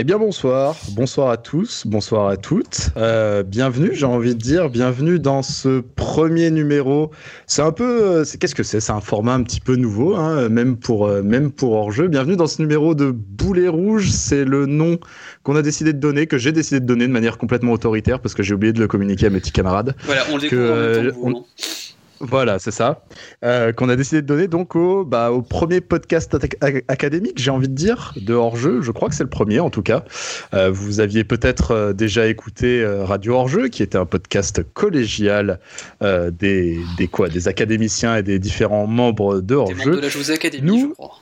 Eh bien bonsoir, bonsoir à tous, bonsoir à toutes. Euh, bienvenue, j'ai envie de dire, bienvenue dans ce premier numéro. C'est un peu, euh, c'est qu'est-ce que c'est? C'est un format un petit peu nouveau, hein, même pour euh, même pour hors jeu. Bienvenue dans ce numéro de Boulet Rouge. C'est le nom qu'on a décidé de donner, que j'ai décidé de donner de manière complètement autoritaire parce que j'ai oublié de le communiquer à mes petits camarades. Voilà, on le découvre en même temps que vous, non Voilà, c'est ça. Euh, qu'on a décidé de donner donc au, bah, au premier podcast aca- académique, j'ai envie de dire, de hors-jeu. Je crois que c'est le premier en tout cas. Euh, vous aviez peut-être euh, déjà écouté Radio Hors-jeu, qui était un podcast collégial euh, des, des, quoi, des académiciens et des différents membres de hors-jeu. de la José Academy, Nous- je crois.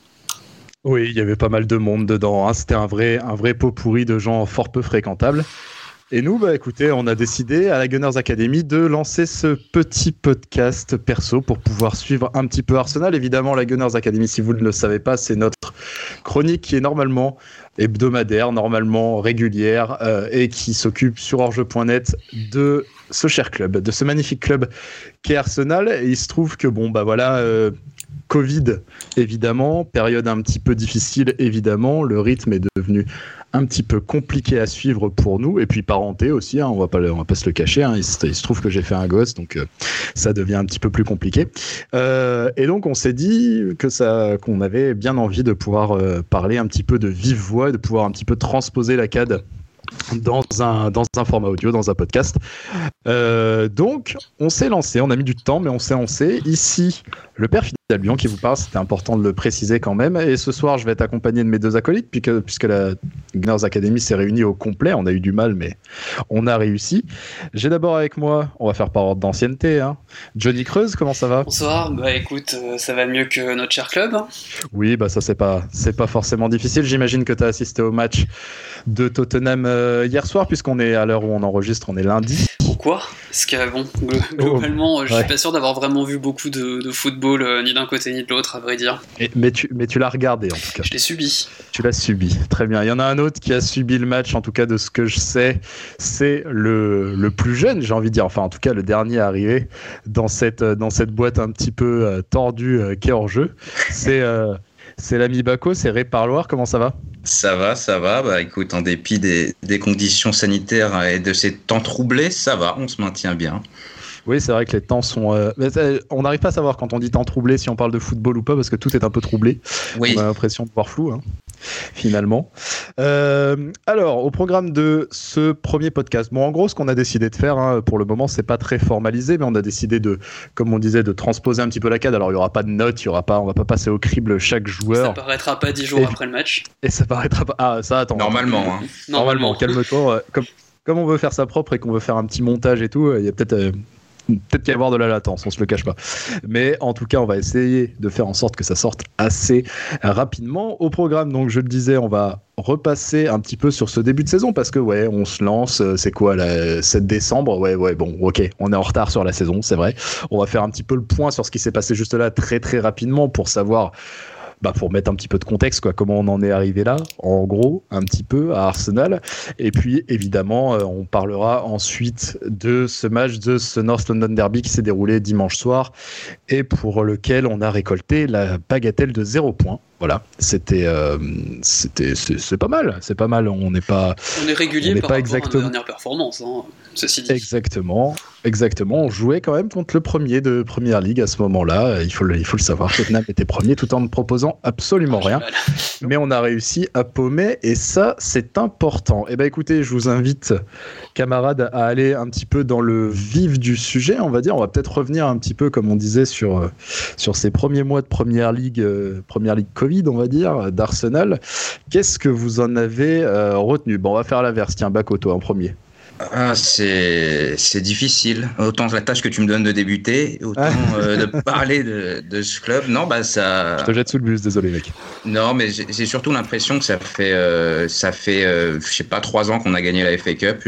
Oui, il y avait pas mal de monde dedans. hein. C'était un vrai, un vrai pot pourri de gens fort peu fréquentables. Et nous, bah écoutez, on a décidé à la Gunners Academy de lancer ce petit podcast perso pour pouvoir suivre un petit peu Arsenal. Évidemment, la Gunners Academy, si vous ne le savez pas, c'est notre chronique qui est normalement hebdomadaire, normalement régulière euh, et qui s'occupe sur orge.net de ce cher club, de ce magnifique club qu'est Arsenal. Et il se trouve que bon, bah voilà. euh, Covid, évidemment, période un petit peu difficile, évidemment, le rythme est devenu un petit peu compliqué à suivre pour nous, et puis parenté aussi, hein, on va pas, on va pas se le cacher, hein, il, se, il se trouve que j'ai fait un gosse, donc euh, ça devient un petit peu plus compliqué. Euh, et donc on s'est dit que ça, qu'on avait bien envie de pouvoir euh, parler un petit peu de vive voix, de pouvoir un petit peu transposer la CAD dans un, dans un format audio, dans un podcast. Euh, donc, on s'est lancé, on a mis du temps, mais on s'est lancé. Ici, le père Fidel Albion qui vous parle, c'était important de le préciser quand même. Et ce soir, je vais être accompagné de mes deux acolytes, puisque, puisque la Gunners Academy s'est réunie au complet. On a eu du mal, mais on a réussi. J'ai d'abord avec moi, on va faire par ordre d'ancienneté, hein, Johnny Creuse, comment ça va? Bonsoir, bah écoute, euh, ça va mieux que notre cher club. hein. Oui, bah ça c'est pas pas forcément difficile. J'imagine que tu as assisté au match de Tottenham euh, hier soir puisqu'on est à l'heure où on enregistre, on est lundi. Pourquoi? Parce que bon, glo- globalement, euh, je ouais. suis pas sûr d'avoir vraiment vu beaucoup de, de football, euh, ni d'un côté ni de l'autre, à vrai dire. Et- mais tu mais tu l'as regardé en tout cas. Je l'ai subi. Tu l'as subi. Très bien. Il y en a un autre qui a subi le match en tout cas de ce que je sais, c'est le le plus jeune, j'ai envie de dire enfin en tout cas le dernier arrivé dans cette euh, dans cette boîte un petit peu euh, tordue euh, qui est hors jeu. C'est euh, c'est l'ami Baco, c'est Ray Parloir, comment ça va? Ça va, ça va. Bah écoute, en dépit des, des conditions sanitaires et de ces temps troublés, ça va, on se maintient bien. Oui, c'est vrai que les temps sont. euh, on n'arrive pas à savoir quand on dit temps troublé si on parle de football ou pas parce que tout est un peu troublé. Oui, On a l'impression de voir flou, hein, finalement. Euh, alors, au programme de ce premier podcast, bon, en gros, ce qu'on a décidé de faire, hein, pour le moment, c'est pas très formalisé, mais on a décidé de, comme on disait, de transposer un petit peu la CAD. Alors, il y aura pas de notes, il y aura pas, on va pas passer au crible chaque Ça joueur, paraîtra pas dix jours Et- après le match. et ça paraîtra pas. Ah, ça, attends. normalement. hein. Normalement, calme-toi. Comme, comme on veut faire ça propre et qu'on veut faire un petit montage et tout, euh, il y a peut-être euh, peut-être qu'il y avoir de la latence, on se le cache pas. Mais en tout cas, on va essayer de faire en sorte que ça sorte assez rapidement. Au programme, donc je le disais, on va repasser un petit peu sur ce début de saison parce que ouais, on se lance, euh, c'est quoi la 7 décembre? Ouais, ouais, bon, OK, on est en retard sur la saison, c'est vrai. On va faire un petit peu le point sur ce qui s'est passé juste là très très rapidement pour savoir bah, pour mettre un petit peu de contexte, quoi, comment on en est arrivé là, en gros, un petit peu à Arsenal. Et puis, évidemment, euh, on parlera ensuite de ce match de ce North London Derby qui s'est déroulé dimanche soir et pour lequel on a récolté la bagatelle de 0 points. Voilà, c'était, euh, c'était, c'est pas mal, c'est pas mal. On n'est pas On est régulier On par pas exactement- à nos dernières performances, hein, ceci dit. exactement, exactement. On jouait quand même contre le premier de Première Ligue à ce moment-là. Il faut le, il faut le savoir. Tottenham était premier tout en ne proposant absolument rien. Mal. mais on a réussi à paumer et ça c'est important. Et ben écoutez, je vous invite camarades à aller un petit peu dans le vif du sujet, on va dire. On va peut-être revenir un petit peu comme on disait sur euh, sur ces premiers mois de première ligue, euh, première ligue On va dire, d'Arsenal. Qu'est-ce que vous en avez euh, retenu? Bon, on va faire l'inverse. Tiens, Bakoto en premier. Ah, c'est difficile. Autant la tâche que tu me donnes de débuter, autant euh, de parler de, de ce club. Non, bah ça. Je te jette sous le bus, désolé mec. Non, mais j'ai surtout l'impression que ça fait, euh, ça fait, euh, je sais pas, trois ans qu'on a gagné la FA Cup.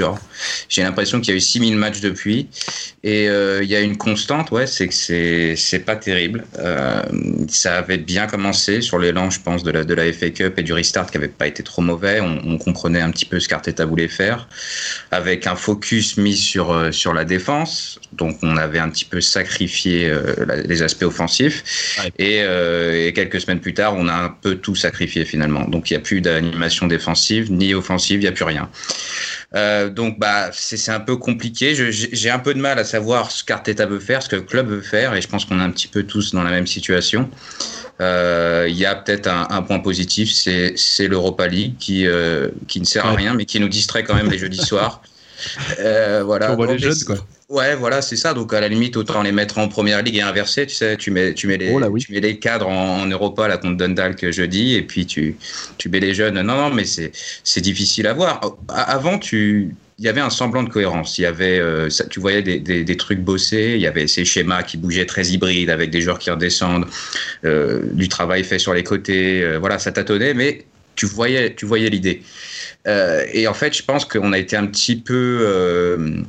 J'ai l'impression qu'il y a eu 6000 matchs depuis. Et euh, il y a une constante, ouais, c'est que c'est, pas terrible. Ça avait bien commencé sur l'élan, je pense, de la, de la FA Cup et du restart qui avait pas été trop mauvais. On, on comprenait un petit peu ce qu'Arteta voulait faire. Avec avec un focus mis sur, euh, sur la défense. Donc, on avait un petit peu sacrifié euh, les aspects offensifs. Et, et, quelques semaines plus tard, on a un peu tout sacrifié finalement. Donc, il n'y a plus d'animation défensive ni offensive, il n'y a plus rien. Euh, donc bah c'est un peu compliqué. J'ai un peu de mal à savoir ce qu'Arteta veut faire, ce que le club veut faire, et je pense qu'on est un petit peu tous dans la même situation. Euh, il y a peut-être un, un, point positif, c'est l'Europa League qui, euh, qui ne sert à rien, mais qui nous distrait quand même les jeudis soirs. Euh, voilà. Les jeunes, quoi. Ouais, voilà, c'est ça. Donc à la limite, autant les mettre en première ligue et inverser. Tu sais, tu mets, tu mets les, oh tu mets les cadres en, Europa là contre Dundalk jeudi, et puis tu, tu mets les jeunes. Non, non, mais c'est, c'est difficile à voir. Avant, tu, il y avait un semblant de cohérence. Il y avait, euh, ça, tu voyais des, des, des, trucs bossés. Il y avait ces schémas qui bougeaient très hybrides avec des joueurs qui redescendent, euh, du travail fait sur les côtés. Euh, voilà, ça tâtonnait, mais tu voyais, tu voyais l'idée. Euh, et en fait, je pense qu'on a été un petit peu euh,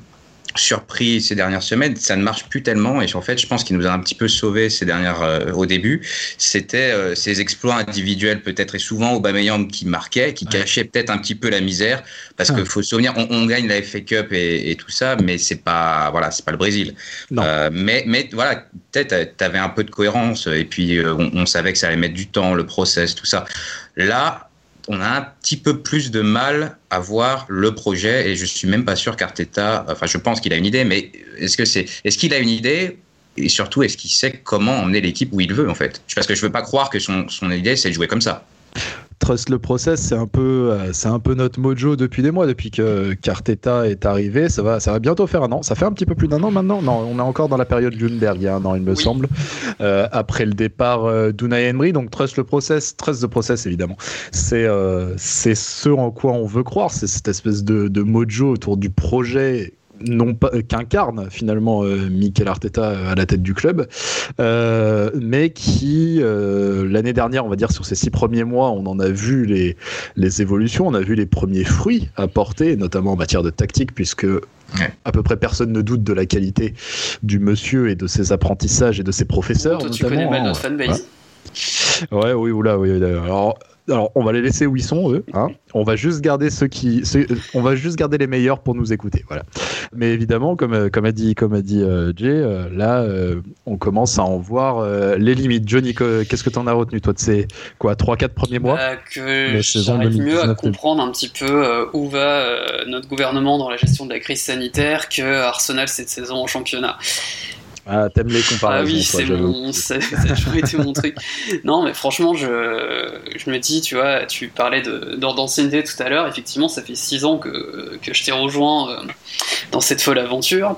surpris ces dernières semaines. Ça ne marche plus tellement. Et en fait, je pense qu'il nous a un petit peu sauvé ces dernières euh, au début. C'était ces exploits individuels peut-être et souvent Aubameyang qui marquait, qui cachait peut-être un petit peu la misère. Parce qu'il faut se souvenir, on, gagne la FA Cup et, tout ça, mais c'est pas voilà, c'est pas le Brésil. mais mais voilà, peut-être tu avais un peu de cohérence et puis on, on savait que ça allait mettre du temps, le process, tout ça. Là, on a un petit peu plus de mal à voir le projet et je suis même pas sûr qu'Arteta, enfin je pense qu'il a une idée, mais est-ce que c'est, est-ce qu'il a une idée et surtout est-ce qu'il sait comment emmener l'équipe où il veut en fait? Parce que je veux pas croire que son, son idée c'est de jouer comme ça. Trust le process, c'est un peu, euh, c'est un peu notre mojo depuis des mois, depuis que Carteta est arrivé. Ça va, ça va bientôt faire un an. Ça fait un petit peu plus d'un an maintenant. Non, on est encore dans la période Lundberg, il y a un an, il me semble. Euh, après le départ euh, d'Unai Emery, donc trust le process, trust the process évidemment. C'est, c'est ce en quoi on veut croire. C'est cette espèce de, de mojo autour du projet non pas euh, qu'incarne finalement euh, Mikel Arteta euh, à la tête du club, mais qui l'année dernière, on va dire sur ces six premiers mois, on en a vu les, les évolutions, on a vu les premiers fruits apportés, notamment en matière de tactique, puisque À peu près personne ne doute de la qualité du monsieur et de ses apprentissages et de ses professeurs. Toi, tu connais mal notre fanbase. Ouais, oui, oula, oui. Alors, alors, on va les laisser où ils sont, eux. Hein. on va juste garder ceux qui, on va juste garder les meilleurs pour nous écouter. Voilà. Mais évidemment, comme, euh, comme a dit, comme a dit euh, Jay, euh, là, on commence à en voir les limites. Johnny, qu'est-ce que tu en as retenu, toi, de ces quoi, 3-4 premiers mois? Bah, Que j'arrive mieux à comprendre un petit peu où va notre gouvernement dans la gestion de la crise sanitaire que Arsenal cette saison en championnat. Ah, t'aimes les comparaisons. Ah oui, c'est mon, ça, a toujours été mon truc. Non, mais franchement, je, je me dis, tu vois, tu parlais d'ancienneté tout à l'heure. Effectivement, ça fait six ans que, que je t'ai rejoint euh, dans cette folle aventure.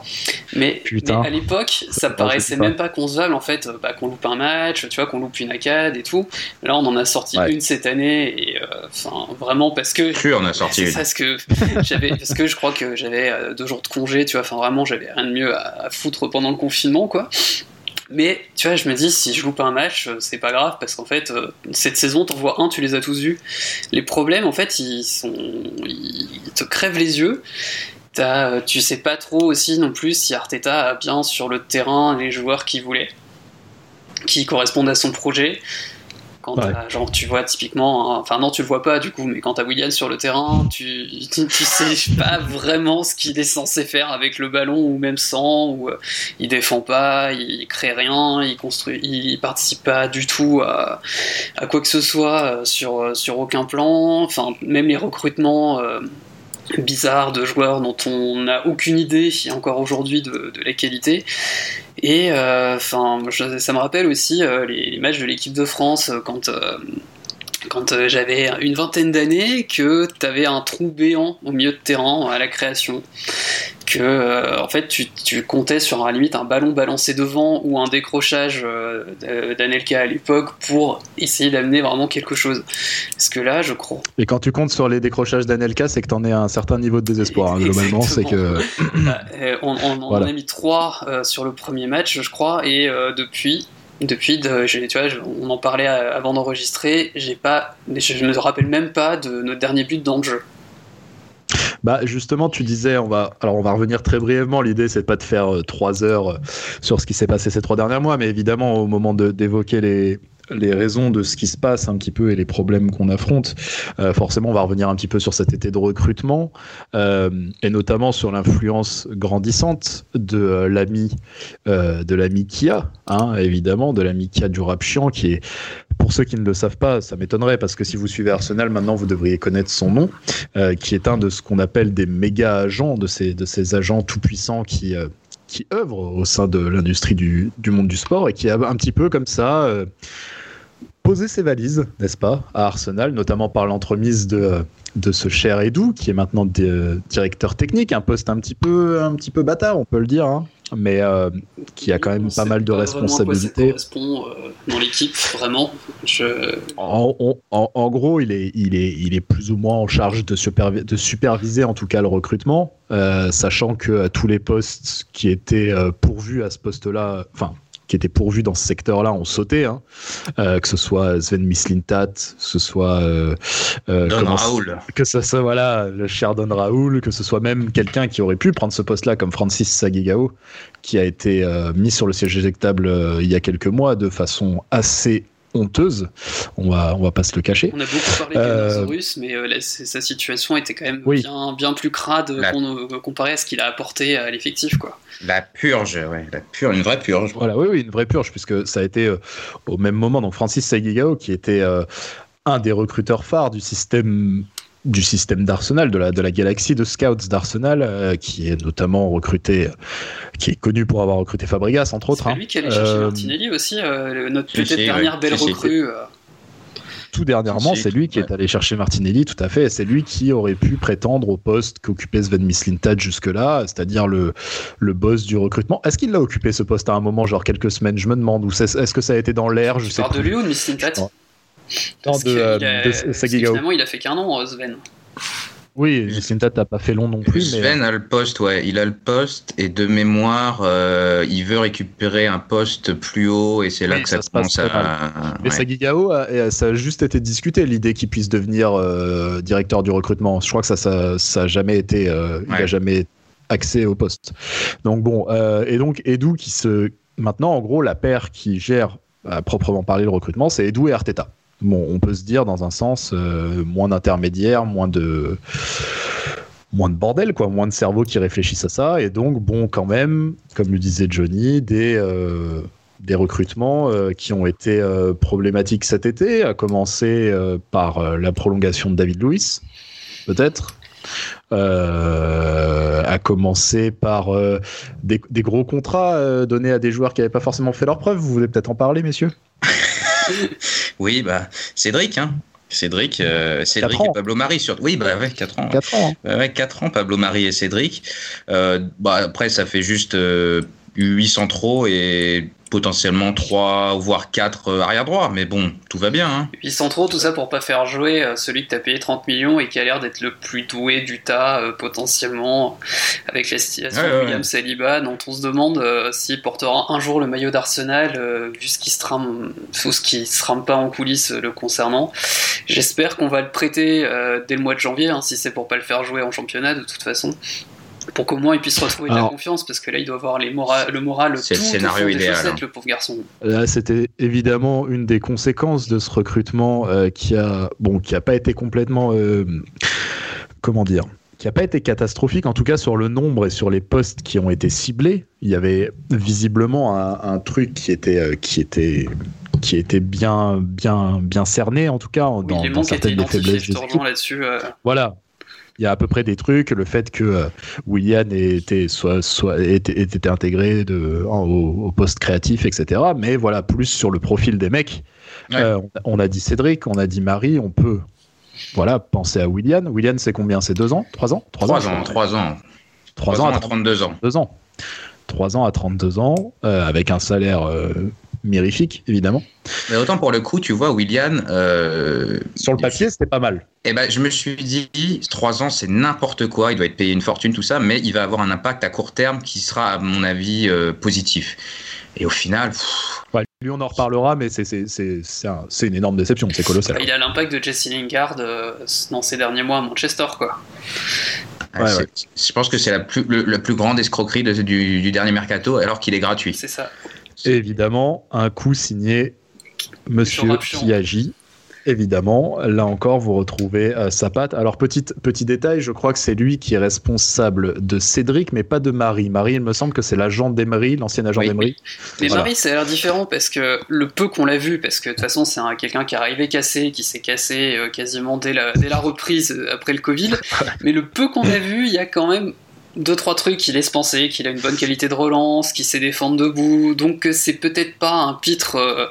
Mais, à l'époque, ça paraissait même pas concevable, en fait, bah, qu'on loupe un match, tu vois, qu'on loupe une ACAD et tout. Là, on en a sorti une cette année, et euh, enfin, vraiment parce que. Sûr, on a sorti une. Parce que, parce que je crois que j'avais euh, deux jours de congé, tu vois, enfin, vraiment, j'avais rien de mieux à foutre pendant le confinement quoi. Mais tu vois, je me dis, si je loupe un match, euh, c'est pas grave parce qu'en fait, euh, cette saison, t'en vois un, tu les as tous vus. Les problèmes, en fait, ils sont, ils te crèvent les yeux. Euh, tu sais pas trop aussi non plus si Arteta a bien sur le terrain les joueurs qu'il voulait, qui correspondent à son projet. Quand genre, tu vois typiquement, enfin non, tu le vois pas du coup, mais quand t'as William sur le terrain, tu, tu, sais pas vraiment ce qu'il est censé faire avec le ballon ou même sans, ou euh, il défend pas, il crée rien, il construit, il participe pas du tout à, à quoi que ce soit euh, sur, euh, sur aucun plan, enfin même les recrutements bizarres de joueurs dont on n'a aucune idée encore aujourd'hui de, la qualité. Et euh, enfin, ça me rappelle aussi euh, les, matchs de l'équipe de France euh, quand quand j'avais une vingtaine d'années que tu avais un trou béant au milieu de terrain à la création que euh, en fait tu, tu, comptais sur à limite un ballon balancé devant ou un décrochage euh, d'Anelka à l'époque pour essayer d'amener vraiment quelque chose. Parce que là, je crois. Et quand tu comptes sur les décrochages d'Anelka, c'est que tu en es à un certain niveau de désespoir. Hein, globalement, c'est que. Euh, on, on, a mis trois sur le premier match, je crois, et depuis. Depuis, on en parlait avant d'enregistrer. Je me rappelle même pas de notre dernier but dans le jeu. Bah justement, tu disais, on va, alors on va revenir très brièvement. L'idée, c'est pas de faire euh, trois heures euh, sur ce qui s'est passé ces trois derniers mois, mais évidemment, au moment d'évoquer les les raisons de ce qui se passe un petit peu et les problèmes qu'on affronte, euh, forcément, on va revenir un petit peu sur cet été de recrutement euh, et notamment sur l'influence grandissante de euh, l'ami de l'ami Kia, hein, évidemment, de l'ami Kia du rap chiant, qui est pour ceux qui ne le savent pas, ça m'étonnerait parce que si vous suivez Arsenal, maintenant vous devriez connaître son nom, qui est un de ce qu'on appelle des méga agents, de ces, de ces agents tout puissants qui, qui au sein de l'industrie du, du, monde du sport et qui a un petit peu comme ça posé ses valises, n'est-ce pas, à Arsenal, notamment par l'entremise de, de ce cher Edou, qui est maintenant directeur technique, un poste un petit peu, un petit peu bâtard, on peut le dire. Hein mais euh, qui a quand même pas mal de responsabilités. correspond euh, dans l'équipe, vraiment. Je... En, en, en, gros, il est, il, est, il est plus ou moins en charge de, superviser, de superviser en tout cas le recrutement, euh, sachant que tous les postes qui étaient pourvus à ce poste-là, enfin qui étaient pourvus dans ce secteur-là ont sauté, hein. euh, que ce soit Sven Mislintat, que ce soit euh, euh Don Raoul, que ce soit voilà le cher Don Raoul, que ce soit même quelqu'un qui aurait pu prendre ce poste-là comme Francis Sagigao, qui a été mis sur le siège éjectable il y a quelques mois de façon assez honteuse. On va, on va pas se le cacher. On a beaucoup parlé euh... russe, mais euh, sa situation était quand même bien, bien plus crade comparé à ce qu'il a apporté à l'effectif, quoi. La purge, ouais, la purge, une vraie purge. Voilà, oui, oui, une vraie purge, puisque ça a été euh, au même moment, donc Francis Saigigao, qui était euh, un des recruteurs phares du système du système d'Arsenal, de la, de la galaxie de scouts d'Arsenal, euh, qui est notamment recruté, qui est connu pour avoir recruté Fabregas, entre autres. C'est hein. lui qui allait chercher euh, Martinelli aussi, euh, notre peut-être dernière belle recrue. Tout dernièrement, c'est lui qui est allé chercher Martinelli, tout à fait. C'est lui qui aurait pu prétendre au poste qu'occupait Sven Mislintat jusque-là, c'est-à-dire le, le boss du recrutement. Est-ce qu'il l'a occupé ce poste à un moment, genre quelques semaines? Je me demande. Ou est-ce que ça a été dans l'air? Je sais de lui ou de Mislintat? Parce de, euh, Finalement, il a fait qu'un an, euh, Sven. Oui, Sintat n'a pas fait long non plus. Sven a le poste, ouais, il a le poste et de mémoire, euh, il veut récupérer un poste plus haut et c'est là que ça, commence à. Mais Sagigao, ça a juste été discuté l'idée qu'il puisse devenir directeur du recrutement. Je crois que ça, ça, ça a jamais été, il a jamais accès au poste. Donc bon, et donc Edu qui se, maintenant en gros la paire qui gère à proprement parler le recrutement, c'est Edu et Arteta bon, on peut se dire dans un sens euh, moins d'intermédiaires, moins de moins de bordel, quoi, moins de cerveaux qui réfléchissent à ça, et donc bon, quand même, comme le disait Johnny, des euh, des recrutements euh, qui ont été problématiques cet été, à commencer par la prolongation de David Lewis, peut-être. à commencer par des, des, gros contrats donnés à des joueurs qui n'avaient pas forcément fait leur preuve. Vous voulez peut-être en parler, messieurs? oui, bah, Cédric, hein. Cédric, euh, Cédric et Pablo Marie surtout. Oui, bah ouais, 4 ans. 4 ans. Hein. Ouais, 4 ans, Pablo Marie et Cédric. Euh, bah, après, ça fait juste euh, 800 trop et potentiellement 3 voire 4 euh, arrière droit. Mais bon tout va bien hein. 800 trop tout ça pour pas faire jouer euh, celui que t'as payé 30 millions et qui a l'air d'être le plus doué du tas euh, potentiellement avec la situation de William Saliba dont on se demande s'il portera un jour le maillot d'Arsenal vu ce qui se trame ce qui se trame pas en coulisses le concernant. J'espère qu'on va le prêter dès le mois de janvier hein, si c'est pour pas le faire jouer en championnat de toute façon pour qu'au moins il puisse retrouver de la confiance, parce que là il doit avoir les le moral c'est le scénario idéal. Chaussettes, hein. le pauvre garçon. Là, c'était évidemment une des conséquences de ce recrutement euh, qui a, bon, qui a pas été complètement, euh, comment dire, qui a pas été catastrophique, en tout cas sur le nombre et sur les postes qui ont été ciblés. Il y avait visiblement un, truc qui était, euh, qui était qui était bien, bien, bien cerné en tout cas dans, dans certaines des faiblesses. là-dessus. Voilà, il y a à peu près des trucs. Le fait que euh, William était, soit, soit, était, intégré de, au, poste créatif, etc. Mais voilà, plus sur le profil des mecs. Euh, on, a dit Cédric, on a dit Marie, on peut voilà, penser à William. William, c'est combien? C'est deux ans? Trois ans? Trois ans, trois ans. Trois ans à 32 ans. Deux ans. Trois ans à 32 ans, euh, avec un salaire mirifique, évidemment. Mais autant pour le coup, tu vois, William. Euh, Sur le papier, c'était pas mal. Eh ben, je me suis dit, trois ans, c'est n'importe quoi. Il doit être payé une fortune, tout ça, mais il va avoir un impact à court terme qui sera, à mon avis, euh, positif. Et au final. lui, on en reparlera, mais c'est une énorme déception, c'est colossal. Il a l'impact de Jesse Lingard euh, dans ces derniers mois à Manchester, quoi. Ah, je pense que c'est la plus, le, plus grande escroquerie du, du, dernier mercato alors qu'il est gratuit. C'est ça. Et évidemment, un coup signé Monsieur Piaggi, Évidemment, là encore, vous retrouvez euh, sa patte. Alors, petit, petit détail, je crois que c'est lui qui est responsable de Cédric, mais pas de Marie. Marie, il me semble que c'est l'agent d'Emery, l'ancien agent d'Emery. Mais Marie, ça a l'air différent parce que le peu qu'on l'a vu, parce que de toute façon, c'est quelqu'un qui est arrivé cassé, qui s'est cassé euh, quasiment dès la, dès la reprise euh, après le Covid. mais le peu qu'on a vu, il y a quand même deux trois trucs qui laissent penser qu'il a une bonne qualité de relance, qu'il sait défendre debout, donc c'est peut-être pas un pitre euh,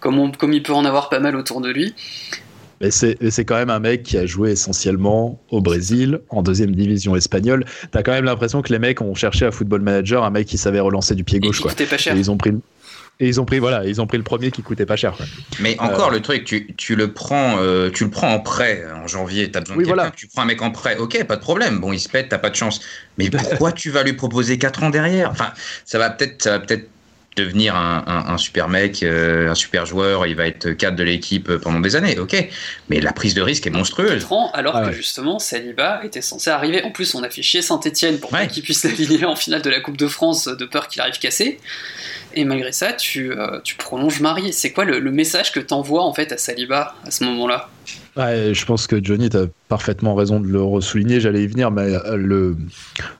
comme, comme il peut en avoir pas mal autour de lui. Mais c'est quand même un mec qui a joué essentiellement au Brésil, en deuxième division espagnole. T'as quand même l'impression que les mecs ont cherché à Football Manager un mec qui savait relancer du pied gauche. Et pas cher. ils ont pris et ils ont pris voilà, ils ont pris le premier qui coûtait pas cher. Mais encore euh, le truc, tu, tu le prends, euh, tu le prends en prêt en janvier. T'as besoin de quelqu'un, tu prends un mec en prêt. Ok, pas de problème. Bon, il se pète, t'as pas de chance. Mais pourquoi tu vas lui proposer 4 ans derrière? Enfin, ça va peut-être, ça va peut-être devenir un, un, super mec, euh, un super joueur, il va être cadre de l'équipe pendant des années, ok. Mais la prise de risque est monstrueuse. alors ah que justement, Saliba était censé arriver. En plus, on a fait chier Saint-Etienne pour qu'il puisse l'aligner en finale de la Coupe de France de peur qu'il arrive cassé. Et malgré ça, tu, euh, tu prolonges Marie. C'est quoi le, message que t'envoies en fait à Saliba à ce moment-là? Je pense que Johnny, tu parfaitement raison de le souligner, j'allais y venir, mais euh,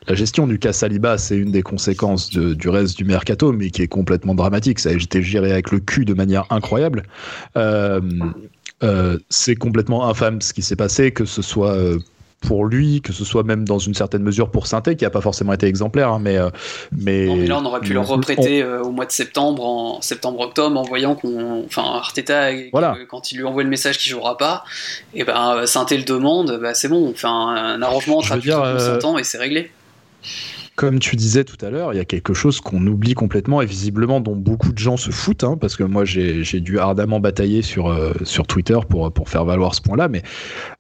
la gestion du cas Saliba, c'est une des conséquences du reste du mercato, mais qui est complètement dramatique. Ça a été géré avec le cul de manière incroyable. Euh, c'est complètement infâme ce qui s'est passé, que ce soit pour lui, que ce soit même dans une certaine mesure pour Synthé, qui n'a pas forcément été exemplaire, hein, mais, euh, mais, là on aurait pu le reprêter euh, au mois de septembre, en septembre-octobre, en voyant qu'on, enfin Arteta, quand il lui envoie le message qu'il jouera pas, et ben Synthé le demande, bah, c'est bon, on fait un, arrangement entre euh, et c'est réglé. comme tu disais tout à l'heure, il y a quelque chose qu'on oublie complètement et visiblement dont beaucoup de gens se foutent, hein, parce que moi j'ai dû ardemment batailler sur, sur Twitter pour, pour faire valoir ce point-là, mais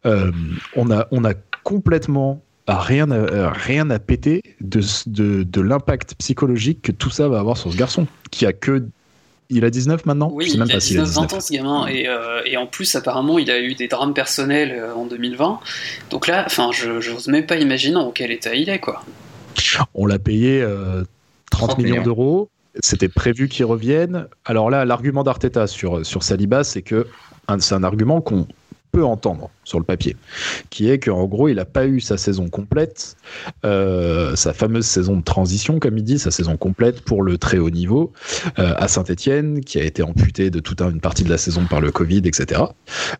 on, a, on a complètement rien à, rien à péter de, de, l'impact psychologique que tout ça va avoir sur ce garçon, qui a que il a 19 maintenant? Oui, il, a 19, 20 ans ce gamin. Et, euh, et, en plus, apparemment, il a eu des drames personnels euh, en 2020. Donc là, enfin, je n'ose même pas imaginer en quel état il est, quoi. On l'a payé 30, euh, millions, d'euros. C'était prévu qu'il revienne. Alors là, l'argument d'Arteta sur, sur Saliba, c'est que c'est un argument qu'on peut entendre sur le papier, qui est qu'en gros, il n'a pas eu sa saison complète, euh, sa fameuse saison de transition, comme il dit, sa saison complète pour le très haut niveau euh, à Saint-Etienne, qui a été amputé de toute une partie de la saison par le Covid, etc.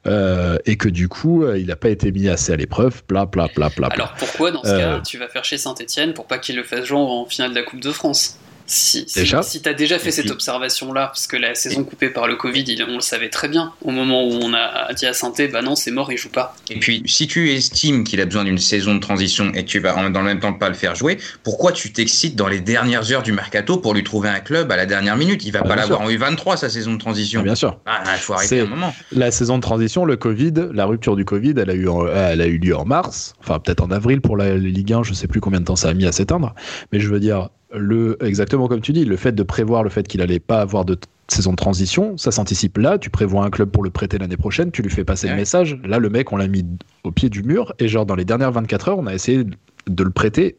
Euh, et que du coup, il n'a pas été mis assez à l'épreuve, bla bla bla bla. Alors pourquoi, dans ce cas, tu vas faire chez Saint-Etienne pour pas qu'il le fasse jouer en finale de la Coupe de France? Si, déjà si, tu as déjà fait cette observation-là, parce que la saison coupée par le Covid, on le savait très bien. Au moment où on a dit à Santé, bah non, c'est mort, il joue pas. Et puis, si tu estimes qu'il a besoin d'une saison de transition et que tu vas dans le même temps pas le faire jouer, pourquoi tu t'excites dans les dernières heures du mercato pour lui trouver un club à la dernière minute? Il va pas l'avoir en U23 sa saison de transition. Bien sûr. Ah, il faut arrêter un moment. La saison de transition, le Covid, la rupture du Covid, elle a eu, elle a eu lieu en mars, enfin peut-être en avril pour la Ligue 1, je sais plus combien de temps ça a mis à s'éteindre, mais je veux dire, le, exactement comme tu dis, le fait de prévoir le fait qu'il allait pas avoir de saison de transition, ça s'anticipe là, tu prévois un club pour le prêter l'année prochaine, tu lui fais passer le message, là le mec on l'a mis au pied du mur, et genre dans les dernières 24 heures on a essayé de le prêter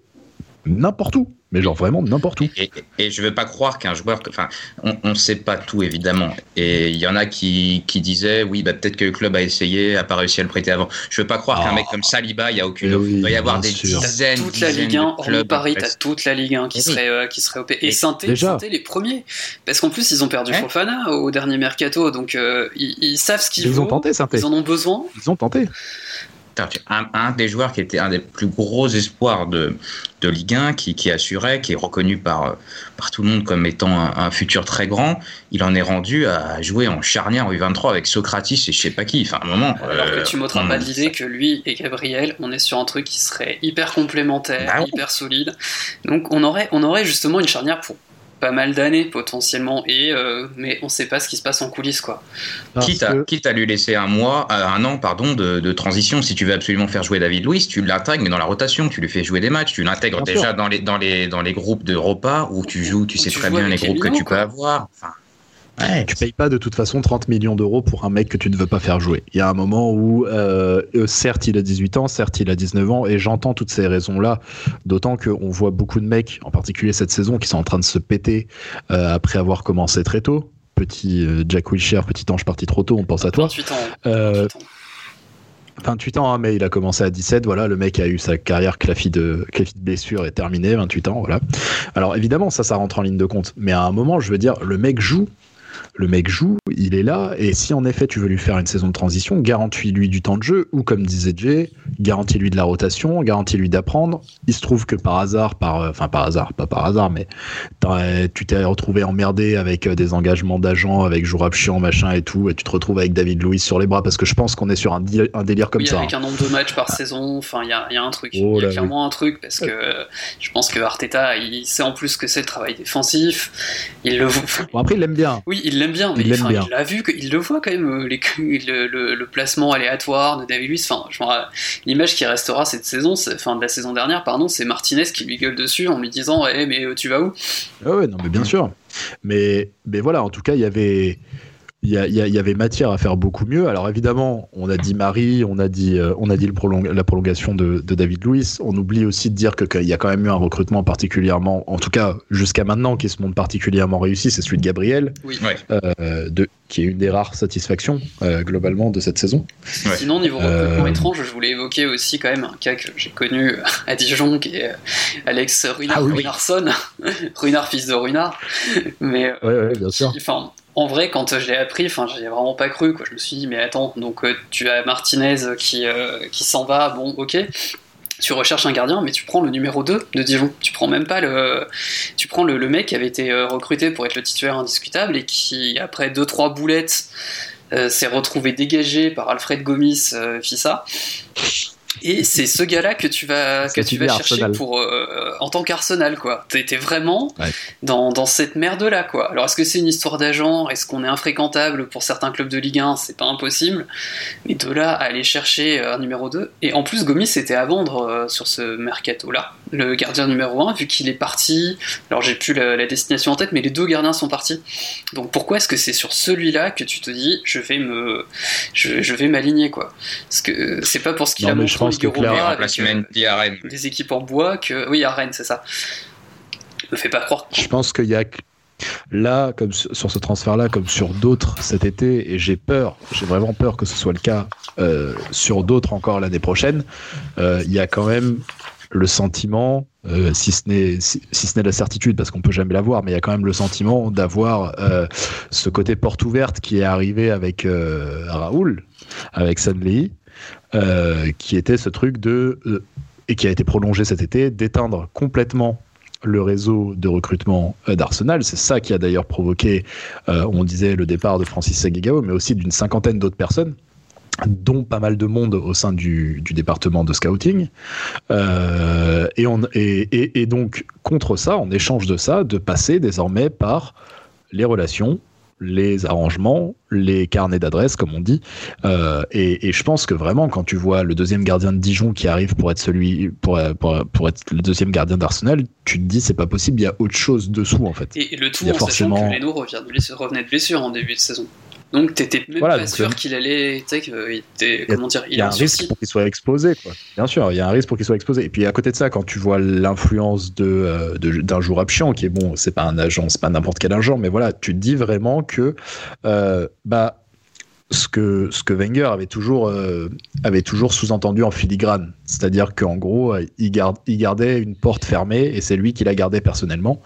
n'importe où mais genre vraiment n'importe où. Et, et, je veux pas croire qu'un joueur, enfin, on ne sait pas tout évidemment. Et il y en a qui, qui disaient, oui, bah, peut-être que le club a essayé, a pas réussi à le prêter avant. Je veux pas croire qu'un mec comme Saliba, il y a aucune. Eh il doit y avoir des dizaines, toute la Ligue 1, de Paris, t'as toute la Ligue 1 qui serait euh, qui serait OP. Et Sainté, les premiers, parce qu'en plus ils ont perdu Fofana au dernier mercato, donc euh, ils, savent ce qu'ils Ils ont tenté, Ils en ont besoin. Ils ont tenté un, des joueurs qui était un des plus gros espoirs de, de Ligue 1, qui, qui assurait, qui est reconnu par, par tout le monde comme étant un, futur très grand, il en est rendu à jouer en charnière en U23 avec Socratis et je sais pas qui. Enfin, un moment. Alors que tu m'ôteras pas l'idée que lui et Gabriel, on est sur un truc qui serait hyper complémentaire, bah hyper solide. Donc on aurait, on aurait justement une charnière pour pas mal d'années potentiellement, et, euh, mais on sait pas ce qui se passe en coulisses. Quoi. Quitte, à, quitte, à, lui laisser un mois, euh, un an pardon, de, transition, si tu veux absolument faire jouer David Luiz, tu l'intègres, mais dans la rotation, tu lui fais jouer des matchs, tu l'intègres déjà dans les, dans, les, dans les groupes de repas où tu joues, tu sais très bien les groupes que tu peux avoir. Enfin, tu payes pas de toute façon 30 millions d'euros pour un mec que tu ne veux pas faire jouer. Il y a un moment où, euh, euh, certes, il a 18 ans, certes, il a 19 ans, et j'entends toutes ces raisons-là, d'autant qu'on voit beaucoup de mecs, en particulier cette saison, qui sont en train de se péter euh, après avoir commencé très tôt petit Jack Wilshere, petit ange parti trop tôt, on pense à toi. 28 ans. 28 ans. 28 ans, hein, mais il a commencé à 17. Voilà, le mec a eu sa carrière clafie de, clafie de blessure et terminée, 28 ans. Voilà. Alors évidemment, ça, ça rentre en ligne de compte. Mais à un moment, je veux dire, le mec joue le mec joue, il est là, et si en effet tu veux lui faire une saison de transition, garantis-lui du temps de jeu, ou comme disait Jay, garantis-lui de la rotation, garantis-lui d'apprendre. Il se trouve que par hasard, par, euh, enfin par hasard, pas par hasard, mais tu t'es retrouvé emmerdé avec euh, des engagements d'agents, avec Jourab Chiant, machin et tout, et tu te retrouves avec David Louis sur les bras, parce que je pense qu'on est sur un, délire comme ça. Avec hein. un nombre de matchs par saison, enfin il y a, un truc, oh il y a clairement un truc, parce que je pense que Arteta, il sait en plus que c'est le travail défensif, il le Bon, après, il l'aime bien. Oui, il l'aime bien, mais il, il l'a vu, il le voit quand même, euh, les, le, le, placement aléatoire de David Luiz. Enfin, l'image qui restera cette saison, enfin de la saison dernière, pardon, c'est Martinez qui lui gueule dessus en lui disant, eh, mais euh, tu vas où? Ah Ouais, non, mais bien sûr. Mais, mais voilà, en tout cas, il y avait il y, y, avait matière à faire beaucoup mieux. Alors évidemment, on a dit Marie, on a dit, euh, on a dit le la prolongation de, de, David Louis. On oublie aussi de dire qu'il y a quand même eu un recrutement particulièrement, en tout cas jusqu'à maintenant, qui se montre particulièrement réussi, c'est celui de Gabriel, oui. euh, de, qui est une des rares satisfactions euh, globalement de cette saison. Sinon, niveau recrutement étrange, je voulais évoquer aussi quand même un cas que j'ai connu à Dijon, qui est Alex Runar, ah, oui. Runar fils de Runar. Mais, ouais, bien sûr. En vrai, quand je l'ai appris, enfin, j'ai vraiment pas cru. Quoi. Je me suis dit, mais attends, donc euh, tu as Martinez qui, euh, qui s'en va, bon, ok. Tu recherches un gardien, mais tu prends le numéro 2 de Dijon. Tu prends même pas le. Tu prends le, mec qui avait été euh, recruté pour être le titulaire indiscutable et qui, après 2-3 boulettes, s'est retrouvé dégagé par Alfred Gomis Fissa. Et c'est ce gars-là que tu vas, que tu vas chercher pour, euh, en tant qu'Arsenal, quoi. T'es vraiment dans, dans, cette merde-là, quoi. Alors, est-ce que c'est une histoire d'agent? Est-ce qu'on est infréquentable pour certains clubs de Ligue 1 C'est pas impossible. Mais de là à aller chercher un numéro 2. Et en plus, Gomis était à vendre euh, sur ce mercato-là. Le gardien numéro 1, vu qu'il est parti. Alors, j'ai plus la, destination en tête, mais les deux gardiens sont partis. Donc, pourquoi est-ce que c'est sur celui-là que tu te dis, je vais me, je, je vais m'aligner, quoi? Parce que c'est pas pour ce qu'il a montré pense que euh, des équipes en bois que oui à Rennes c'est ça. Me fait pas croire je pense qu'il y a là comme sur ce transfert là comme sur d'autres cet été et j'ai peur j'ai vraiment peur que ce soit le cas euh, sur d'autres encore l'année prochaine euh, il y a quand même le sentiment, si ce n'est si, ce n'est la certitude, parce qu'on peut jamais l'avoir, mais il y a quand même le sentiment d'avoir ce côté porte ouverte qui est arrivé avec Raoul, avec Sanley, euh, qui était ce truc de euh, et qui a été prolongé cet été d'éteindre complètement le réseau de recrutement euh, d'Arsenal. C'est ça qui a d'ailleurs provoqué, on disait, le départ de Francis Segegao, mais aussi d'une cinquantaine d'autres personnes dont pas mal de monde au sein du, département de scouting. et, donc, contre ça, en échange de ça, de passer désormais par les relations les arrangements, les carnets d'adresses, comme on dit. Euh, et, je pense que vraiment, quand tu vois le deuxième gardien de Dijon qui arrive pour être celui, pour, pour, être le deuxième gardien d'Arsenal, tu te dis c'est pas possible, il y a autre chose dessous en fait. Et, le tout en forcément... sachant que Leno revenait de blessure en début de saison. Donc t'étais même pas sûr qu'il allait, tu sais, comment dire, il y a, un risque pour qu'il soit exposé, quoi. Bien sûr, il y a un risque pour qu'il soit exposé. Et puis à côté de ça, quand tu vois l'influence de euh, d'un joueur absent, qui est bon, c'est pas un agent, c'est pas n'importe quel agent, mais voilà, tu te dis vraiment que euh, bah ce que, ce que Wenger avait toujours, euh, avait toujours sous-entendu en filigrane. C'est-à-dire qu'en gros, il, garde, il gardait une porte fermée et c'est lui qui la gardait personnellement.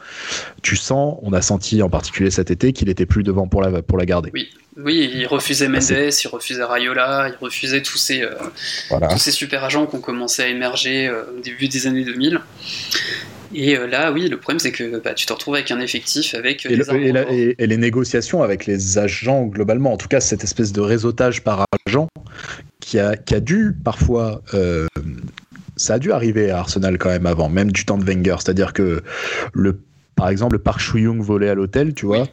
Tu sens, on a senti en particulier cet été qu'il était plus devant pour la, pour la garder. Oui. Oui, il refusait Mendes, il refusait Rayola, il refusait tous ces, euh, tous ces super agents qui ont commencé à émerger euh, au début des années 2000. Et euh, là, oui, le problème, c'est que bah, tu te retrouves avec un effectif avec. Et, et, les négociations avec les agents, globalement, en tout cas, cette espèce de réseautage par agent qui a, qui a dû parfois. ça a dû arriver à Arsenal quand même avant, même du temps de Wenger. C'est-à-dire que, le, par exemple, le Park Chuyung volé à l'hôtel, tu vois.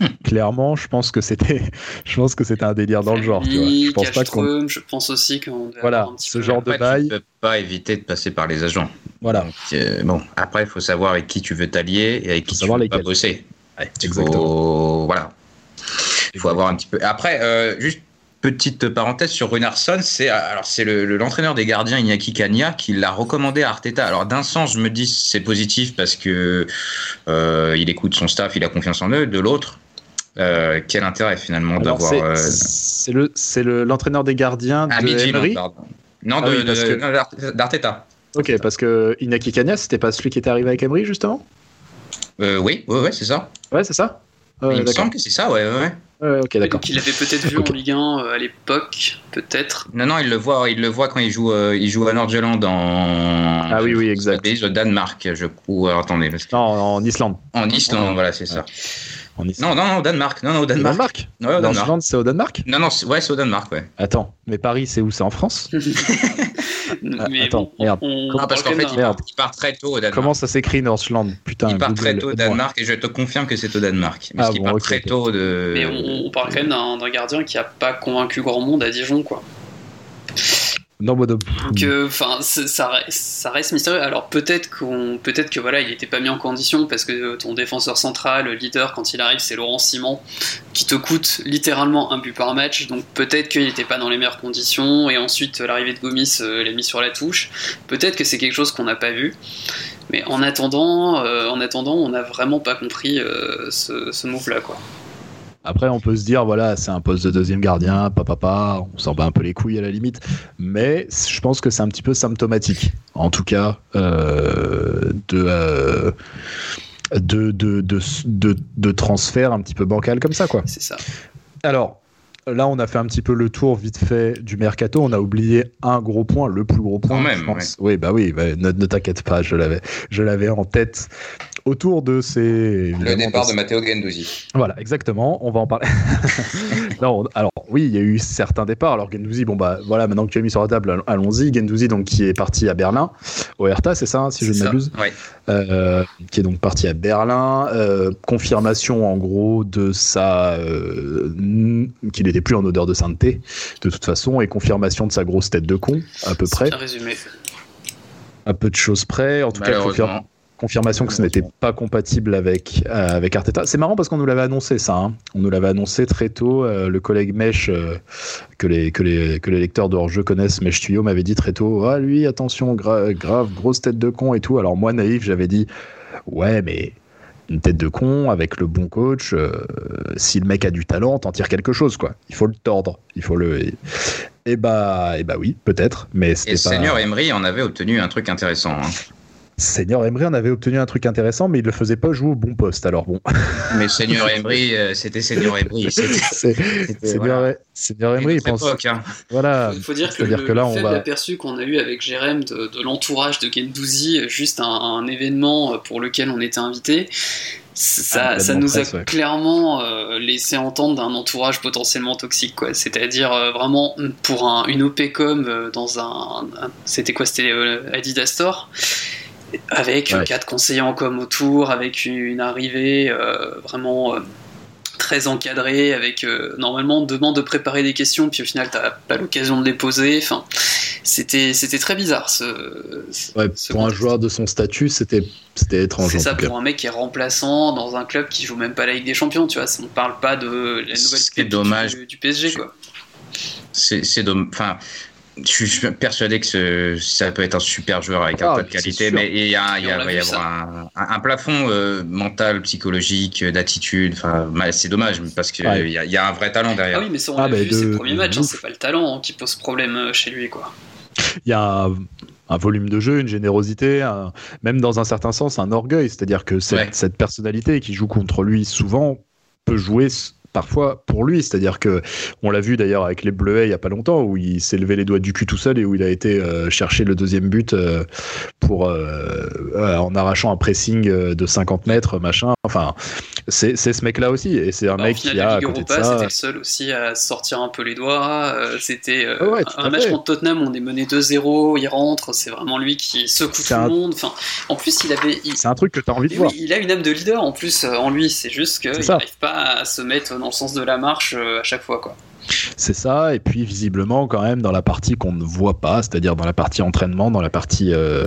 Clairement, je pense que c'était, je pense que c'était un délire dans le genre. Tu vois. Je pense pas qu'on. Je pense aussi qu'on. Voilà, ce genre de bail. Tu peux pas éviter de passer par les agents. Voilà. Euh, bon, après, il faut savoir avec qui tu veux t'allier et avec qui tu veux pas bosser. Exactement. Voilà. Il faut avoir un petit peu. Après, euh, juste petite parenthèse sur Runarsson, c'est alors c'est l'entraîneur des gardiens Iñaki Kanya qui l'a recommandé à Arteta. Alors d'un sens, je me dis c'est positif parce que euh, il écoute son staff, il a confiance en eux. De l'autre, euh, quel intérêt finalement d'avoir. Euh, c'est le c'est l'entraîneur des gardiens ah, de Emery Non, ah d'Arteta. Ok, parce que Inaki Kanya, c'était pas celui qui était arrivé avec Emery justement? Oui, oui, ouais, c'est ça. Ouais, c'est ça? il me semble que c'est ça, ouais, ouais. Ouais, ok, d'accord. Donc il avait peut-être vu en Ligue 1 euh, à l'époque, peut-être. Non, non, il le voit, il le voit quand il joue, euh, il joue à Nordjylland en. Ah oui, oui, exact. Au Danemark, je crois. attendez. Non, en Islande. En Islande, voilà, c'est ça. Non, non, non, au Danemark. Non, non, au Danemark. Danemark ouais, au Danemark. c'est au Danemark Non, non, ouais, c'est au Danemark, ouais. Attends, mais Paris, c'est où? C'est en France? Ah, Attends, merde. Ah, parce qu'en fait, il part, très tôt au Danemark. Comment ça s'écrit Northland Putain. Il part très tôt au Danemark et je te confirme que c'est au Danemark. Parce ah, qu'il part très tôt de. Mais on, parle quand même d'un gardien qui a pas convaincu grand monde à Dijon, quoi. Non, Donc, enfin, ça, reste mystérieux. Alors peut-être qu'on, peut-être que voilà, il n'était pas mis en condition parce que ton défenseur central, le leader, quand il arrive, c'est Laurent Simon, qui te coûte littéralement un but par match. Donc peut-être qu'il n'était pas dans les meilleures conditions. Et ensuite, l'arrivée de Gomis euh, l'a mis sur la touche. Peut-être que c'est quelque chose qu'on n'a pas vu. Mais en attendant, euh, en attendant, on n'a vraiment pas compris euh, ce, ce move-là, quoi. Après, on peut se dire, voilà, c'est un poste de deuxième gardien, papa, papa, on s'en bat un peu les couilles à la limite. Mais je pense que c'est un petit peu symptomatique, en tout cas, euh, euh, de, de, de, de, de, transfert un petit peu bancal comme ça, quoi. C'est ça. Alors, là, on a fait un petit peu le tour vite fait du mercato. On a oublié un gros point, le plus gros point. même, Oui, bah oui, bah, ne, ne t'inquiète pas, je l'avais, je l'avais en tête autour de ces. Le départ de, Matteo Gendouzi. Voilà, exactement. On va en parler. non, alors oui, il y a eu certains départs. Alors Gendouzi, bon bah voilà, maintenant que tu as mis sur la table, allons-y. Gendouzi, donc qui est parti à Berlin, au Hertha, c'est ça, si je ne m'abuse. Euh, qui est donc parti à Berlin. Euh, confirmation en gros de sa euh, qu'il n'était plus en odeur de sainteté, de toute façon, et confirmation de sa grosse tête de con, à peu près. Bien résumé. À peu de choses près, en tout cas, confirmation confirmation que ce n'était pas compatible avec, euh, avec Arteta. C'est marrant parce qu'on nous l'avait annoncé ça. Hein. On nous l'avait annoncé très tôt. Euh, le collègue Mesh, euh, que, les, que, les, que les lecteurs de hors-jeu connaissent, Mesh Tuyau, m'avait dit très tôt Ah, lui, attention, grave, grosse tête de con et tout. Alors, moi, naïf, j'avais dit Ouais, mais une tête de con avec le bon coach. si le mec a du talent, t'en tires quelque chose, quoi. Il faut le tordre. Il faut le. Et bah, et bah oui, peut-être. Mais et pas... Seigneur Emery en avait obtenu un truc intéressant. Hein. Seigneur Emery en avait obtenu un truc intéressant, mais il le faisait pas jouer au bon poste. Alors bon. Mais Seigneur Emery, euh, c'était Seigneur Emery. Seigneur, Seigneur Emery, il pense. Hein. Voilà. Il faut dire que, le, que là, on va... aperçu qu'on a eu avec Jérém de, l'entourage de Gendouzi, juste un, événement pour lequel on était invité. Ça, ah, ça nous a clairement euh, laissé entendre d'un entourage potentiellement toxique, quoi. C'est-à-dire euh, vraiment pour un, une OPCOM dans un, un c'était quoi? C'était Adidas Store avec quatre conseillers en com autour, avec une arrivée euh, vraiment euh, très encadrée, avec euh, normalement on demande de préparer des questions, puis au final t'as pas l'occasion de les poser. Enfin, c'était c'était très bizarre. Ce, pour un joueur de son statut, c'était c'était étrange. C'est ça pour un mec qui est remplaçant dans un club qui joue même pas la Ligue des Champions, tu vois. On parle pas de la nouvelle dommage. Du, du, PSG, quoi. C'est dommage. Enfin, je suis persuadé que ça peut être un super joueur avec un ah, tas de qualité, mais il, y a, va y avoir un, plafond euh, mental, psychologique, d'attitude. Enfin, c'est dommage parce qu'il y, y, a un vrai talent derrière. Ah oui, mais ça, on ah, vu ses premiers matchs, hein, c'est pas le talent hein, qui pose problème euh, chez lui, quoi. Il y a un, volume de jeu, une générosité, même dans un certain sens, un orgueil. C'est-à-dire que cette, cette personnalité qui joue contre lui souvent peut jouer parfois pour lui. C'est-à-dire que on l'a vu d'ailleurs avec les Bleuets il y a pas longtemps où il s'est levé les doigts du cul tout seul et où il a été euh, chercher le deuxième but euh, pour euh, en arrachant un pressing de 50 mètres, machin. Enfin, c'est ce mec-là aussi et c'est un bah, mec qui a C'était le seul aussi à sortir un peu les doigts. c'était un match contre Tottenham, on est mené 2-0, il rentre, c'est vraiment lui qui secoue tout le monde. Enfin, en plus, il avait. C'est un truc que tu as envie de voir. il a une âme de leader en plus en lui. C'est juste qu'il n'arrive pas à se mettre dans le sens de la marche à chaque fois, quoi. C'est ça, et puis visiblement quand même dans la partie qu'on ne voit pas, c'est-à-dire dans la partie entraînement, dans la partie, euh,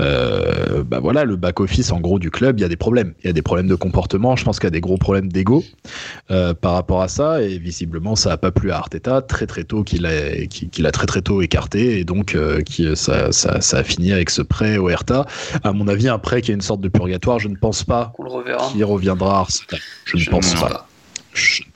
euh, bah voilà, le back office en gros du club, il y a des problèmes, il y a des problèmes de comportement. Je pense qu'il y a des gros problèmes d'ego euh, par rapport à ça, et visiblement ça a pas plu à Arteta très très tôt qu'il a, qu'il a très très tôt écarté, et donc qui, ça, ça, ça, a fini avec ce prêt au Hertha. À mon avis, un prêt qui est une sorte de purgatoire. Je ne pense pas qu'il reviendra. Je ne pense pas.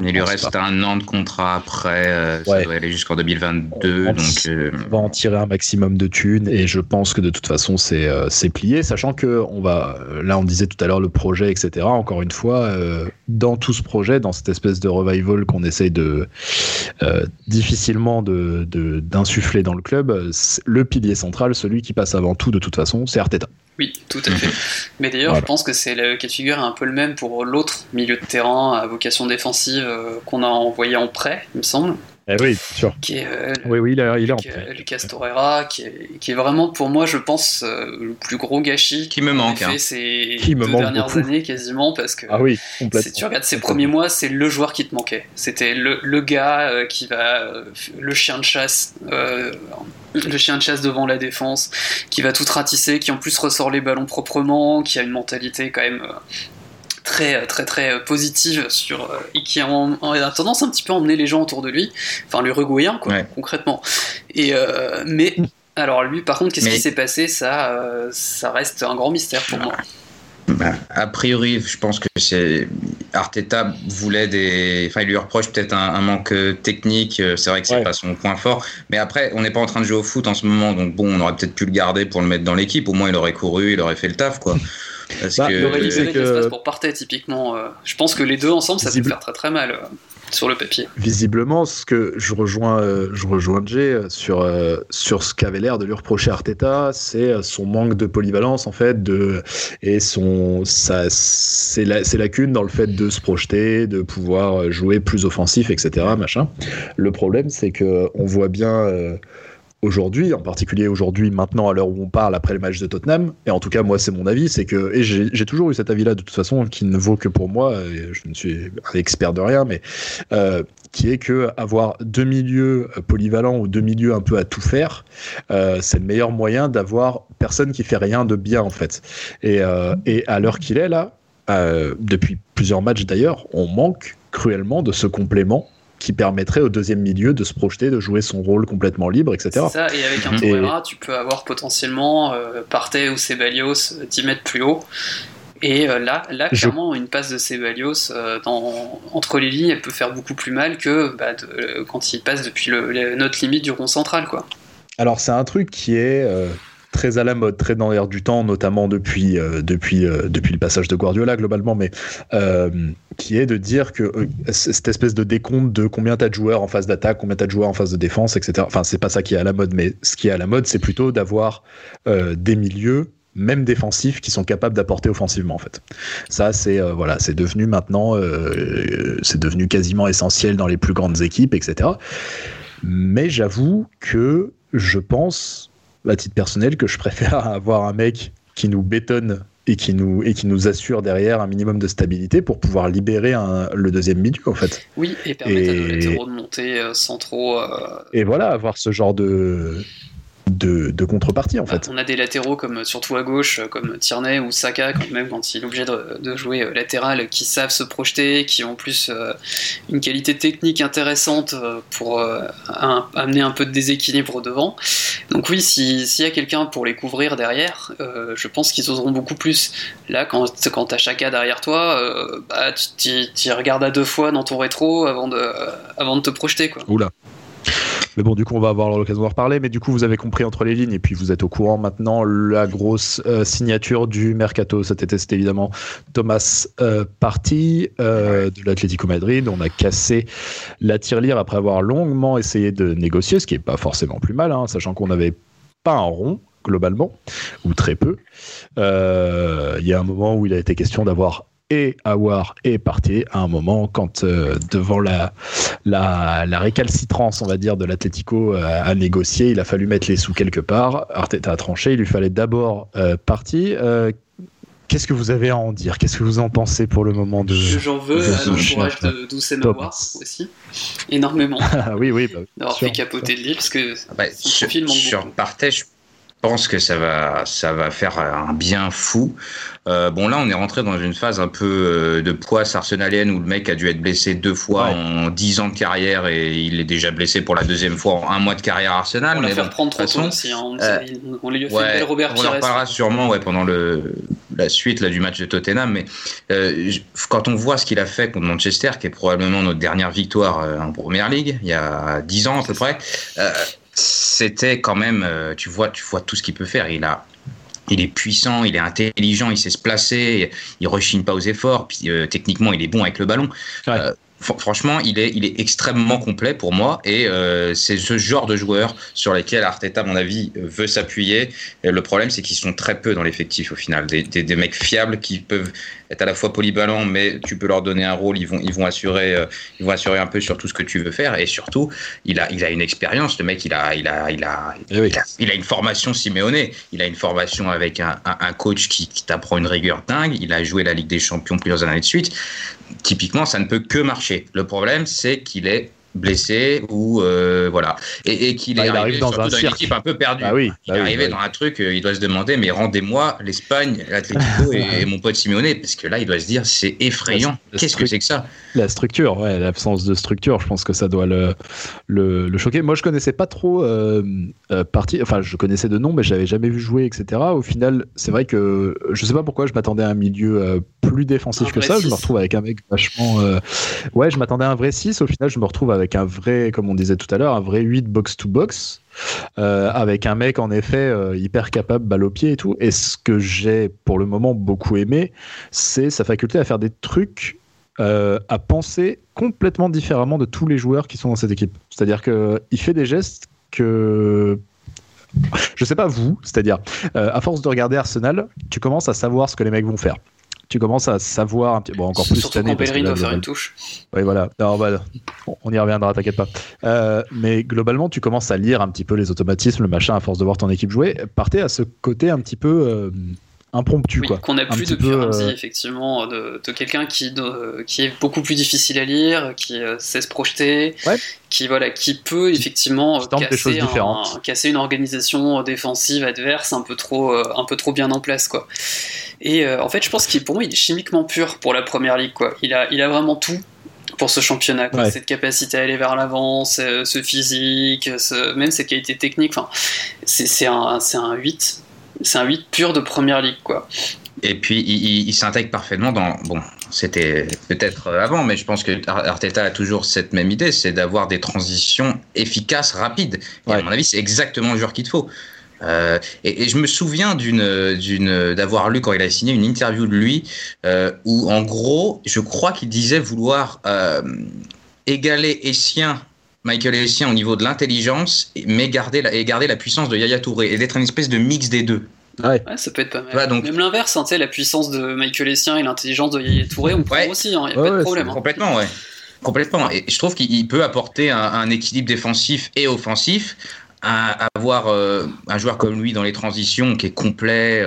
Il lui reste un an de contrat après, euh, ça doit aller jusqu'en 2022. On, donc, euh, va en tirer un maximum de thunes et je pense que de toute façon c'est euh, plié, sachant que on va, là on disait tout à l'heure le projet, etc. Encore une fois, dans tout ce projet, dans cette espèce de revival qu'on essaye de difficilement d'insuffler de, d'insuffler dans le club, le pilier central, celui qui passe avant tout de toute façon, c'est Arteta. Oui, tout à fait. Mais d'ailleurs, je pense que c'est le cas de figure un peu le même pour l'autre milieu de terrain à vocation défensive euh, qu'on a envoyé en prêt, il me semble. Eh oui, sûr. Qui est, euh, oui, oui, il est, en prêt. Lucas Torreira, qui est, qui est, vraiment pour moi, je pense, euh, le plus gros gâchis qui me manque. Fait hein. ces qui deux dernières années quasiment parce que ah oui, tu regardes ses premiers mois, c'est le joueur qui te manquait. C'était le, le, gars qui va le chien de chasse le chien de chasse devant la défense, qui va tout ratisser, qui en plus ressort les ballons proprement, qui a une mentalité quand même euh, très très très positive sur euh, et qui a, tendance un petit peu à emmener les gens autour de lui, enfin l'Uruguayen quoi, concrètement. Et euh, mais alors lui par contre qu'est-ce qui s'est passé? Ça ça reste un grand mystère pour moi. Bah, a priori, je pense que c'est Arteta voulait des, enfin il lui reproche peut-être un, manque technique. C'est vrai que c'est pas son point fort, mais après on n'est pas en train de jouer au foot en ce moment, donc bon, on aurait peut-être pu le garder pour le mettre dans l'équipe. Au moins il aurait couru, il aurait fait le taf, quoi. Parce bah, il aurait libéré que... pour Partey typiquement. Euh. je pense que les deux ensemble, ça peut faire très très mal. Euh sur le papier. Visiblement, ce que je rejoins, euh, je rejoins Jay sur, sur ce qu'avait l'air de lui reprocher Arteta, c'est son manque de polyvalence en fait, de, et son, sa, ses, lacunes dans le fait de se projeter, de pouvoir jouer plus offensif, etc. Machin. Le problème, c'est que on voit bien aujourd'hui, en particulier aujourd'hui, maintenant à l'heure où on parle après le match de Tottenham, et en tout cas moi c'est mon avis, c'est que, et j'ai toujours eu cet avis-là de toute façon, qui ne vaut que pour moi, je ne suis un expert de rien, mais euh, qui est que avoir deux milieux polyvalents ou deux milieux un peu à tout faire, euh, c'est le meilleur moyen d'avoir personne qui fait rien de bien en fait. Et, euh, et à l'heure qu'il est là, depuis plusieurs matchs d'ailleurs, on manque cruellement de ce complément qui permettrait au deuxième milieu de se projeter, de jouer son rôle complètement libre, etc. Ça, et avec un Torreira, tu peux avoir potentiellement euh, Partey ou Sebalios 10 euh, mètres plus haut. Et euh, là, là clairement, une passe de Sebalios euh, dans, entre les lignes, elle peut faire beaucoup plus mal que bah, quand il passe depuis le, notre limite du rond central. Quoi. Alors, c'est un truc qui est très à la mode, très dans l'air du temps, notamment depuis, euh, depuis, euh, depuis le passage de Guardiola globalement, mais euh, qui est de dire que cette espèce de décompte de combien tu as de joueurs en phase d'attaque, combien tu as de joueurs en phase de défense, etc. Enfin, c'est pas ça qui est à la mode, mais ce qui est à la mode, c'est plutôt d'avoir des milieux même défensifs qui sont capables d'apporter offensivement en fait. Ça c'est voilà, c'est devenu maintenant c'est devenu quasiment essentiel dans les plus grandes équipes etc. Mais j'avoue que je pense à titre personnel, que je préfère avoir un mec qui nous bétonne et qui nous et qui nous assure derrière un minimum de stabilité pour pouvoir libérer le deuxième milieu en fait. Oui, et permettre à nos latéraux de monter euh, sans trop. Euh, et voilà, avoir ce genre de de, contrepartie en fait. On a des latéraux comme surtout à gauche comme Tierney ou Saka quand même quand il est obligé de, jouer euh, latéral qui savent se projeter, qui ont en plus euh, une qualité technique intéressante euh, pour amener un peu de déséquilibre devant. Donc oui, s'il y a quelqu'un pour les couvrir derrière, je pense qu'ils oseront beaucoup plus. Là, quand, quand tu as Chaka derrière toi, bah, tu, regardes à deux fois dans ton rétro avant de, avant de te projeter. Quoi. Oula. Mais bon, du coup, on va avoir l'occasion d'en reparler. Mais du coup, vous avez compris entre les lignes et puis vous êtes au courant maintenant. La grosse euh, signature du mercato c'était évidemment Thomas euh, euh, de l'Atlético Madrid. On a cassé la tirelire après avoir longuement essayé de négocier, ce qui n'est pas forcément plus mal, hein, sachant qu'on n'avait pas un rond globalement, ou très peu. Il y a un moment où il a été question d'avoir et Awar est parti à un moment quand euh, devant la, la, récalcitrance on va dire de l'Atlético euh, à négocier il a fallu mettre les sous quelque part. Arteta a tranché il lui fallait d'abord euh, partir. Qu'est-ce que vous avez à en dire? Qu'est-ce que vous en pensez pour le moment de J'en veux à l'entourage de Douce aussi, énormément. Ah oui, oui. Bah, D'avoir fait capoter le lit parce que ah bah, son sur, sur Partège, pense que ça va, ça va faire un bien fou. Euh, bon, là, on est rentré dans une phase un peu euh, de poisse arsenalienne où le mec a dû être blessé deux fois en dix ans de carrière et il est déjà blessé pour la deuxième fois en un mois de carrière Arsenal. On mais faire prendre trop tôt aussi. Hein. Euh, on lui a fait ouais, Robert On en parlera sûrement ouais, pendant le, la suite là, du match de Tottenham. Mais euh, quand on voit ce qu'il a fait contre Manchester, qui est probablement notre dernière victoire en Première Ligue, il y a dix ans à peu près c'était quand même, euh, tu vois, tu vois tout ce qu'il peut faire. Il a, il est puissant, il est intelligent, il sait se placer, il rechigne pas aux efforts. Puis euh, techniquement, il est bon avec le ballon. Euh, franchement, il est, il est extrêmement complet pour moi et euh, c'est ce genre de joueurs sur lesquels Arteta, à mon avis, veut s'appuyer. Le problème, c'est qu'ils sont très peu dans l'effectif au final. Des, des, mecs fiables qui peuvent être à la fois polyvalents, mais tu peux leur donner un rôle, ils vont, ils vont, assurer, euh, ils vont assurer un peu sur tout ce que tu veux faire et surtout, il a, il a une expérience. Le mec, il a, il a, il a, eh il a, il a, une formation Simeone. Il a une formation avec un, un, coach qui, qui t'apprend une rigueur dingue. Il a joué la Ligue des Champions plusieurs années de suite typiquement, ça ne peut que marcher. Le problème, c'est qu'il est blessé ou euh, voilà et, et qu'il bah, est arrivé dans, un dans une équipe un peu perdue. Bah oui, il est bah arrivé dans un truc, euh, il doit se demander mais rendez-moi l'Espagne, l'Atlético et, mon pote Simeone parce que là il doit se dire c'est effrayant. Qu'est-ce que c'est que ça? La structure, ouais, l'absence de structure, je pense que ça doit le, le, choquer. Moi je connaissais pas trop euh, euh partie, enfin je connaissais de nom mais j'avais jamais vu jouer etc. Au final c'est vrai que je sais pas pourquoi je m'attendais à un milieu plus défensif que ça. Je me retrouve avec un mec vachement ouais je m'attendais à un vrai 6 au final je me retrouve avec avec un vrai, comme on disait tout à l'heure, un vrai 8 box-to-box. Euh, avec un mec en effet euh, hyper capable, balle au pied et tout. Et ce que j'ai pour le moment beaucoup aimé, c'est sa faculté à faire des trucs, euh, à penser complètement différemment de tous les joueurs qui sont dans cette équipe. C'est-à-dire qu'il fait des gestes que je sais pas vous, c'est-à-dire à force de regarder Arsenal, tu commences à savoir ce que les mecs vont faire tu commences à savoir un petit bon encore plus cette année parce doit faire une touche. Oui voilà, bah, on y reviendra, t'inquiète pas. Euh, mais globalement, tu commences à lire un petit peu les automatismes, le machin à force de voir ton équipe jouer. Partez à ce côté un petit peu euh, impromptu oui, quoi. Qu'on a plus depuis Ramsey, euh, effectivement, de, quelqu'un qui, qui est beaucoup plus difficile à lire, qui sait se projeter, qui voilà, qui peut effectivement casser, un, casser, une organisation défensive adverse un peu trop, un peu trop bien en place quoi. Et euh, en fait, je pense qu'il pour moi, il est chimiquement pur pour la première ligue. Quoi. Il, a, il a vraiment tout pour ce championnat. Cette capacité à aller vers l'avant, ce, physique, même cette qualité technique. Enfin, c'est un, un 8. C'est un 8 pur de première ligue. Quoi. Et puis, il, s'intègre parfaitement dans. Bon, c'était peut-être avant, mais je pense que Arteta a toujours cette même idée c'est d'avoir des transitions efficaces, rapides. Et à mon avis, c'est exactement le joueur qu'il te faut. Euh, et, je me souviens d'une, d'une, d'avoir lu quand il a signé une interview de lui euh, où, en gros, je crois qu'il disait vouloir euh, égaler Essien, Michael Essien au niveau de l'intelligence, mais garder la, et garder la puissance de Yaya Touré et d'être une espèce de mix des deux. Ouais. ça peut être pas mal. donc... Même l'inverse, hein, la puissance de Michael Essien et l'intelligence de Yaya Touré, on prend aussi, il hein, n'y a pas de problème. Hein. Complètement, ouais. Complètement. Et je trouve qu'il peut apporter un, un, équilibre défensif et offensif à avoir euh, un joueur comme lui dans les transitions qui est complet.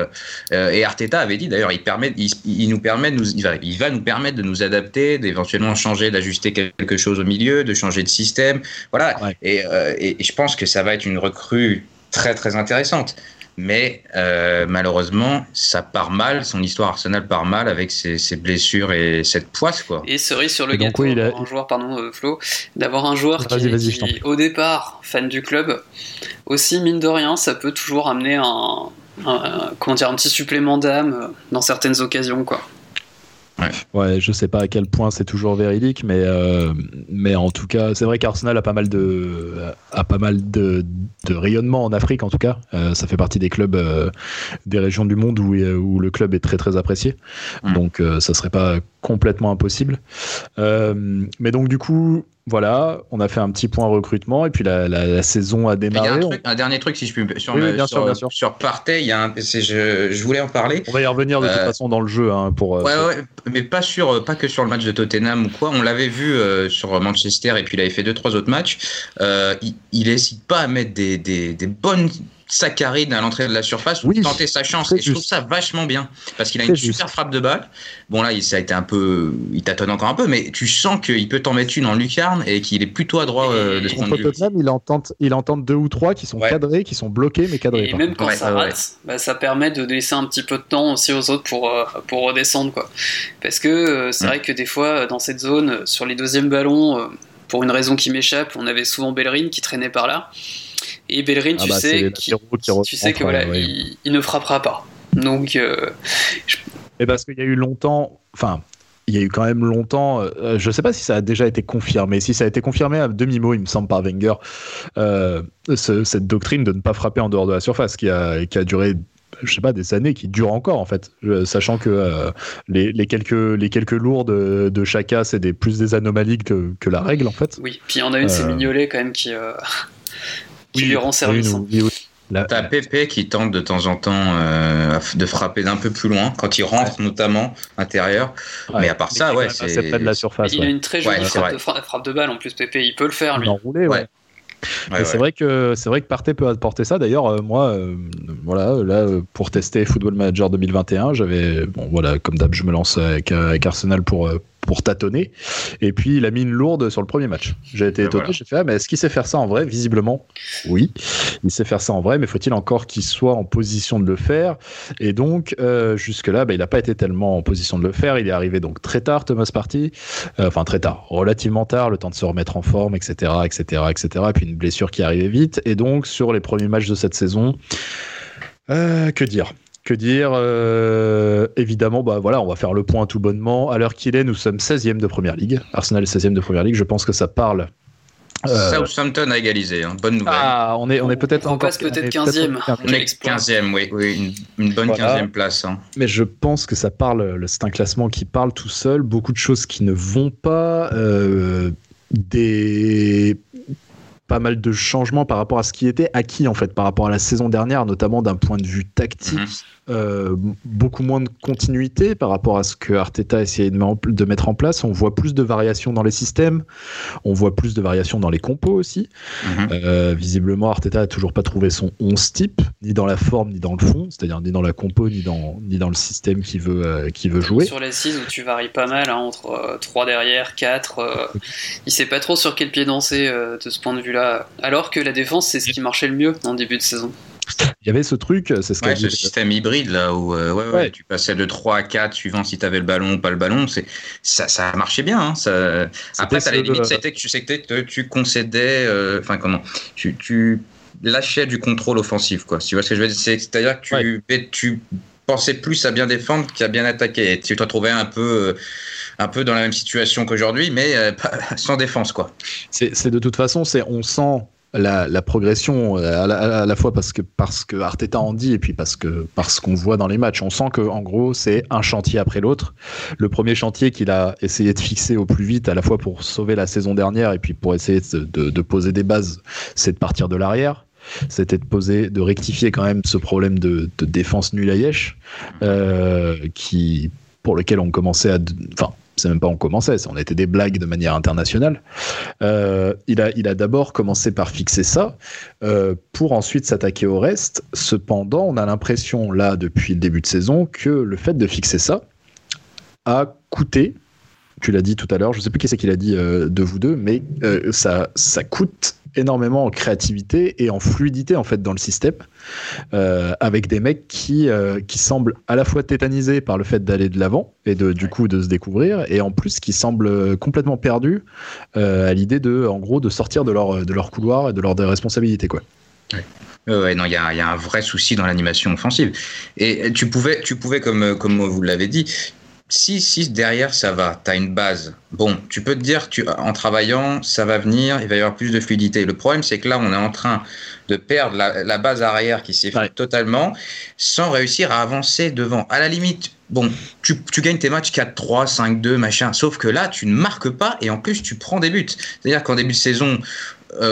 Euh, et Arteta avait dit d'ailleurs, il, permet, il, nous permet de nous, il va, il va, nous permettre de nous adapter, d'éventuellement changer, d'ajuster quelque chose au milieu, de changer de système. Voilà. Et, euh, et, je pense que ça va être une recrue très très intéressante. Mais euh, malheureusement, ça part mal. Son histoire Arsenal part mal avec ses, ses blessures et cette poisse. Quoi. Et cerise sur le gâteau, un joueur, pardon, euh, Flo, d'avoir un joueur qui, qui au départ, fan du club, aussi, mine de rien, ça peut toujours amener un, un comment dire, un petit supplément d'âme dans certaines occasions. quoi. Ouais. ouais, je sais pas à quel point c'est toujours véridique, mais, euh, mais en tout cas, c'est vrai qu'Arsenal a pas mal de, a pas mal de, de, rayonnement en Afrique, en tout cas. Euh, ça fait partie des clubs euh, des régions du monde où, où le club est très très apprécié. Donc ça serait pas complètement impossible. mais donc du coup, voilà, on a fait un petit point recrutement et puis la, saison a démarré. un, dernier truc, si je puis sur, bien sûr, bien sûr. sur Partey, il y a un, je, je, voulais en parler. On va y revenir de toute euh, façon dans le jeu hein, pour. Euh, ouais, mais pas sur, pas que sur le match de Tottenham ou quoi. On l'avait vu euh, sur Manchester et puis il avait fait deux trois autres matchs. il n'hésite pas à mettre des, des, des bonnes saccharine à l'entrée de la surface pour tenter sa chance. Et je trouve ça vachement bien parce qu'il a une super frappe de balle. Bon là, il, ça a été un peu, il tâtonne encore un peu, mais tu sens qu'il peut t'en mettre une en lucarne et qu'il est plutôt à droit euh, de ce point de vue. il entend, il entend deux ou trois qui sont cadrés, qui sont bloqués mais cadrés. Et même quand ça rate, bah, ça permet de laisser un petit peu de temps aussi aux autres pour euh, pour redescendre quoi. Parce que euh, c'est vrai que des fois dans cette zone, sur les deuxièmes ballons, pour une raison qui m'échappe, on avait souvent Bellerin qui traînait par là. Et Bellerin, ah tu, bah, sais, tu sais que voilà, il, ne frappera pas. Donc, euh, Et parce qu'il y a eu longtemps, enfin, il y a eu quand même longtemps, euh, je ne sais pas si ça a déjà été confirmé, si ça a été confirmé à demi-mot, il me semble, par Wenger, euh, cette doctrine de ne pas frapper en dehors de la surface, qui a, qui a duré je sais pas, des années qui durent encore en fait, sachant que les, les, quelques, les quelques lourds de, de Chaka, c'est des, plus des anomalies que, que, la règle en fait. Oui, puis il y en a une, c'est Mignolet quand même qui, qui lui rend service. Hein. T'as Pépé qui tente de temps en temps euh, de frapper d'un peu plus loin, quand il rentre notamment intérieur. Mais à part ça, ouais, c'est près de la surface. Il a une très jolie frappe, de frappe, de balle en plus, Pépé. Il peut le faire, lui. ouais. c'est vrai que c'est vrai que Partey peut apporter ça. D'ailleurs, euh, moi, euh, voilà, là pour tester Football Manager 2021, j'avais bon voilà, comme d'hab, je me lance avec, avec Arsenal pour pour tâtonner. Et puis il a mis une lourde sur le premier match. J'ai été étonné, j'ai fait ah, mais est-ce qu'il sait faire ça en vrai? Visiblement, oui, il sait faire ça en vrai, mais faut-il encore qu'il soit en position de le faire? Et donc euh, jusque là, bah, il n'a pas été tellement en position de le faire. Il est arrivé donc très tard, Thomas Party, euh, enfin très tard, relativement tard, le temps de se remettre en forme, etc., etc., etc. Et puis une blessure qui arrivait vite. Et donc sur les premiers matchs de cette saison. Euh, que dire? Que dire euh, Évidemment, bah voilà, on va faire le point tout bonnement. À l'heure qu'il est, nous sommes 16e de première ligue. Arsenal est 16e de première ligue. Je pense que ça parle. Euh... Southampton a égalisé, hein. bonne nouvelle. Ah, on est, on est peut-être on passe peut-être 15e. On est 15e, oui, oui une, bonne 15e place. Hein. Mais je pense que ça parle, c'est un classement qui parle tout seul. Beaucoup de choses qui ne vont pas. Euh, des pas mal de changements par rapport à ce qui était acquis en fait par rapport à la saison dernière, notamment d'un point de vue tactique. Mhm. Euh, beaucoup moins de continuité par rapport à ce que Arteta essayait de mettre en place. On voit plus de variations dans les systèmes, on voit plus de variations dans les compos aussi. Mhm. Euh, visiblement, Arteta a toujours pas trouvé son 11 type, ni dans la forme, ni dans le fond, c'est-à-dire ni dans la compo, ni dans, ni dans le système qui veut, euh, veut jouer. Sur les 6 où tu varies pas mal, hein, entre 3 derrière, 4, il sait pas trop sur quel pied danser de ce point de Alors que la défense, c'est ce qui marchait le mieux en début de saison. Il y avait ce truc, c'est ce, ouais, ce système hybride là où euh, ouais, ouais, tu passais de 3 à 4 suivant si tu avais le ballon ou pas le ballon. C'est, ça, ça marchait bien. Hein, ça... Après, à la limite, c'était que tu sais que tu concédais, euh, enfin comment, tu, tu, lâchais du contrôle offensif. Quoi. Tu vois ce que je veux dire? C'est-à-dire que tu, tu pensais plus à bien défendre qu'à bien attaquer. Et tu te retrouvais un peu euh, un peu dans la même situation qu'aujourd'hui, mais sans défense, quoi. C'est de toute façon, on sent la, progression euh, à la, fois parce que parce que Arteta en dit et puis parce parce qu'on voit dans les matchs, on sent que en gros c'est un chantier après l'autre. Le premier chantier qu'il a essayé de fixer au plus vite, à la fois pour sauver la saison dernière et puis pour essayer de, poser des bases, c'est de partir de l'arrière c'était de poser, de rectifier quand même ce problème de, défense nul à Yesh, euh, qui, pour lequel on commençait à, enfin, c'est même pas on commençait, on était des blagues de manière internationale. Euh, il a, il a d'abord commencé par fixer ça euh, pour ensuite s'attaquer au reste. Cependant, on a l'impression là depuis le début de saison que le fait de fixer ça a coûté. Tu l'as dit tout à l'heure, je sais plus qui c'est qui l'a dit euh, de vous deux, mais ça, ça coûte énormément en créativité et en fluidité en fait dans le système, euh, avec des mecs qui euh, qui semblent à la fois tétanisés par le fait d'aller de l'avant et de du coup de se découvrir, et en plus qui semblent complètement perdus euh, à l'idée de en gros de sortir de leur de leur couloir et de leurs responsabilités quoi. Ouais. non, il y y a, un vrai souci dans l'animation offensive. Et tu pouvais, tu pouvais comme, comme vous l'avez dit, si, si derrière ça va, tu as une base, bon, tu peux te dire, tu, en travaillant, ça va venir, il va y avoir plus de fluidité. Le problème, c'est que là, on est en train de perdre la, base arrière qui s'effrite totalement sans réussir à avancer devant. À la limite, bon, tu, tu gagnes tes matchs 4-3, 5-2, machin, sauf que là, tu ne marques pas et en plus, tu prends des buts. C'est-à-dire qu'en début de saison,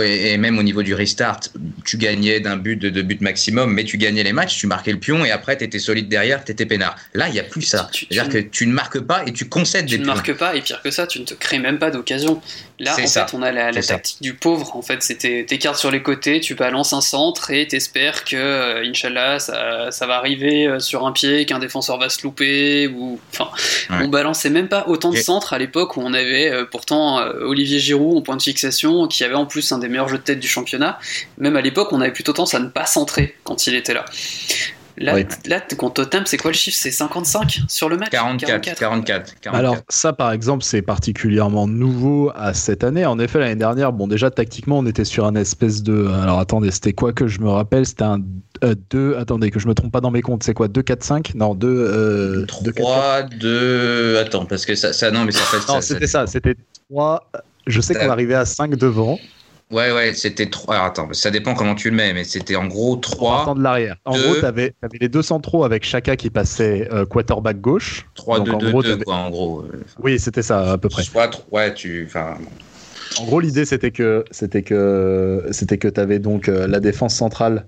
et, même au niveau du restart, tu gagnais d'un but, de deux buts maximum, mais tu gagnais les matchs, tu marquais le pion et après tu étais solide derrière, tu étais peinard. Là, il n'y a plus ça. C'est-à-dire que tu ne marques pas et tu concèdes des pions. Tu ne marques pas et pire que ça, tu ne te crées même pas d'occasion. Là, en fait, on a la, tactique du pauvre. En fait, c'était t'écartes sur les côtés, tu balances un centre et t'espères que, euh, Inch'Allah, ça, ça, va arriver euh, sur un pied, qu'un défenseur va se louper. Ou... Enfin, on balançait même pas autant de centres à l'époque où on avait pourtant Olivier Giroud en point de fixation, qui avait en plus un des meilleurs jeux de tête du championnat. Même à l'époque, on avait plutôt tendance à ne pas centrer quand il était là. Là, là contre Tottenham, c'est quoi le chiffre? C'est 55 sur le match? 44, 44, Alors, ça, par exemple, c'est particulièrement nouveau à cette année. En effet, l'année dernière, bon, déjà, tactiquement, on était sur un espèce de. Alors, attendez, c'était quoi que je me rappelle? C'était un 2. Euh, attendez, que je me trompe pas dans mes comptes. C'est quoi? 2, 4, 5 Non, 2. Euh, 3, 2. Attends, parce que ça. ça non, mais ça fait. Non, c'était ça. C'était 3. Je sais qu'on arrivait à 5 devant. Ouais, ouais, c'était 3. Alors, attends, ça dépend comment tu le mets, mais c'était en gros 3. de l'arrière. En gros, tu avais, les deux centraux avec Chaka qui passait euh, quarterback gauche. 3, 2, 2, 2, quoi, en gros. Euh, oui, c'était ça, à peu près. Soit, ouais, tu. Enfin. En gros, l'idée, c'était que c'était que c'était que tu avais donc euh, la défense centrale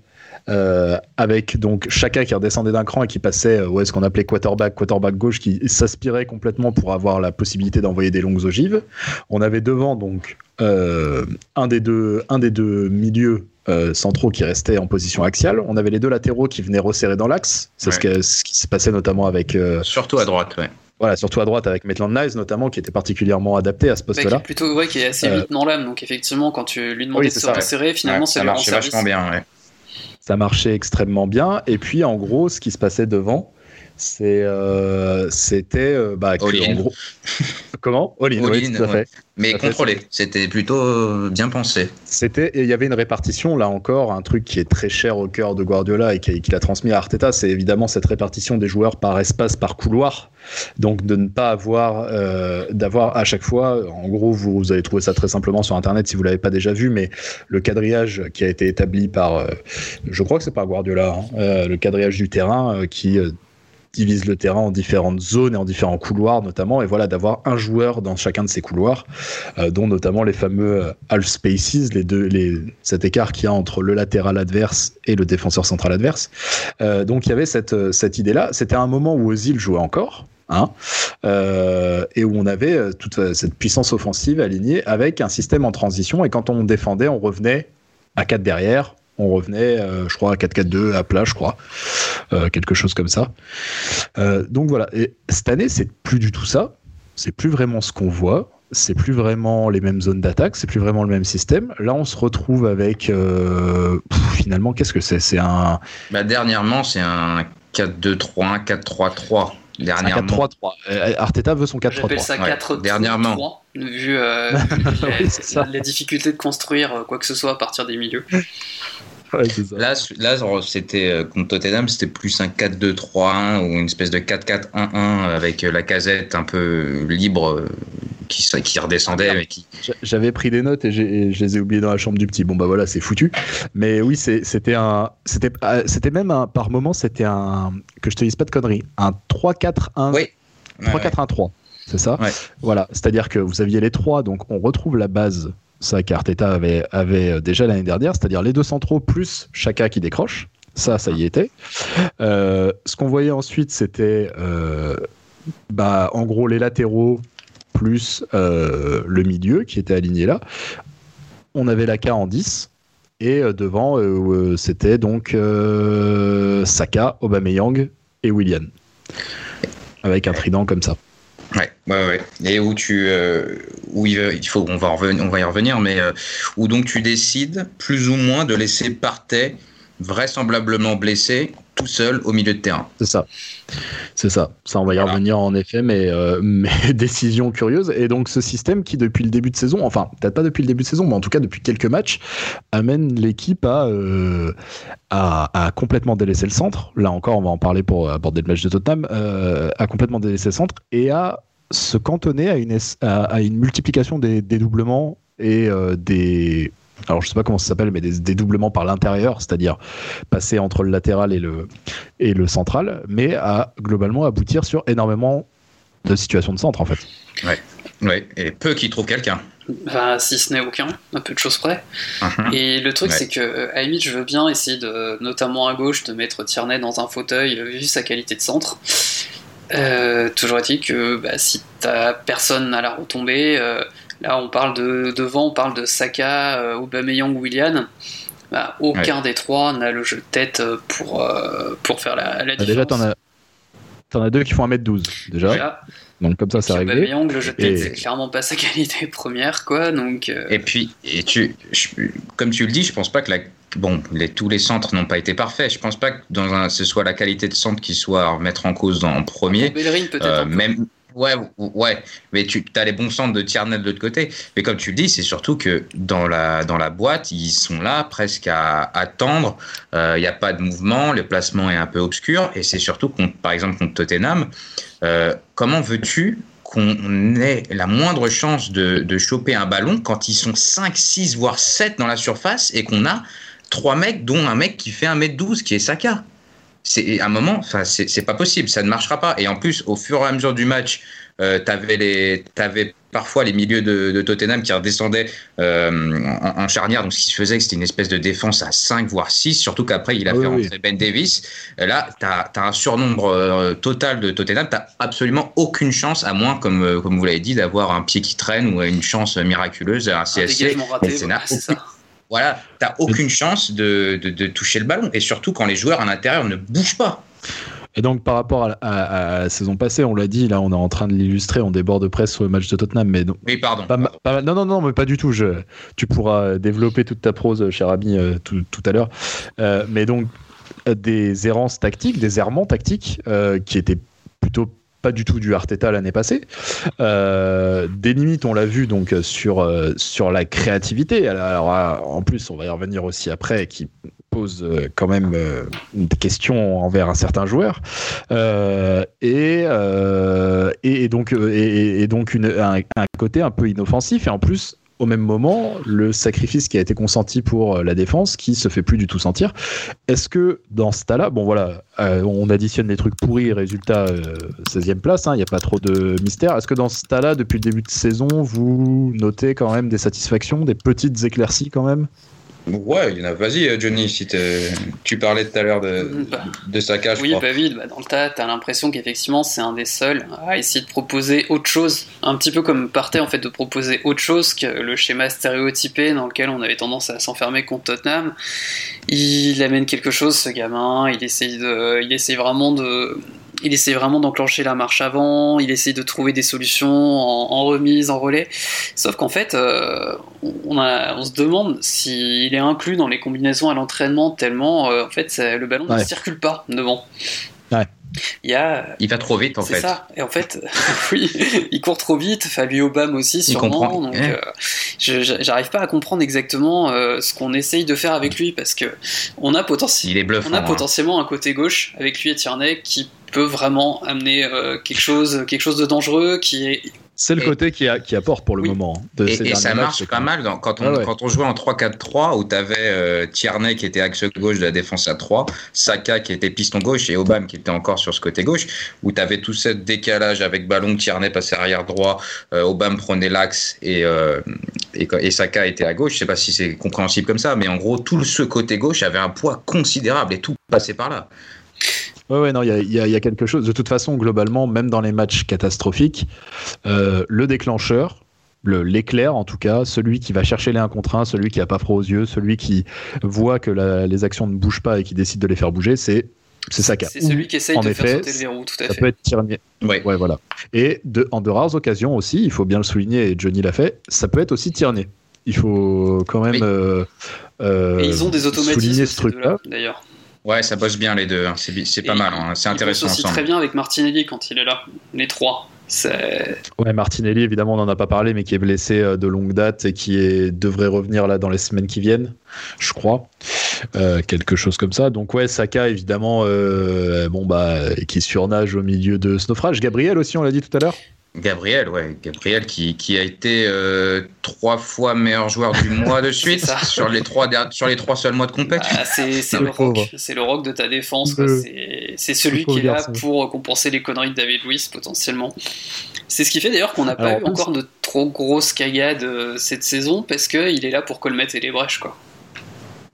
euh, avec donc Chaka qui redescendait d'un cran et qui passait euh, ouais, ce qu'on appelait quarterback, quarterback gauche, qui s'aspirait complètement pour avoir la possibilité d'envoyer des longues ogives. On avait devant donc un, des deux, un des deux milieux centraux qui restait en position axiale. On avait les deux latéraux qui venaient resserrer dans l'axe. C'est ce, ce, qui se passait notamment avec. Surtout à droite, ouais. Voilà, surtout à droite avec Maitland Niles notamment, qui était particulièrement adapté à ce poste-là. plutôt, ouais, qui est assez vite dans l'âme. Donc effectivement, quand tu lui demandais de se resserrer, finalement, c'est ça marchait vachement bien. Ouais ça marchait extrêmement bien. Et puis, en gros, ce qui se passait devant, c'est euh, c'était euh, bah, en gros. Comment? All in, tout à fait. mais contrôlé. C'était plutôt euh, bien pensé. C'était il y avait une répartition là encore un truc qui est très cher au cœur de Guardiola et qu'il a transmis à Arteta c'est évidemment cette répartition des joueurs par espace par couloir. Donc de ne pas avoir d'avoir à chaque fois en gros vous, vous, allez trouver ça très simplement sur internet si vous l'avez pas déjà vu mais le quadrillage qui a été établi par je crois que c'est par Guardiola hein, le quadrillage du terrain qui divise le terrain en différentes zones et en différents couloirs notamment, et voilà d'avoir un joueur dans chacun de ces couloirs, euh, dont notamment les fameux euh, half spaces, les deux, cet écart qu'il y a entre le latéral adverse et le défenseur central adverse. Euh, donc il y avait cette, cette idée-là. C'était un moment où Ozil jouait encore. Hein, et où on avait toute cette puissance offensive alignée avec un système en transition et quand on défendait on revenait à 4 derrière on revenait, euh, je crois, à 4-4-2 à plat, je crois, euh, quelque chose comme ça. Euh, donc voilà. Et cette année, c'est plus du tout ça. C'est plus vraiment ce qu'on voit. C'est plus vraiment les mêmes zones d'attaque. C'est plus vraiment le même système. Là, on se retrouve avec finalement, qu'est-ce que c'est? C'est un. Bah, dernièrement, c'est un 4-2-3-1, 4-3-3. Dernièrement. 4-3-3. Arteta veut son 4-3-3. J'appelle ça 4-3-3. Dernièrement. Vu, les, difficultés de construire quoi que ce soit à partir des milieux. Là, là c'était euh, contre Tottenham, c'était plus un 4-2-3-1 ou une espèce de 4-4-1-1 avec la casette un peu libre euh, qui, qui redescendait. Ah, qui... J'avais pris des notes et, je les ai oubliées dans la chambre du petit. Bon, bah voilà, c'est foutu. Mais oui, c'était un. C'était ah, même un. Par moment, c'était un. Que je te dise pas de conneries. Un 3-4-1. Oui. 3-4-1-3. C'est ça? Voilà. C'est-à-dire que vous aviez les trois, donc on retrouve la base ça qu'Arteta avait, avait euh, déjà l'année dernière, c'est-à-dire les deux centraux plus Chaka qui décroche. Ça, ça y était. Euh, ce qu'on voyait ensuite, c'était euh, bah, en gros les latéraux plus le milieu qui était aligné là. On avait la K en 10 et devant c'était donc Saka, Aubameyang et William avec un trident comme ça. Ouais, ouais, ouais. Et où tu, euh, il, faut, on va, revenir, y revenir, mais euh, où donc tu décides plus ou moins de laisser Partey vraisemblablement blessé tout seul au milieu de terrain. C'est ça. C'est ça. Ça, on va y revenir en effet, mais, euh, mais décision curieuse. Et donc, ce système qui, depuis le début de saison, enfin, peut-être pas depuis le début de saison, mais en tout cas depuis quelques matchs, amène l'équipe à, euh, à, complètement délaisser le centre. Là encore, on va en parler pour aborder le match de Tottenham, euh, à complètement délaisser le centre et à se cantonner à une, à, une multiplication des dédoublements et des alors je sais pas comment ça s'appelle, mais des dédoublements par l'intérieur, c'est-à-dire passer entre le latéral et le, et le central, mais à globalement aboutir sur énormément de situations de centre en fait. Ouais, ouais. et peu qui trouvent quelqu'un. Enfin, si ce n'est aucun, un peu de choses près. Mhm. Et le truc, Ouais. c'est que, à la limite, je veux bien essayer de, notamment à gauche, de mettre Tierney dans un fauteuil, euh, vu sa qualité de centre. Euh, toujours est-il que bah, si t'as personne à la retombée, euh, là on parle de devant, on parle de Saka, euh, Aubameyang, Willian. Bah, aucun des trois n'a le jeu de tête euh, pour, euh, pour faire la, la Ah, différence. déjà, t'en as, t'en as deux qui font 1m12 déjà. Déjà, Donc comme ça, c'est réglé. Aubameyang, le jeu de tête, Et- c'est clairement pas sa qualité première, quoi. Donc, euh, Et puis, et tu, je- comme tu le dis, je pense pas que la, bon, les, tous les centres n'ont pas été parfaits. Je pense pas que dans un, ce soit la qualité de centre qui soit à remettre en cause en premier. Bellerin peut-être Euh, peu. Ouais, ouais, mais tu as les bons centres de Tierney de l'autre côté. Mais comme tu le dis, c'est surtout que dans la, dans la boîte, ils sont là presque à attendre. Il n'y a pas de mouvement, le placement est un peu obscur. Et c'est surtout, contre, par exemple, contre Tottenham, euh, comment veux-tu qu'on ait la moindre chance de, de choper un ballon quand ils sont 5, 6, voire 7 dans la surface et qu'on a trois mecs, dont un mec qui fait 1m12 qui est Saka? C'est à un moment, enfin, c'est c'est pas possible, ça ne marchera pas. Et en plus, au fur et à mesure du match, euh, t'avais les, t'avais parfois les milieux de, de Tottenham qui redescendaient euh, en, en charnière. Donc, ce qui se faisait, c'était une espèce de défense à 5 voire 6. Surtout qu'après, il a fait oui, rentrer Ben Davis. Et là, t'as as un surnombre euh, total de Tottenham. T'as absolument aucune chance, à moins, comme, euh, comme vous l'avez dit, d'avoir un pied qui traîne ou une chance miraculeuse, un un CSC. dégagement raté, ça. Voilà, t'as aucune chance de, de, de toucher le ballon. Et surtout quand les joueurs à l'intérieur ne bougent pas. Et donc par rapport à, à- à la saison passée, on l'a dit, là on est en train de l'illustrer, on déborde de presse sur le match de Tottenham, mais donc, Oui, pardon. pas, pas non, non, non, mais pas du tout. Je, tu pourras développer toute ta prose, cher ami, euh, tout, tout à l'heure. Euh, mais donc euh, des errances tactiques, des errements tactiques euh, qui étaient plutôt pas du tout du Arteta l'année passée. Euh, des limites, on l'a vu donc euh, sur euh, sur la créativité. Alors en plus, on va y revenir aussi après, qui pose quand même des questions envers un certain joueur. Et, et, donc et, et donc une, un, un côté un peu inoffensif et en plus au même moment, le sacrifice qui a été consenti pour euh, la défense qui se fait plus du tout sentir. Est-ce que dans ce tas-là, bon voilà, euh, on additionne des trucs pourris, résultat euh, 16e place, il n'y a pas trop de mystère. Est-ce que dans ce tas-là, depuis le début de saison, vous notez quand même des satisfactions, des petites éclaircies quand même? Ouais, il y en a. Vas-y, euh, Johnny, si tu parlais tout à l'heure de, Bah, de Saka, je Oui, crois. bah vite, bah dans le tas, t'as l'impression qu'effectivement c'est un des seuls à essayer de proposer autre chose, un petit peu comme partait en fait de proposer autre chose que le schéma stéréotypé dans lequel on avait tendance à s'enfermer contre Tottenham. Il amène quelque chose, ce gamin. Il essaye de, il essaye vraiment de, il essaie vraiment d'enclencher la marche avant, il essaie de trouver des solutions en, en remise, en relais. Sauf qu'en fait, euh, on, a, on se demande s'il est inclus dans les combinaisons à l'entraînement tellement, euh, en fait, ça- le ballon ne circule pas devant. Ouais. Il y a. Il va trop vite, en C'est fait. ça. Et en fait, oui, il court trop vite. Fabio Obama aussi, sûrement. Donc, Ouais. euh, je- j'arrive pas à comprendre exactement euh, ce qu'on essaye de faire avec lui parce que on a potentiellement. Il est bluffant. On a hein. potentiellement un côté gauche avec lui et Tierney qui peut vraiment amener euh, quelque chose, quelque chose de dangereux, qui est C'est le Et- côté qui, a- qui apporte pour le Oui. moment. hein, de ces Et, et ça marche pas mal dans- quand, on, Ah ouais. quand on jouait en 3-4-3 où tu avais Tierney qui était axe gauche de la défense à 3, Saka qui était piston gauche et Obama qui était encore sur ce côté gauche, où tu avais tout ce décalage avec ballon, Tierney passait arrière droit, euh, Obama prenait l'axe et, euh, et, et Saka était à gauche. Je sais pas si c'est compréhensible comme ça, mais en gros, tout ce côté gauche avait un poids considérable et tout passait par là. Ouais, ouais, non, il y a, y a- y a quelque chose. De toute façon, globalement, même dans les matchs catastrophiques, euh, le déclencheur, le- l'éclair en tout cas, celui qui va chercher les 1 contre 1, celui qui a pas froid aux yeux, celui qui voit que la- les actions ne bougent pas et qui décide de les faire bouger, c'est c'est Saka. c'est celui qui essaye en de effet, faire sauter le verrou, tout à Ça fait. peut être Tierney. Ouais. Ouais, voilà. Et de, en de rares occasions aussi, il faut bien le souligner, et Johnny l'a fait, ça peut être aussi Tierney. Il faut quand même Oui. euh, euh, Et ils ont des automatismes souligner ce truc-là. d'ailleurs. Ouais, ça bosse bien les deux. hein. C'est pas mal. hein. C'est intéressant aussi très bien avec Martinelli quand il est là, les trois. C'est Ouais, Martinelli, évidemment, on n'en a pas parlé, mais qui est blessé euh, de longue date et qui est, devrait revenir là dans les semaines qui viennent, je crois. Euh, quelque chose comme ça. Donc, ouais, Saka, évidemment, euh, bon, bah, qui surnage au milieu de ce naufrage. Gabriel aussi, on l'a dit tout à l'heure. Gabriel, ouais, Gabriel qui, qui a été euh, trois fois meilleur joueur du mois de suite sur les trois sur les trois seuls mois de compétition. Ah, c'est le rock, c'est le rock de ta défense. C'est celui qui est là pour compenser les conneries de David Luiz potentiellement. C'est ce qui fait d'ailleurs qu'on n'a pas eu encore de trop grosses cagades euh, cette saison parce qu'il est là pour colmater les brèches quoi.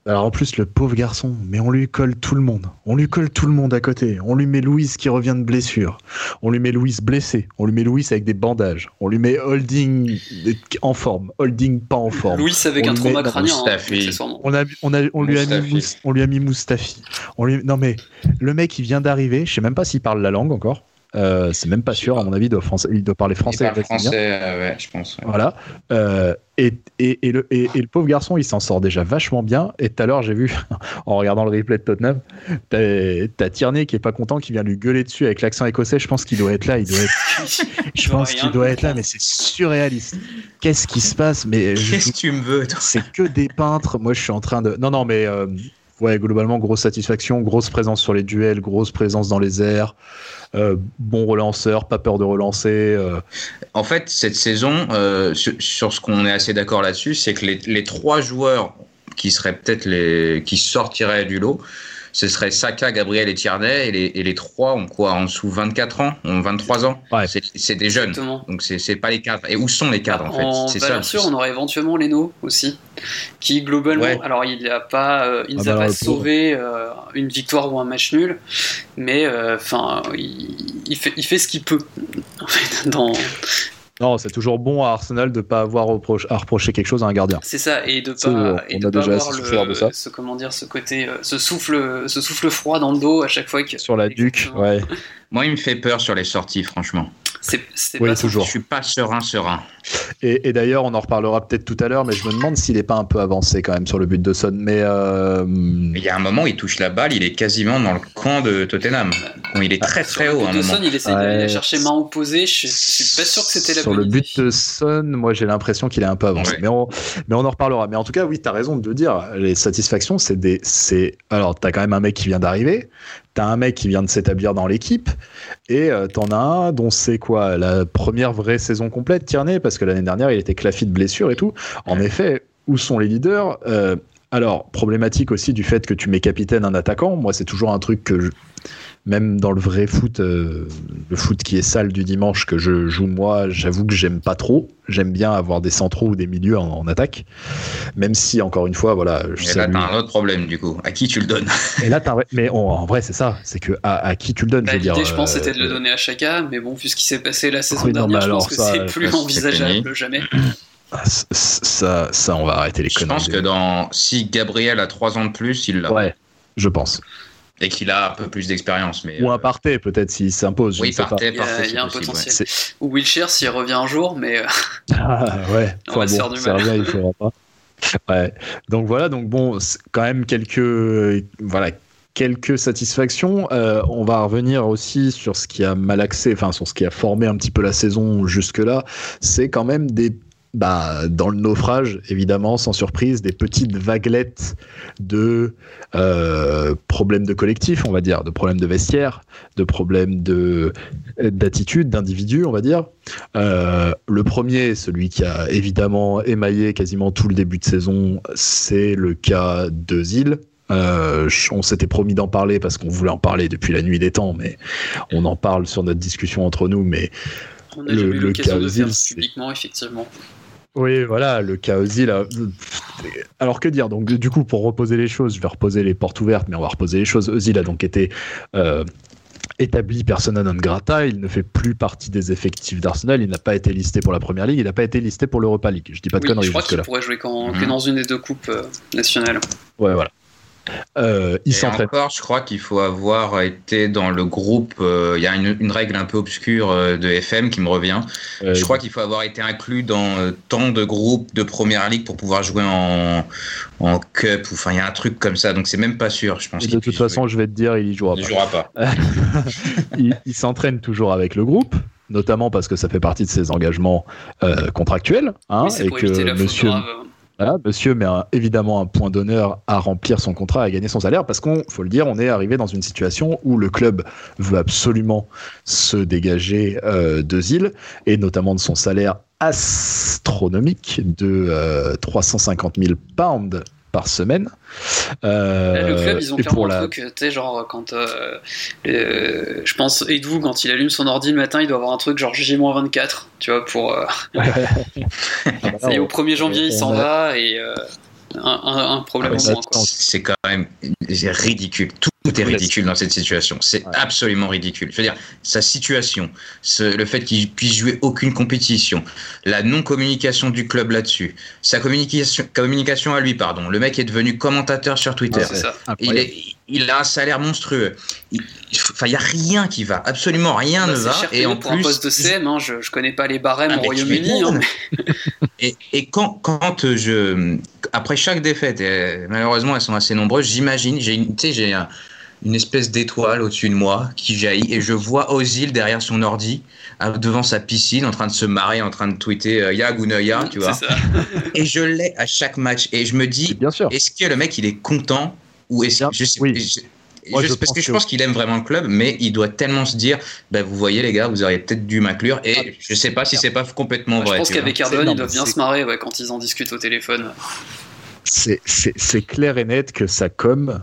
Alors en plus, le pauvre garçon, mais on lui colle tout le monde. On lui colle tout le monde à côté. On lui met Louise qui revient de blessure. On lui met Louise blessé. On lui met Louise avec des bandages. On lui met Holding en forme. Holding pas en forme. Louise avec un trauma crânien. Hein, on, a, on, a, on, lui a mis on lui a mis Mustafi. On lui... Non mais le mec il vient d'arriver. Je sais même pas s'il parle la langue encore. Euh, c'est même pas sûr, à mon avis, il doit, il doit parler français. Il parle français, euh, ouais, je pense. Voilà. Euh, et, et, et, le, et, le, pauvre garçon, il s'en sort déjà vachement bien. Et tout à l'heure, j'ai vu, en regardant le replay de Tottenham, t'as Tierney qui est pas content, qui vient lui gueuler dessus avec l'accent écossais. Je pense qu'il doit être là. Il doit être... je pense qu'il doit être là, mais c'est surréaliste. Qu'est-ce qui se passe? Mais Qu'est-ce que tu me veux C'est que des peintres. Moi, je suis en train de. Non, non, mais. Ouais, globalement, grosse satisfaction, grosse présence sur les duels, grosse présence dans les airs. Euh, bon relanceur, pas peur de relancer. Euh. En fait, cette saison, euh, sur, ce qu'on est assez d'accord là-dessus, c'est que les, les, trois joueurs qui seraient peut-être les qui sortiraient du lot, ce serait Saka, Gabriel et Tierney, et les, et les trois ont quoi En dessous 24 ans Ont 23 ans? Ouais. C'est des jeunes. Donc c'est pas les cadres. Et où sont les cadres en, fait? C'est ça. sûr, on aurait éventuellement Leno aussi, qui globalement, alors il n'a pas, euh, il ah a bah pas sauvé euh, une victoire ou un match nul, mais euh, enfin, il, il, fait, il fait ce qu'il peut en fait, dans non, c'est toujours bon à Arsenal de ne pas avoir à reprocher quelque chose à un gardien. C'est ça, et de pas, et de pas avoir le, Ce, comment dire, ce côté, euh, ce souffle, ce souffle froid dans le dos à chaque fois que. Sur la duc, ouais. Moi, il me fait peur sur les sorties, franchement. C'est oui, pas toujours. Je suis pas serein, serein. Et, d'ailleurs, on en reparlera peut-être tout à l'heure, mais je me demande s'il n'est pas un peu avancé quand même sur le but de Son. Mais euh, il y a un moment, il touche la balle, il est quasiment dans le camp de Tottenham. il est très très haut. Un moment. Son, il essaie d'aller chercher main opposée. Je, suis pas sûr que c'était la Sur le but de Son, moi j'ai l'impression qu'il est un peu avancé. Mais, on, mais on en reparlera. Mais en tout cas, oui, tu as raison de le dire. Les satisfactions, c'est des. Alors, tu as quand même un mec qui vient d'arriver. T'as un mec qui vient de s'établir dans l'équipe et euh, t'en as un dont c'est quoi? La première vraie saison complète, Tierney, parce que l'année dernière il était claffé de blessures et tout. En effet, où sont les leaders? Euh, Alors, problématique aussi du fait que tu mets capitaine un attaquant. Moi, c'est toujours un truc que je, même dans le vrai foot, euh, le foot qui est sale du dimanche que je joue moi, j'avoue que j'aime pas trop. J'aime bien avoir des centraux ou des milieux en, attaque, même si encore une fois, voilà. Je et là, t'as un autre problème du coup. À qui tu le donnes? Et là, mais en vrai, c'est ça. C'est que à, qui tu le donnes. Bah, L'idée, je pense, c'était de le euh, donner à chacun, mais bon, vu ce qui s'est passé la saison dernière, je pense que c'est plus envisageable jamais. Ah, ça, ça, on va arrêter les conneries. Je pense que dans si Gabriel a 3 ans de plus, il l'a. Ouais, je pense et qu'il a un peu plus d'expérience. Mais Ou un euh, parté, peut-être, s'il s'impose. Oui, parté, il y a, il y a un potentiel. Ou Wilshire s'il revient un jour, mais. Euh, ah, ouais, on va faire du mal. il faudra pas. Ouais. Donc voilà, donc bon, quand même quelques. Voilà, quelques satisfactions. Euh, on va revenir aussi sur ce qui a malaxé, enfin sur ce qui a formé un petit peu la saison jusque-là. C'est quand même des bah, dans le naufrage, évidemment, sans surprise, des petites vaguelettes de euh, problèmes de collectif, on va dire, de problèmes de vestiaire, de problèmes de d'attitude, d'individu, on va dire. Euh, le premier, celui qui a évidemment émaillé quasiment tout le début de saison, c'est le cas de Zil. Euh, on s'était promis d'en parler parce qu'on voulait en parler depuis la nuit des temps, mais on en parle sur notre discussion entre nous. Mais on a le, le cas de Zil, publiquement, effectivement. Oui, voilà, le cas Ozil. Alors que dire Donc, du coup, pour reposer les choses, je vais reposer les portes ouvertes, mais on va reposer les choses. Ozil a donc été euh, établi persona non grata. Il ne fait plus partie des effectifs d'Arsenal. Il n'a pas été listé pour la première ligue. Il n'a pas été listé pour l'Europa League. Je dis pas de conneries. Je crois qu'il pourrait jouer quand, que mhm. dans une des deux coupes euh, nationales. Ouais, voilà. Euh, il s'entraîne. Encore, je crois qu'il faut avoir été dans le groupe. Euh, il y a une, règle un peu obscure euh, de FM qui me revient. je crois qu'il faut avoir été inclus dans tant de groupes de première ligue pour pouvoir jouer en, en cup. Enfin, il y a un truc comme ça. Donc c'est même pas sûr. Je pense. De toute façon, je vais te dire, il y jouera il pas. Jouera pas. il, s'entraîne toujours avec le groupe notamment parce que ça fait partie de ses engagements contractuels, hein, et que Monsieur, Monsieur met évidemment un point d'honneur à remplir son contrat, à gagner son salaire, parce qu'on, faut le dire, on est arrivé dans une situation où le club veut absolument se dégager euh, de Zil, et notamment de son salaire astronomique de 350 000 pounds par semaine. Euh, le club, ils ont clairement un truc, tu sais, genre, quand. Euh, je pense, Edou, quand il allume son ordi le matin, il doit avoir un truc genre J-24, tu vois, pour. Euh... au 1er janvier, il s'en va et. Euh, un, un, problème ah, C'est quand même ridicule. Tout tout est ridicule dans cette situation. C'est absolument ridicule. Je veux dire, sa situation, le fait qu'il puisse jouer aucune compétition, la non-communication du club là-dessus, sa communication, communication à lui, pardon. Le mec est devenu commentateur sur Twitter. il, est, il, a un salaire monstrueux. enfin, il n'y a rien qui va. Absolument rien bah, ne va. Et en plus, un poste de CM, hein, je ne connais pas les barèmes ah, au Royaume-Uni. Hein, et, et, quand, quand je. Après chaque défaite, et malheureusement elles sont assez nombreuses, j'imagine, j'ai j'ai un une espèce d'étoile au-dessus de moi qui jaillit et je vois Ozil derrière son ordi devant sa piscine en train de se marrer, en train de tweeter euh, Ya Gunaya, tu vois. et je l'ai à chaque match et je me dis est-ce que le mec il est content ou est-ce je sais parce que, je pense qu'il aime vraiment le club, mais il doit tellement se dire, bah, vous voyez les gars, vous auriez peut-être dû m'inclure. Et ah, je sais pas si c'est pas complètement vrai. Je pense qu'avec Cardone, ils doivent bien se marrer quand ils en discutent au téléphone. C'est clair et net que sa com,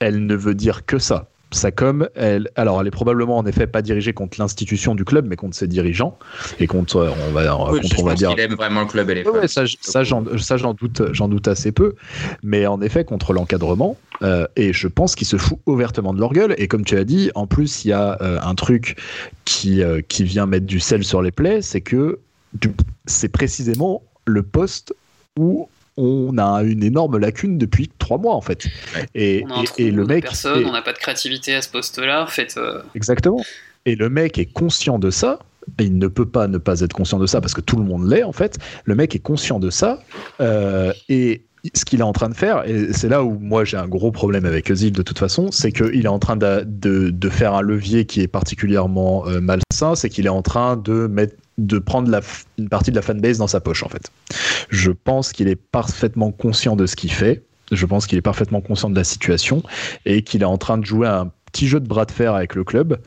elle ne veut dire que ça. Sa com, elle, alors elle est probablement en effet pas dirigée contre l'institution du club, mais contre ses dirigeants et contre, euh, on va, oui, contre, on va dire. Il aime vraiment le club et les ouais, ça, ça j'en doute, j'en doute assez peu, mais en effet contre l'encadrement. Euh, et je pense qu'il se fout ouvertement de leur gueule. Et comme tu as dit, en plus il y a euh, un truc qui qui vient mettre du sel sur les plaies, c'est que c'est précisément le poste où on a une énorme lacune depuis trois mois en fait. Et, le mec, personne, on n'a pas de créativité à ce poste-là. En fait, euh. exactement. Et le mec est conscient de ça. il ne peut pas ne pas être conscient de ça parce que tout le monde l'est en fait. Le mec est conscient de ça euh, et ce qu'il est en train de faire, et c'est là où moi j'ai un gros problème avec Ozil de toute façon, c'est qu'il est en train de, de, faire un levier qui est particulièrement euh, malsain, c'est qu'il est en train de mettre de prendre la, une partie de la fanbase dans sa poche en fait. Je pense qu'il est parfaitement conscient de ce qu'il fait. Je pense qu'il est parfaitement conscient de la situation et qu'il est en train de jouer un petit jeu de bras de fer avec le club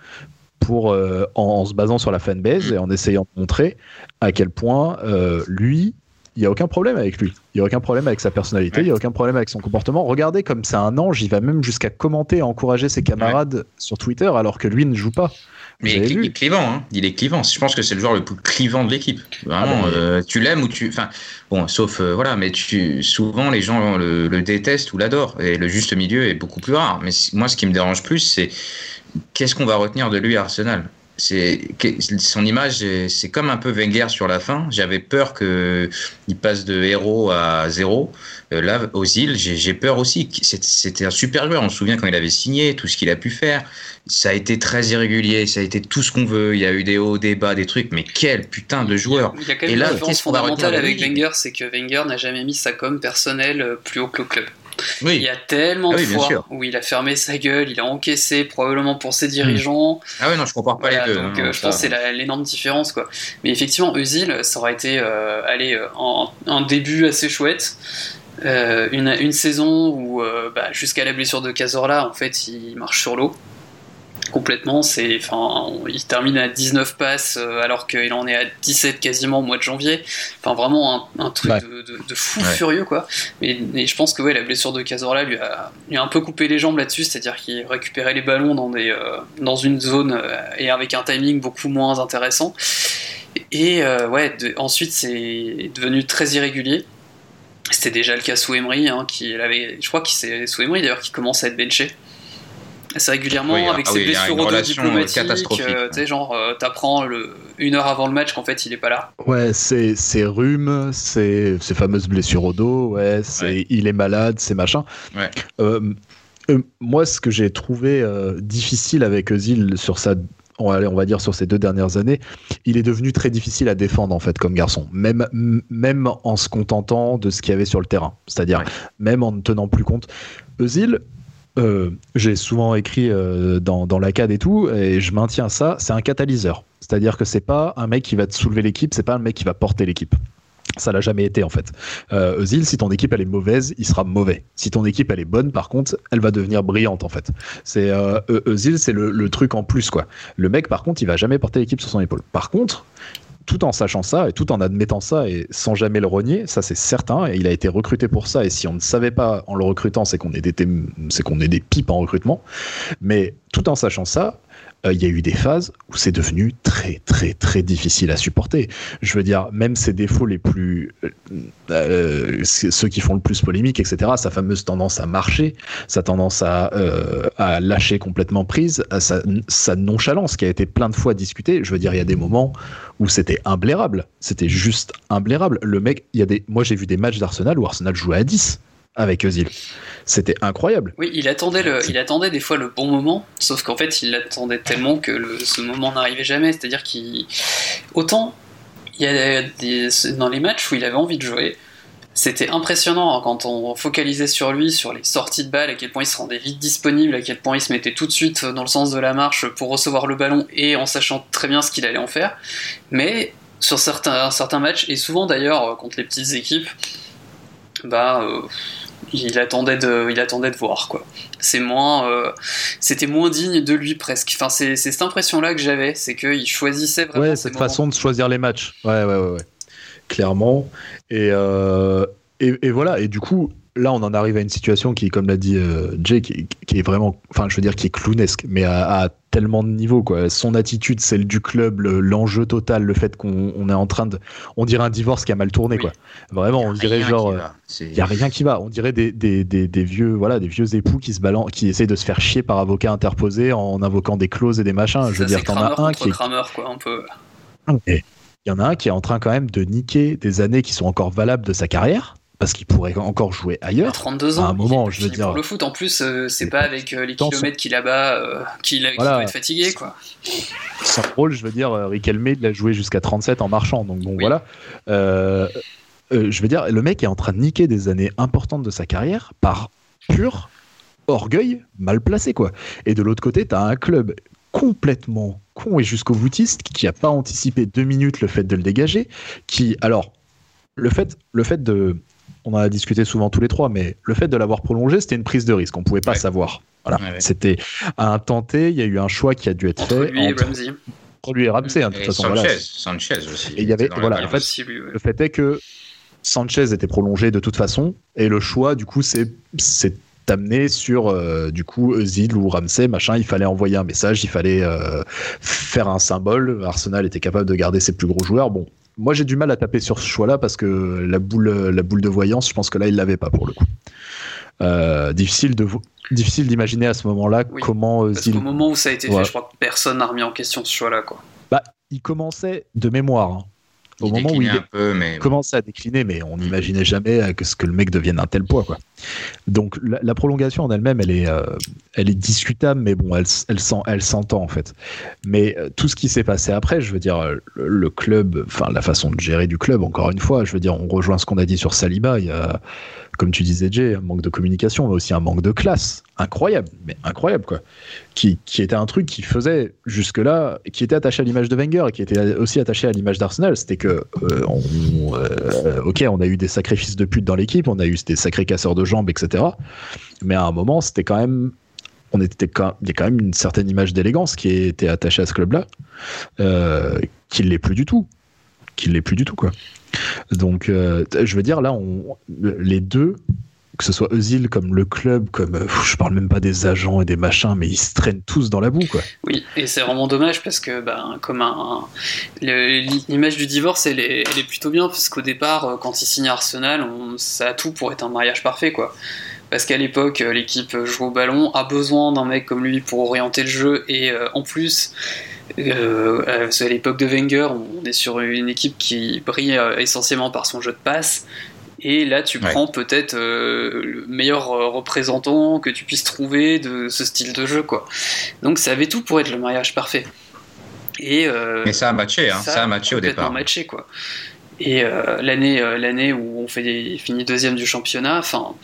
pour euh, en, se basant sur la fanbase et en essayant de montrer à quel point euh, lui il n'y a aucun problème avec lui. Il n'y a aucun problème avec sa personnalité, il n'y a aucun problème avec son comportement. Regardez comme c'est un ange, il va même jusqu'à commenter et encourager ses camarades sur Twitter alors que lui ne joue pas. Mais il est, clivant, hein. il est clivant. Je pense que c'est le joueur le plus clivant de l'équipe. Vraiment, ah euh, tu l'aimes ou tu. Enfin, bon, sauf euh, voilà, mais tu souvent les gens le, détestent ou l'adorent et le juste milieu est beaucoup plus rare. Mais moi, ce qui me dérange plus, c'est qu'est-ce qu'on va retenir de lui à Arsenal? Son image, c'est comme un peu Wenger sur la fin. J'avais peur que il passe de héros à zéro. Euh, là, aux îles, j'ai peur aussi. C'était un super joueur. On se souvient quand il avait signé, tout ce qu'il a pu faire. Ça a été très irrégulier. Ça a été tout ce qu'on veut. Il y a eu des hauts, des bas, des trucs. Mais quel putain de joueur Il y a quand même Et là, une différence fondamentale avec Wenger, c'est que Wenger n'a jamais mis sa com personnelle euh, plus haut que le club. Il y a tellement ah de fois où il a fermé sa gueule, il a encaissé probablement pour ses dirigeants. Ah oui, non, je compare pas les deux. Donc, hein, euh, je pense que c'est l'énorme différence. Quoi. Mais effectivement, Eusil, ça aurait été euh, euh en, un début assez chouette. Euh, une, une, saison où, bah, jusqu'à la blessure de Cazorla, en fait, il marche sur l'eau complètement. C'est, enfin, il termine à 19 passes euh, alors qu'il en est à 17 quasiment au mois de janvier. Enfin, vraiment un, truc de, fou furieux, quoi. Mais, je pense que ouais, la blessure de Cazorla lui a, lui a un peu coupé les jambes là-dessus, c'est-à-dire qu'il récupérait les ballons dans, des, euh, dans une zone euh, et avec un timing beaucoup moins intéressant. Et ouais, ensuite c'est devenu très irrégulier. C'était déjà le cas sous Emery, hein, qui avait, je crois que c'est sous Emery d'ailleurs qui commence à être benché assez régulièrement avec ah ses blessures au dos diplomatiques. Euh, tu sais, genre, euh, t'apprends le, une heure avant le match qu'en fait il est pas là. Ouais, c'est ses rhumes, ses, fameuses blessures au dos, ouais, c'est il est malade, c'est machin. Ouais. Euh, moi, ce que j'ai trouvé difficile avec Özil sur sa on va, on va dire sur ces deux dernières années, il est devenu très difficile à défendre en fait comme garçon, même même en se contentant de ce qu'il y avait sur le terrain, c'est-à-dire même en ne tenant plus compte. Özil, euh, j'ai souvent écrit euh, dans, dans, la CAD et tout, et je maintiens ça, c'est un catalyseur. C'est-à-dire que c'est pas un mec qui va te soulever l'équipe, c'est pas un mec qui va porter l'équipe. Ça l'a jamais été en fait. Euh, Özil, si ton équipe elle est mauvaise, il sera mauvais. Si ton équipe elle est bonne, par contre, elle va devenir brillante en fait. C'est euh, Özil, c'est le, le, truc en plus quoi. Le mec, par contre, il va jamais porter l'équipe sur son épaule. Par contre, tout en sachant ça et tout en admettant ça et sans jamais le renier, ça c'est certain. Et il a été recruté pour ça. Et si on ne savait pas en le recrutant, c'est qu'on est des, pipes en recrutement. Mais tout en sachant ça, euh, il y a eu des phases où c'est devenu très très très difficile à supporter. Je veux dire, même ses défauts les plus, euh, euh, ceux qui font le plus polémique, etc. Sa fameuse tendance à marcher, sa tendance à, lâcher complètement prise, sa, sa, nonchalance qui a été plein de fois discutée. Je veux dire, il y a des moments où c'était imblairable. C'était juste imblairable. Le mec, il y a des, moi j'ai vu des matchs d'Arsenal où Arsenal jouait à 10 avec Özil. C'était incroyable. Oui, il attendait, le, il attendait des fois le bon moment, sauf qu'en fait, il l'attendait tellement que le, ce moment n'arrivait jamais. C'est-à-dire qu'il. Autant, il y a des, dans les matchs où il avait envie de jouer, c'était impressionnant hein, quand on focalisait sur lui, sur les sorties de balles, à quel point il se rendait vite disponible, à quel point il se mettait tout de suite dans le sens de la marche pour recevoir le ballon et en sachant très bien ce qu'il allait en faire. Mais sur certains, certains matchs, et souvent d'ailleurs contre les petites équipes, bah. Euh, il attendait de, il attendait de voir quoi. C'est moins, euh, c'était moins digne de lui presque. Enfin, c'est, cette impression-là que j'avais, c'est qu'il choisissait vraiment. Ouais, cette façon de choisir les matchs. Ouais, ouais, ouais, ouais. clairement. Et, euh, et, et, voilà. Et du coup, là, on en arrive à une situation qui, comme l'a dit euh, Jay, qui, est vraiment, enfin, je veux dire, qui est clownesque, mais à, tellement de niveaux, quoi. Son attitude, celle du club, l'enjeu total, le fait qu'on est en train de, on dirait un divorce qui a mal tourné, quoi. Vraiment, on dirait genre, il y a rien qui va. On dirait des, des, des, vieux, voilà, des vieux époux qui se balancent, qui essayent de se faire chier par avocat interposé en invoquant des clauses et des machins. je veux dire, t'en as un qui est. quoi, un peu. Il y en a un qui est en train quand même de niquer des années qui sont encore valables de sa carrière parce qu'il pourrait encore jouer ailleurs. 32 ans. À un moment, je veux dire. Pour le foot, en plus, euh, c'est pas avec euh, les kilomètres qu'il a bas euh, qu'il va être fatigué, quoi. Sans rôle, je veux dire, Riquelme, il a joué jusqu'à 37 en marchant, donc bon, voilà. je veux dire, le mec est en train de niquer des années importantes de sa carrière par pur orgueil mal placé, quoi. Et de l'autre côté, t'as un club complètement con et jusqu'au boutiste qui a pas anticipé deux minutes le fait de le dégager, qui, alors, le fait, le fait de on en a discuté souvent tous les trois, mais le fait de l'avoir prolongé, c'était une prise de risque. On pouvait pas savoir. Voilà. C'était à un tenté, il y a eu un choix qui a dû être fait. Lui entre, Ramsey. Entre lui et Ramsey, hein, de toute façon. Sanchez, Sanchez aussi. Et il y avait, voilà, en fait, le fait est que Sanchez était prolongé de toute façon, et le choix, du coup, c'est amené sur euh, du coup Zid ou Ramsey machin il fallait envoyer un message il fallait euh, faire un symbole Arsenal était capable de garder ses plus gros joueurs bon moi, j'ai du mal à taper sur ce choix-là parce que la boule, la boule de voyance, je pense que là, il l'avait pas pour le coup. Euh, difficile de difficile d'imaginer à ce moment-là comment euh, parce Au moment où ça a été fait, je crois que personne n'a remis en question ce choix-là, quoi. Bah, il commençait de mémoire. Hein. Au moment où il commençait à décliner, mais on n'imaginait jamais que, ce que le mec devienne un tel poids. Quoi. Donc la, prolongation en elle-même, elle est, euh, elle est discutable, mais bon, elle, elle, sent, elle s'entend en fait. Mais euh, tout ce qui s'est passé après, je veux dire, le, le club, enfin la façon de gérer du club, encore une fois, je veux dire, on rejoint ce qu'on a dit sur Saliba. Il y a, comme tu disais, Jay, un manque de communication, mais aussi un manque de classe. Incroyable, mais incroyable, quoi. Qui, qui était un truc qui faisait jusque-là, qui était attaché à l'image de Wenger et qui était aussi attaché à l'image d'Arsenal. C'était que, euh, on, euh, ok, on a eu des sacrifices de pute dans l'équipe, on a eu des sacrés casseurs de jambes, etc. Mais à un moment, c'était quand même on était quand, il y a quand même une certaine image d'élégance qui était attachée à ce club-là, euh, qui ne l'est plus du tout, qui l'est plus du tout quoi. Donc, euh, je veux dire, là, on, les deux, que ce soit Eusil comme le club, comme euh, je parle même pas des agents et des machins, mais ils se traînent tous dans la boue, quoi. Oui, et c'est vraiment dommage parce que, ben, comme un, l'image du divorce, elle est, elle est plutôt bien parce qu'au départ, euh, quand il signe Arsenal, on, ça a tout pour être un mariage parfait, quoi. Parce qu'à l'époque, l'équipe joue au ballon, a besoin d'un mec comme lui pour orienter le jeu, et en plus, euh, euh à l'époque de Wenger, on est sur une équipe qui brille euh, essentiellement par son jeu de passe. Et là, tu prends peut-être euh, le meilleur représentant que tu puisses trouver de ce style de jeu, quoi. Donc, ça avait tout pour être le mariage parfait. Et, Mais ça a matché, hein. ça, a matché au départ. matché, quoi. Et l'année, l'année où on fait finit deuxième du championnat, enfin,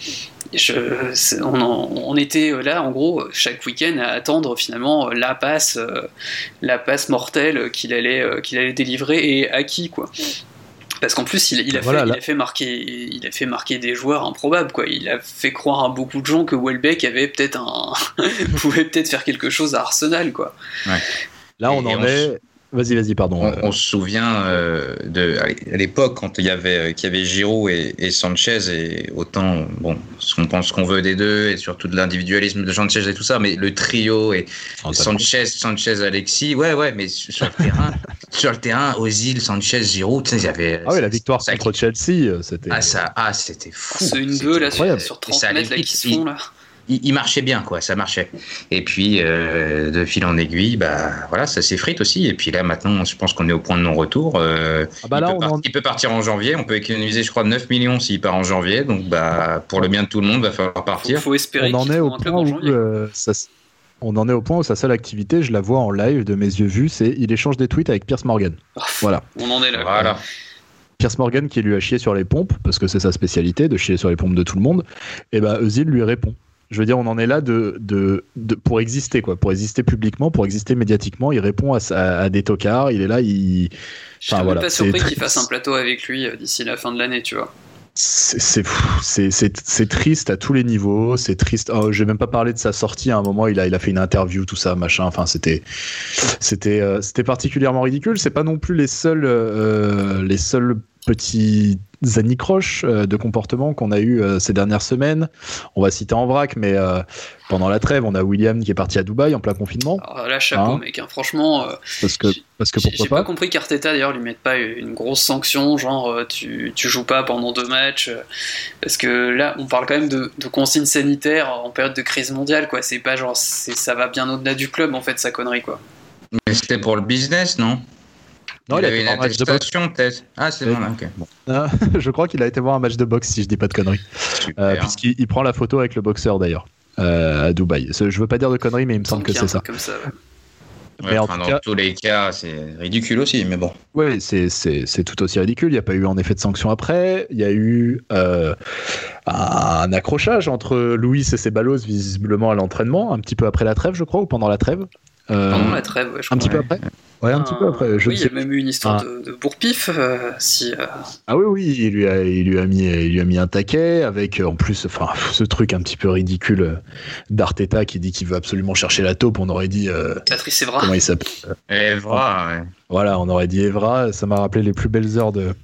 on, était euh, là, en gros, chaque week-end à attendre finalement la passe, euh, la passe mortelle qu'il allait, euh, qu'il allait délivrer et à qui, quoi. Parce qu'en plus, il, il, a Voilà, fait, il, là. a fait marquer, il a fait marquer des joueurs improbables. Quoi. Il a fait croire à beaucoup de gens que Welbeck avait peut-être un... pouvait peut-être faire quelque chose à Arsenal. Quoi. Là, on Et en on est. Vas-y, vas-y, pardon. On, Euh, on se souvient euh, de à l'époque quand il y avait qu'il y avait Giroud et, et Sanchez et autant bon ce qu'on pense qu'on veut des deux et surtout de l'individualisme de Sanchez et tout ça mais le trio et Sanchez Sanchez Alexis ouais ouais mais sur le terrain sur le terrain Ozil Sanchez Giroud tu sais il y avait Ah oui, la victoire ça- contre Chelsea, euh, c'était. ah ça ah c'était fou C'est une deux là, sur, incroyable. sur Et 30 ça allait mètres là, qui se font. Là. Il, il marchait bien, quoi, ça marchait. Et puis, euh, de fil en aiguille, bah voilà, ça s'effrite aussi. Et puis là, maintenant, je pense qu'on est au point de non-retour. Euh, Ah bah il, peut en- il partir en janvier. On peut économiser, je crois, 9 millions s'il part en janvier. Donc, bah, pour le bien de tout le monde, va falloir Faut, partir. faut espérer on en est au point où janvier. euh, ça on en est au point où sa seule activité, je la vois en live de mes yeux vus, c'est il échange des tweets avec Pierce Morgan. Voilà. On en est là. quoi. Voilà. Pierce Morgan qui lui a chié sur les pompes, parce que c'est sa spécialité, de chier sur les pompes de tout le monde, et bah Özil lui répond. Je veux dire, on en est là de, de, de- pour exister, quoi, pour exister publiquement, pour exister médiatiquement. Il répond à, à des tocards, il est là, il. Je voilà, pas surpris qu'il fasse un plateau avec lui euh, d'ici la fin de l'année, tu vois. C'est triste à tous les niveaux, c'est triste. Oh, J'ai même pas parlé de sa sortie à un moment, il a, il a fait une interview, tout ça, machin. Enfin, c'était c'était euh, c'était particulièrement ridicule. C'est pas non plus les seuls euh, les seuls petits anicroches euh, de comportement qu'on a eu euh, ces dernières semaines. On va citer en vrac, mais euh, pendant la trêve, on a William qui est parti à Dubaï en plein confinement, Alors là, chapeau, Hein mec. hein. Franchement, euh, parce que parce que j'ai j'ai pourquoi pas pas. compris qu'Arteta d'ailleurs lui mette pas une grosse sanction, genre tu, tu joues pas pendant deux matchs. euh, parce que là, on parle quand même de, de consignes sanitaires en période de crise mondiale, quoi. C'est pas genre, ça va bien au-delà du club en fait, sa connerie, quoi. Mais c'était pour le business, non? Non, il, il a avait fait une un match de boxe. Ah, c'est bon, là, ok. Bon, Ah, je crois qu'il a été voir un match de boxe, si je dis pas de conneries. Euh, Puisqu'il il prend la photo avec le boxeur d'ailleurs. euh, à Dubaï. Je veux pas dire de conneries, mais il me semble que c'est ça. truc Comme ça ouais. Ouais, mais en dans cas- tous les cas, c'est ridicule aussi, mais bon. Oui, c'est tout aussi ridicule. Il n'y a pas eu en effet de sanction après. Il y a eu euh, un accrochage entre Louis et Ceballos visiblement à l'entraînement, un petit peu après la trêve, je crois, ou pendant la trêve. Euh, Pendant la trêve, ouais, je un crois. petit peu ouais. après. Ouais, un petit peu après. Je oui, il y a même eu une histoire Ah. de, de bourre-pif. euh, si, euh, Ah oui, oui, il lui a, il lui a mis, il lui a mis un taquet avec euh, en plus, enfin, ce truc un petit peu ridicule euh, d'Arteta qui dit qu'il veut absolument chercher la taupe. On aurait dit euh, Patrice Evra. comment il s'appelle Evra, ouais. Voilà, on aurait dit Evra, ça m'a rappelé les plus belles heures de,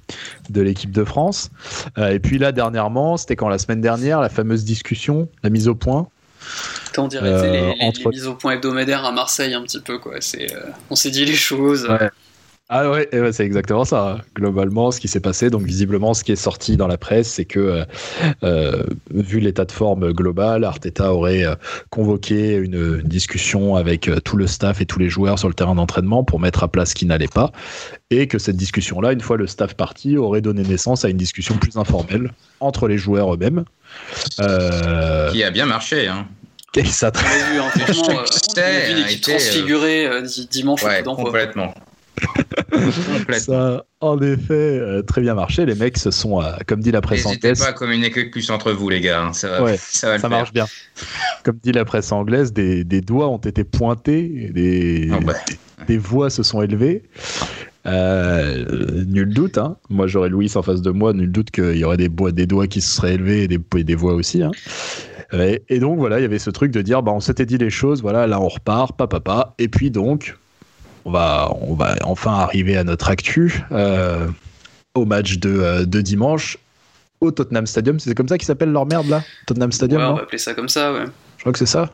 de l'équipe de France. Euh, et puis là, dernièrement, c'était quand la semaine dernière, la fameuse discussion, la mise au point. On dirait Euh, les, les- entre- les mises au point hebdomadaires à Marseille un petit peu quoi. C'est, euh, on s'est dit les choses. Ouais. Ah ouais, c'est exactement ça. Globalement, ce qui s'est passé, donc visiblement, ce qui est sorti dans la presse, c'est que, euh, euh, vu l'état de forme global, Arteta aurait convoqué une, une discussion avec tout le staff et tous les joueurs sur le terrain d'entraînement pour mettre à plat ce qui n'allait pas, et que cette discussion-là, une fois le staff parti, aurait donné naissance à une discussion plus informelle entre les joueurs eux-mêmes. Euh, Qui a bien marché, hein. et ça, l'a vu, hein, franchement, euh, a a transfigurée euh, di- dimanche au Ouais, d'envoi. complètement. ça a en effet euh, très bien marché. Les mecs se sont, euh, comme dit la presse N'hésitez anglaise, pas à communiquer plus entre vous, les gars. hein. Ça va, Ouais, ça va le ça faire. marche bien. Comme dit la presse anglaise, des, des doigts ont été pointés, des, Ah bah. des, des voix se sont élevées. Euh, nul doute, hein. moi j'aurais Louis en face de moi, nul doute qu'il y aurait des, bois, des doigts qui se seraient élevés et des, et des voix aussi. hein. Et, et donc voilà, il y avait ce truc de dire, bah, on s'était dit les choses, voilà, là on repart, papa, papa. Et puis donc, on va, on va enfin arriver à notre actu, euh, au match de, euh, de dimanche, au Tottenham Stadium. C'est comme ça qu'ils s'appellent leur merde là? Tottenham Ouais, Stadium, on non? va appeler ça comme ça, ouais. je crois que c'est ça.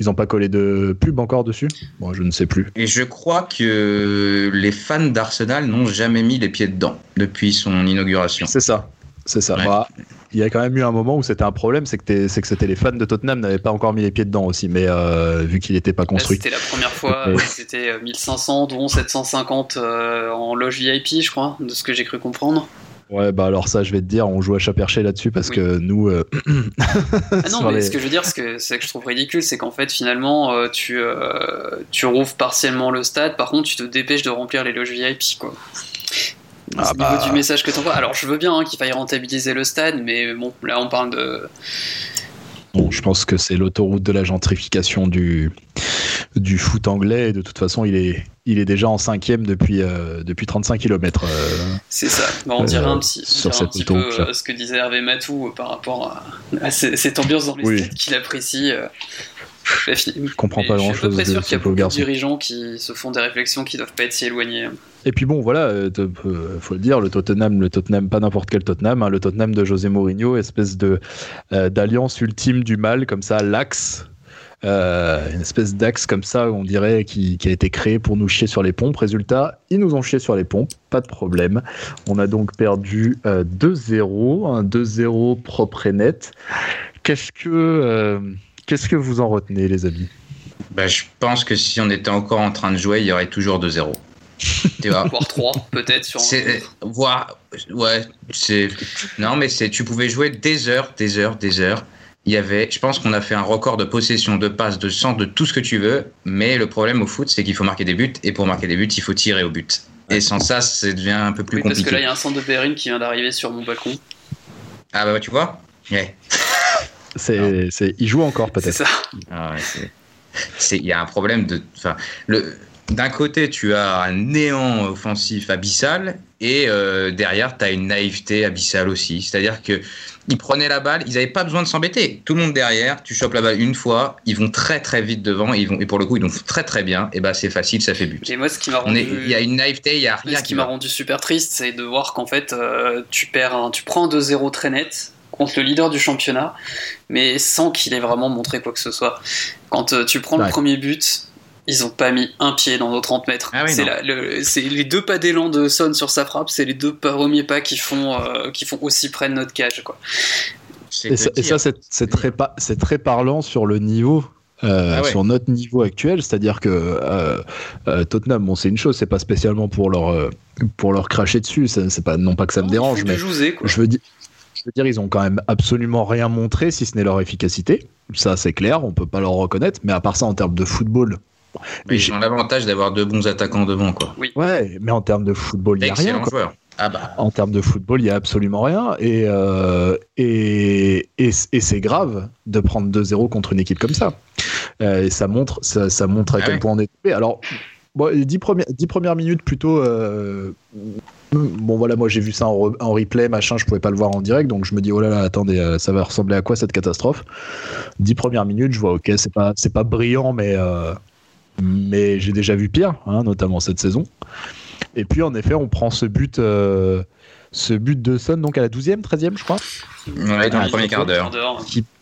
Ils n'ont pas collé de pub encore dessus? Bon, je ne sais plus. Et je crois que les fans d'Arsenal n'ont jamais mis les pieds dedans depuis son inauguration. C'est ça. C'est ça. Ouais. Bah, il y a quand même eu un moment où c'était un problème, c'est que, t'es- c'est que c'était les fans de Tottenham n'avaient pas encore mis les pieds dedans aussi, mais euh, vu qu'il n'était pas construit. c'était la première fois, Ouais. c'était euh, 1500, dont 750 euh, en loge VIP, je crois, de ce que j'ai cru comprendre. Ouais, bah alors ça, je vais te dire, on joue à chat perché là-dessus parce Oui. que nous. euh, Ah non, mais les- ce que je veux dire, ce que, c'est que je trouve ridicule, c'est qu'en fait, finalement, euh, tu, euh, tu rouvres partiellement le stade, par contre, tu te dépêches de remplir les loges VIP, quoi. Ah Au bah. niveau du message que t'envoies. Alors, je veux bien hein, qu'il faille rentabiliser le stade, mais bon, là, on parle de. Bon, je pense que c'est l'autoroute de la gentrification du, du foot anglais. Et de toute façon, il est, il est déjà en cinquième depuis, depuis 35 km. c'est ça. Bah, on dirait un petit, sur un petit peu ce que disait Hervé Matou par rapport à, cette ambiance dans les oui. qu'il apprécie. Je comprends pas grand chose. Je suis sûr qu'il y a beaucoup de dirigeants qui se font des réflexions qui doivent pas être si éloignées. Et puis bon, voilà, il euh, euh, faut le dire, le Tottenham, le Tottenham, pas n'importe quel Tottenham, hein, le Tottenham de José Mourinho, espèce de euh, d'alliance ultime du mal, comme ça, l'axe. Une espèce d'axe comme ça, on dirait, qui, a été créé pour nous chier sur les pompes. Résultat, ils nous ont chié sur les pompes, pas de problème. On a donc perdu 2-0, un 2-0 propre et net. Qu'est-ce que Qu'est-ce que vous en retenez, les amis? Bah, Je pense que si on était encore en train de jouer, il y aurait toujours 2-0. Voire 3, peut-être. Sur un... Voir, ouais, c'est. Non, mais c'est. Tu pouvais jouer des heures, des heures, des heures. Il y avait, je pense qu'on a fait un record de possession, de passe, de centre, de tout ce que tu veux. Mais le problème au foot, c'est qu'il faut marquer des buts. Et pour marquer des buts, il faut tirer au but. Et sans ça, ça devient un peu plus compliqué. Parce que là, il y a un centre de Perrine qui vient d'arriver sur mon balcon. Ah bah tu vois? Ouais. C'est, c'est, il joue encore peut-être. C'est ça. Ah c'est, il y a un problème de, enfin, le, d'un côté, tu as un néant offensif abyssal et euh, derrière, tu as une naïveté abyssale aussi. C'est-à-dire que ils prenaient la balle, ils n'avaient pas besoin de s'embêter. Tout le monde derrière, tu chopes la balle une fois, ils vont très très vite devant et, ils vont, et pour le coup, ils vont très très bien. Et bah, c'est facile, ça fait but. Et moi, ce qui m'a rendu. Il y a une naïveté, il y a rien. Ce qui, m'a rendu super triste, c'est de voir qu'en fait, euh, tu perds, tu prends 2-0 très net contre le leader du championnat, mais sans qu'il ait vraiment montré quoi que ce soit. Quand euh, tu prends le premier but, ils ont pas mis un pied dans nos 30 mètres. Ah c'est les deux pas d'élan de Son sur sa frappe, c'est les deux premiers pas qui font, euh, qui font aussi près de notre cage. Quoi. Et ça, c'est très, très parlant sur le niveau euh, ah sur notre niveau actuel, c'est-à-dire que Tottenham, bon, c'est une chose, c'est pas spécialement pour leur pour leur cracher dessus, c'est pas non pas que ça me dérange, mais je veux dire, je veux dire, ils ont quand même absolument rien montré, si ce n'est leur efficacité. Ça, c'est clair, on peut pas leur reconnaître. Mais à part ça, en termes de football. Mais ils ont l'avantage d'avoir deux bons attaquants devant, quoi. Oui. Ouais, mais en termes de football, il n'y a rien. Ah bah. En termes de football, il n'y a absolument rien. Et, euh, et, et, c'est grave de prendre 2-0 contre une équipe comme ça. Euh, et ça montre, ça, montre à ah quel point on est tombé. Alors, bon, 10, premières, 10 premières minutes plutôt. Euh, bon voilà, moi j'ai vu ça en, replay, machin, je pouvais pas le voir en direct, donc je me dis oh là là, attendez, euh, ça va ressembler à quoi cette catastrophe? Dix premières minutes, je vois ok, c'est pas c'est pas brillant, mais euh, mais j'ai déjà vu pire, hein, notamment cette saison. Et puis en effet, on prend ce but. Euh, ce but de Son donc à la 12e, 13e, je crois. Ouais, dans le premier quart d'heure.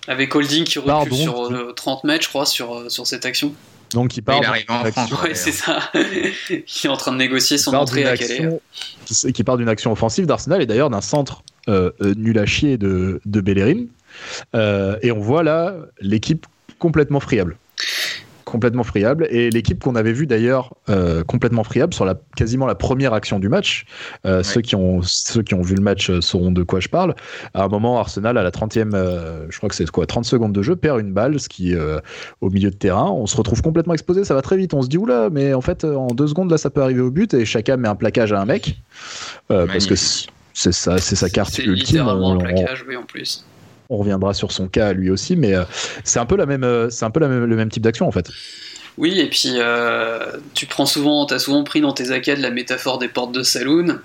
Avec Holding qui recule sur 30 mètres, je crois, sur, sur cette action. Donc il part. il arrive en France. Ouais, c'est ça. il est en train de négocier son entrée à Calais. Qui, qui part d'une action offensive d'Arsenal et d'ailleurs d'un centre euh, euh, nul à chier de, de Bellerin. Euh, et on voit là l'équipe complètement friable complètement friable. Et l'équipe qu'on avait vue d'ailleurs euh, complètement friable sur la, quasiment la première action du match, euh, ceux, qui ont, ceux qui ont vu le match euh, sauront de quoi je parle. À un moment, Arsenal, à la 30e, je crois que c'est quoi, 30 secondes de jeu, perd une balle, ce qui au milieu de terrain. On se retrouve complètement exposé, ça va très vite. On se dit, oula, mais en fait, en deux secondes, là, ça peut arriver au but et chacun met un plaquage à un mec. parce que c'est ça, c'est sa carte ultime. un plaquage, oui, en plus on reviendra sur son cas lui aussi, mais euh, c'est un peu la même, euh, c'est un peu le même type d'action en fait. Oui, et puis euh, tu prends souvent, t'as souvent pris dans tes acades la métaphore des portes de saloon,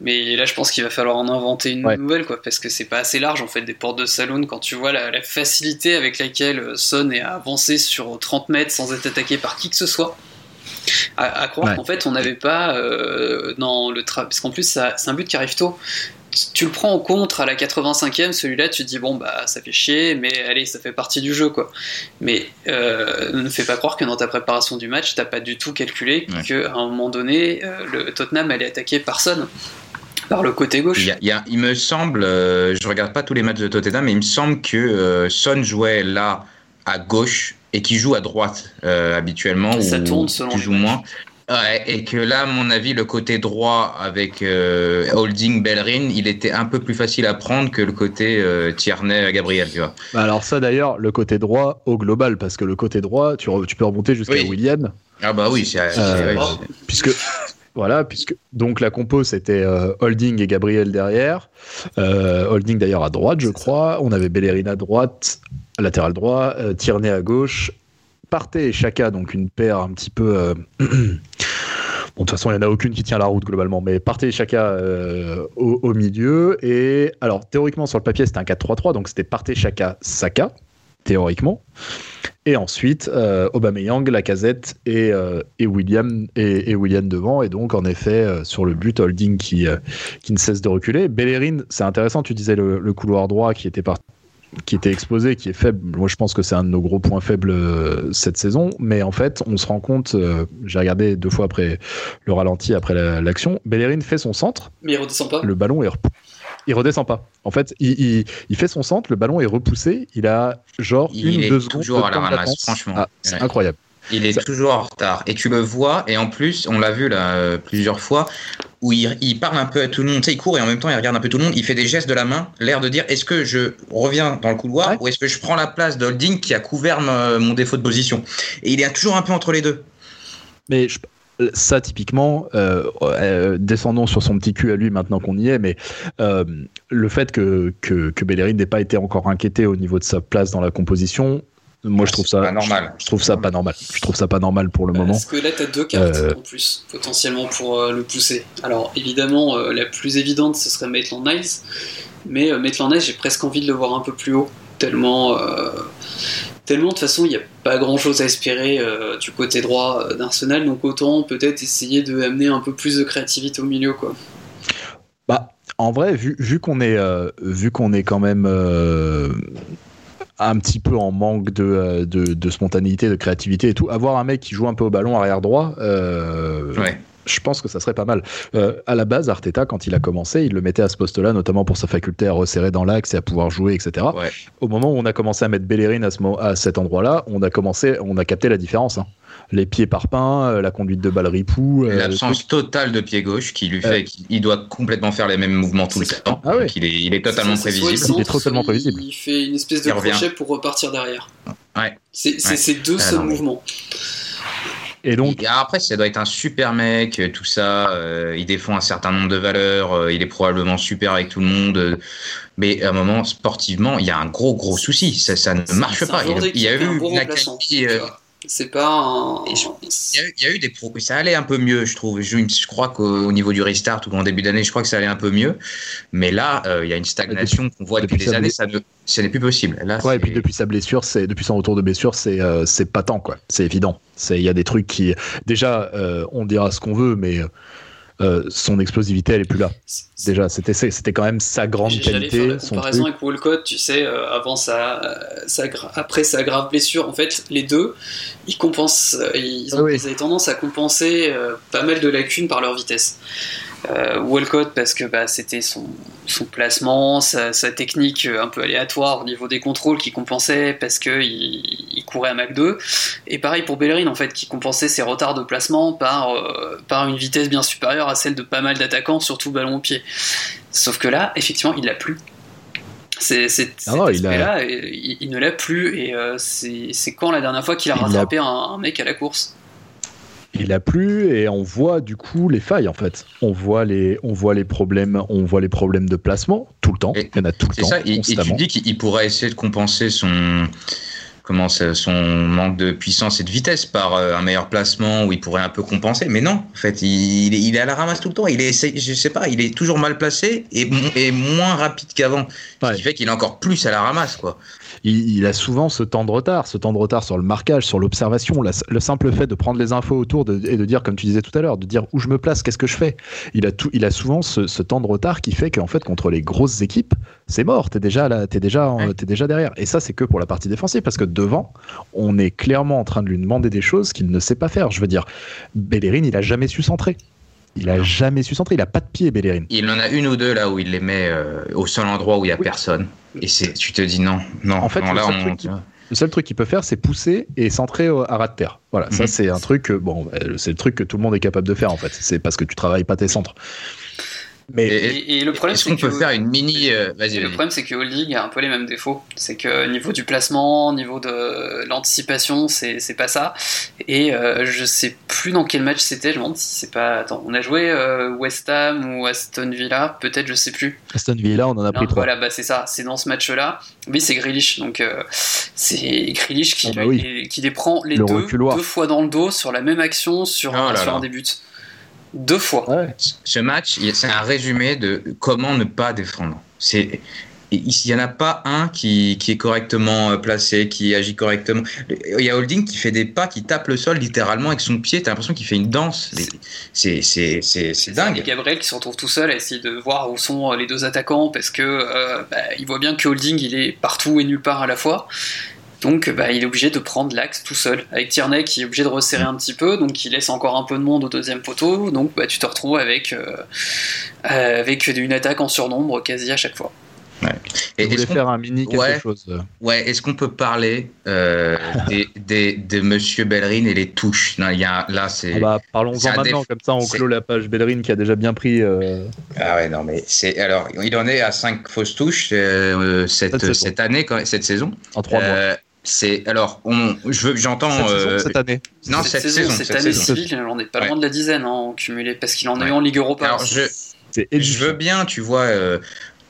mais là je pense qu'il va falloir en inventer une nouvelle, quoi, parce que c'est pas assez large en fait des portes de saloon quand tu vois la, facilité avec laquelle Son est avancé sur 30 mètres sans être attaqué par qui que ce soit. À, croire qu'en fait on n'avait pas dans le parce qu'en plus c'est un but qui arrive tôt tu le prends en contre à la 85e, celui-là, tu te dis bon bah ça fait chier, mais allez, ça fait partie du jeu quoi. Mais euh, ne fais pas croire que dans ta préparation du match, t'as pas du tout calculé qu'à un moment donné, euh, le Tottenham allait attaquer personne par le côté gauche. Il, me semble, euh, je regarde pas tous les matchs de Tottenham, mais il me semble que Son jouait là à gauche et qui joue à droite habituellement. Ça tourne selon. Ou moins. Ouais, et que là, à mon avis, le côté droit avec euh, Holding Bellerin, il était un peu plus facile à prendre que le côté euh, Tierney Gabriel, tu vois. Bah alors ça d'ailleurs, le côté droit au global, parce que le côté droit, tu, tu peux remonter jusqu'à William. Ah bah oui, c'est euh, puisque voilà, puisque donc la compo c'était Holding et Gabriel derrière, Holding d'ailleurs à droite, je crois. On avait Bellerin à droite, latéral droit, Tierney à gauche, Partey et Chaka, donc une paire un petit peu. Euh, bon, de toute façon, il n'y en a aucune qui tient la route globalement, mais Partey et Chaka euh, au, milieu. Et alors, théoriquement, sur le papier, c'était un 4-3-3, donc c'était Partey, Chaka, Saka, théoriquement. Et ensuite, euh, Aubameyang, Lacazette et, euh, et, William, et, William devant. Et donc, en effet, euh, sur le but, Holding qui, qui ne cesse de reculer. Bellerin, c'est intéressant, tu disais le, le couloir droit qui était, qui était exposé, qui est faible. Moi, je pense que c'est un de nos gros points faibles cette saison. Mais en fait, on se rend compte, j'ai regardé deux fois après le ralenti, après l'action, Bellerin fait son centre. Mais il redescend pas. Le ballon est il redescend pas. En fait, il, fait son centre, le ballon est repoussé, il a genre il une, deux secondes. toujours à la ramasse, franchement. Ah, c'est incroyable. Il est toujours en retard. Et tu le vois, et en plus, on l'a vu là euh, plusieurs fois, où il, parle un peu à tout le monde. Tu sais, il court et en même temps, il regarde un peu tout le monde. Il fait des gestes de la main, l'air de dire est-ce que je reviens dans le couloir ou est-ce que je prends la place d'Holding qui a couvert mon défaut de position Et il est toujours un peu entre les deux. Mais je, ça typiquement, euh, euh, descendons sur son petit cul à lui maintenant qu'on y est, mais euh, le fait que, que, que Bellerin n'ait pas été encore inquiété au niveau de sa place dans la composition, moi je trouve ça normal. Je, trouve ça pas normal. Je trouve ça pas normal pour le moment. Parce que là tu as deux cartes en plus potentiellement pour le pousser? Alors évidemment la plus évidente ce serait Maitland Niles, mais Maitland Niles j'ai presque envie de le voir un peu plus haut tellement tellement de toute façon il n'y a pas grand chose à espérer euh, du côté droit euh, d'Arsenal donc autant peut-être essayer de amener un peu plus de créativité au milieu quoi. Bah en vrai vu, vu qu'on est euh, vu qu'on est quand même un petit peu en manque de, de, spontanéité, de créativité et tout, avoir un mec qui joue un peu au ballon arrière droit, ouais je pense que ça serait pas mal. Euh, à la base, Arteta, quand il a commencé, il le mettait à ce poste-là, notamment pour sa faculté à resserrer dans l'axe et à pouvoir jouer, etc. Au moment où on a commencé à mettre Bellerin à, ce, à cet endroit-là, on a commencé, on a capté la différence. Hein. Les pieds par pain, euh, la conduite de balle ripou. Euh, L'absence totale de pied gauche qui lui fait qu'il doit complètement faire les mêmes mouvements tout le temps. Ah il, est, il est totalement prévisible. il est totalement prévisible. Il fait une espèce de crochet pour repartir derrière. Ouais. C'est ces deux seuls mouvements. Et donc, après, ça doit être un super mec, euh, tout ça. Euh, il défend un certain nombre de valeurs. Euh, il est probablement super avec tout le monde. mais à un moment, sportivement, il y a un gros, gros souci. Ça, ça ne marche pas. Il, y a eu académie. C'est pas un... il, y a, eu des. Ça allait un peu mieux, je trouve. Je, je crois qu'au niveau du restart ou en début d'année, je crois que ça allait un peu mieux. Mais là, il y a une stagnation qu'on voit depuis, des années. Ça ne, ce n'est plus possible. Là, ouais, et puis depuis sa blessure, c'est depuis son retour de blessure, c'est euh, c'est pas tant quoi. C'est évident. C'est il y a des trucs qui déjà euh, on dira ce qu'on veut, mais euh, son explosivité elle est plus là. Déjà, c'était c'était quand même sa grande qualité. Faire la comparaison avec Walcott, tu sais, avant sa, après sa grave blessure, en fait, les deux, ils compensent, ils, ont, ils avaient tendance à compenser pas mal de lacunes par leur vitesse. Euh, Walcott parce que bah, c'était son, son, placement, sa, technique un peu aléatoire au niveau des contrôles qui compensait parce qu'il il courait à Mac 2. Et pareil pour Bellerin en fait qui compensait ses retards de placement par, euh, par une vitesse bien supérieure à celle de pas mal d'attaquants, surtout ballon au pied. Sauf que là, effectivement, il l'a plus. C'est, il, là, il, ne l'a plus et euh, c'est quand la dernière fois qu'il a rattrapé un mec à la course? Il a plu et on voit du coup les failles en fait. On voit les, on voit les problèmes, on voit les problèmes de placement tout le temps. il y en a tout le temps. Ça, et, tu dis qu'il pourrait essayer de compenser son comment son manque de puissance et de vitesse par euh, un meilleur placement où il pourrait un peu compenser. Mais non, en fait, il, il est à la ramasse tout le temps. Il est, je sais pas, il est toujours mal placé et, et moins rapide qu'avant. Ce qui fait qu'il est encore plus à la ramasse, quoi il, a souvent ce temps de retard, ce temps de retard sur le marquage, sur l'observation, le simple fait de prendre les infos autour et de dire, comme tu disais tout à l'heure, de dire où je me place, qu'est-ce que je fais. Il a, tout, il a souvent ce, temps de retard qui fait qu'en fait, contre les grosses équipes, c'est mort, t'es déjà, là, es déjà, es déjà derrière. Et ça, c'est que pour la partie défensive, parce que devant, on est clairement en train de lui demander des choses qu'il ne sait pas faire. Je veux dire, Bellerin, il a jamais su centrer. Il a jamais su centrer, il a pas de pied, Bellerin. Il en a une ou deux là où il les met euh, au seul endroit où il y a personne. Et c'est, tu te dis non, non. En fait, le, seul truc le, seul truc qu'il peut faire, c'est pousser et centrer à ras de terre. Voilà, ça mhm. c'est un truc, bon, c'est le truc que tout le monde est capable de faire en fait. C'est parce que tu travailles pas tes centres. Mais et, le problème, est-ce qu'on peut faire une mini euh, Vas-y. Le problème, c'est que Holding a un peu les mêmes défauts. C'est que niveau du placement, niveau de l'anticipation, c'est pas ça. Et euh, je sais plus dans quel match c'était. Je me demande si c'est pas. Attends, on a joué euh, West Ham ou Aston Villa, peut-être, je sais plus. Aston Villa, on en a pris trois. Voilà, bah c'est ça. C'est dans ce match-là. Oui, c'est Grealish. Donc c'est Grealish qui, ah bah qui les prend les deux, deux fois dans le dos sur la même action sur, oh sur un des buts. Deux fois. Ce match, c'est un résumé de comment ne pas défendre. C'est il n'y en a pas un qui, qui, est correctement euh, placé, qui agit correctement. Il y a Holding qui fait des pas, qui tape le sol littéralement avec son pied. T'as l'impression qu'il fait une danse. C'est dingue. Et Gabriel qui se retrouve tout seul à essayer de voir où sont les deux attaquants parce que euh, bah, il voit bien que Holding il est partout et nulle part à la fois. Donc bah, il est obligé de prendre l'axe tout seul. Avec Tierney qui est obligé de resserrer un petit peu, donc il laisse encore un peu de monde au deuxième poteau. Donc bah, tu te retrouves avec, euh, avec une attaque en surnombre quasi à chaque fois. Ouais. Et est faire un mini quelque chose euh Ouais, est-ce qu'on peut parler euh, des, de Monsieur Bellerin et les touches? Non, y a, là, c'est. Ah bah, parlons-en maintenant, comme ça on clôt la page Bellerin qui a déjà bien pris. Ah ouais, non, mais c'est. Alors, il en est à 5 fausses touches cette, cette, année, cette saison. En 3 mois. C'est alors, on, je veux, j'entends cette, euh, cette, année. Non, cette, cette saison, cette, année civile, on n'est pas loin de la dizaine hein, en cumulé parce qu'il en a eu en Ligue Europa. Alors je, je veux bien, tu vois, euh,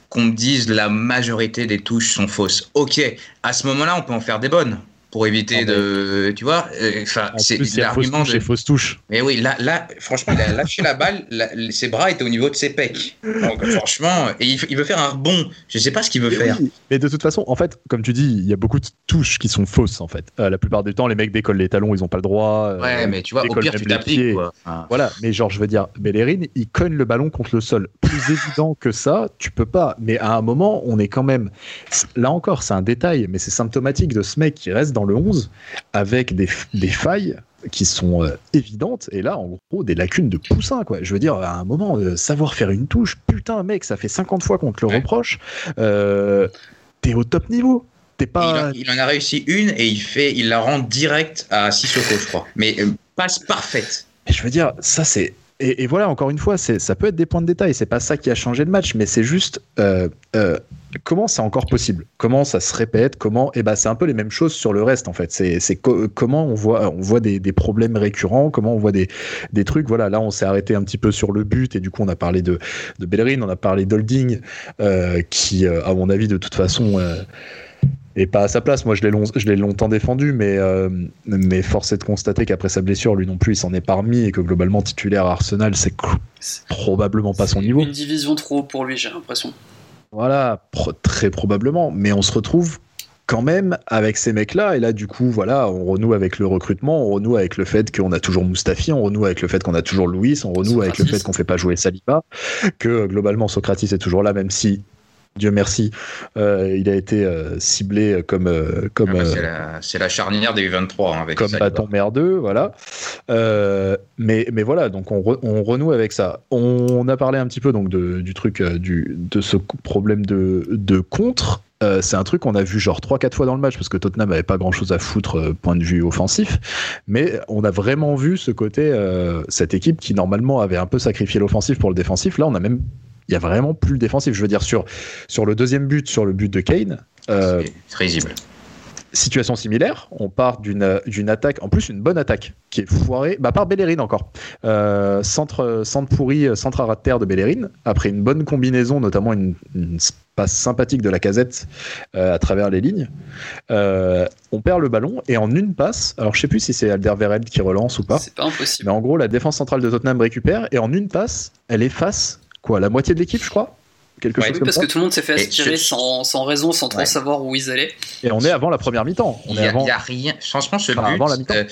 qu'on me dise la majorité des touches sont fausses. Ok, à ce moment-là, on peut en faire des bonnes pour éviter ah, de. Tu vois euh, Enfin, c'est l'argument de. fausses touches. Mais oui, là, là franchement, il a lâché la balle, ses bras étaient au niveau de ses pecs. Donc, franchement, et il, veut faire un rebond. Je sais pas ce qu'il veut faire. Mais de toute façon, en fait, comme tu dis, il y a beaucoup de touches qui sont fausses, en fait. Euh, la plupart du temps, les mecs décollent les talons, ils ont pas le droit. Euh, ouais, mais tu vois, au pire, tu t'appliques. Voilà, mais genre, je veux dire, Bellerin, il cogne le ballon contre le sol. Plus évident que ça, tu peux pas. Mais à un moment, on est quand même. Là encore, c'est un détail, mais c'est symptomatique de ce mec qui reste dans le 11 avec des, failles qui sont euh, évidentes et là en gros des lacunes de poussin quoi. Je veux dire à un moment euh, savoir faire une touche putain mec ça fait 50 fois qu'on te le reproche euh, t'es au top niveau. T'es pas il, en a réussi une et il fait il la rend direct à Sissoko je crois. Mais passe parfaite. Je veux dire ça c'est et, voilà, encore une fois, ça peut être des points de détail. C'est pas ça qui a changé le match, mais c'est juste euh, euh, comment c'est encore possible? Comment ça se répète? Comment Et eh ben, c'est un peu les mêmes choses sur le reste en fait. C'est comment on voit, on voit des, problèmes récurrents, comment on voit des, des trucs. Voilà, là on s'est arrêté un petit peu sur le but et du coup on a parlé de, de Bellerin, on a parlé d'Holding, euh, qui, à mon avis, de toute façon et pas à sa place. Moi, je l'ai, long, je l'ai longtemps défendu, mais, euh, mais force est de constater qu'après sa blessure, lui non plus, il s'en est parmi et que globalement, titulaire à Arsenal, c'est probablement pas son niveau. Une division trop pour lui, j'ai l'impression. Voilà, très probablement. Mais on se retrouve quand même avec ces mecs-là. Et là, du coup, voilà, on renoue avec le recrutement, on renoue avec le fait qu'on a toujours Mustafi, on renoue avec le fait qu'on a toujours Louis, on renoue avec le fait qu'on fait pas jouer Saliba, que globalement Socrates est toujours là, même si Dieu merci, euh, il a été euh, ciblé comme euh, comme. Ah bah, c'est la, charnière des U23 hein, avec comme bâton merdeux, voilà. mais mais voilà, donc on, renoue avec ça. On a parlé un petit peu donc de, du truc du de ce problème de de contre. c'est un truc qu'on a vu genre 3-4 fois dans le match parce que Tottenham avait pas grand chose à foutre point de vue offensif, mais on a vraiment vu ce côté, cette équipe qui normalement avait un peu sacrifié l'offensif pour le défensif. Là, on a même il y a vraiment plus le défensif. Je veux dire, sur, sur le deuxième but, sur le but de Kane. Euh, c'est risible. Situation similaire, on part d'une attaque, en plus une bonne attaque, qui est foirée, bah par Bellerin encore. Euh, centre, centre pourri, centre à ras de terre de Bellerin, après une bonne combinaison, notamment une, passe sympathique de la casette euh, à travers les lignes. on perd le ballon et en une passe, alors je sais plus si c'est Alderweireld qui relance ou pas. C'est pas impossible. Mais en gros, la défense centrale de Tottenham récupère et en une passe, elle efface quoi, la moitié de l'équipe, je crois? Quelque chose parce que tout le monde s'est fait aspirer sans, sans, raison, sans trop savoir où ils allaient. Et on est avant la première mi-temps. Il n'y a, rien. Franchement, ce but. Avant la mi-temps. Euh,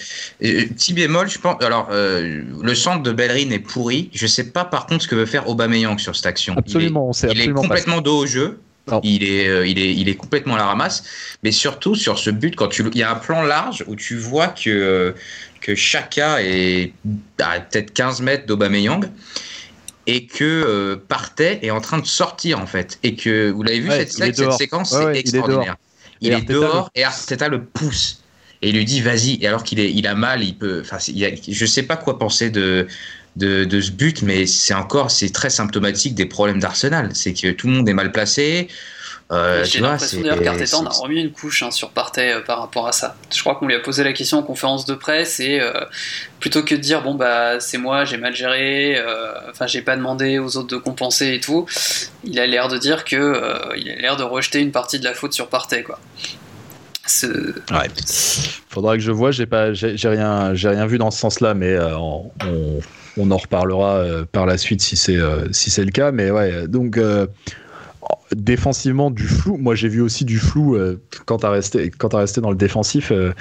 euh, petit bémol, je pense. Alors, euh, le centre de Bellerin est pourri. Je ne sais pas par contre ce que veut faire Aubameyang sur cette action. Absolument, il est, il est complètement dos au jeu. Il est, il, est, il est complètement à la ramasse. Mais surtout sur ce but, quand tu, il y a un plan large où tu vois que, que Chaka est à peut-être 15 mètres d'Aubameyang et que euh, Partait est en train de sortir en fait et que vous l'avez vu cette, séquence c'est extraordinaire il est dehors, et Arteta le pousse et il lui dit vas-y. Et alors qu'il est, il a mal, il peut. Enfin, il y a, je sais pas quoi penser de. De, de ce but, mais c'est encore, c'est très symptomatique des problèmes d'Arsenal. C'est que tout le monde est mal placé. Euh, J'ai l'impression d'ailleurs qu'Arteta a remis une couche hein, sur Partey euh, par rapport à ça. Je crois qu'on lui a posé la question en conférence de presse et euh, plutôt que de dire bon bah c'est moi j'ai mal géré, enfin j'ai pas demandé aux autres de compenser et tout, il a l'air de dire que il a l'air de rejeter une partie de la faute sur Partey quoi. Ouais. Faudra que je vois, j'ai pas, j'ai rien, j'ai rien vu dans ce sens-là, mais on, on, en reparlera par la suite si c'est si c'est le cas. Mais ouais, donc défensivement du flou. Moi, j'ai vu aussi du flou euh, quand tu as resté quand as resté dans le défensif euh,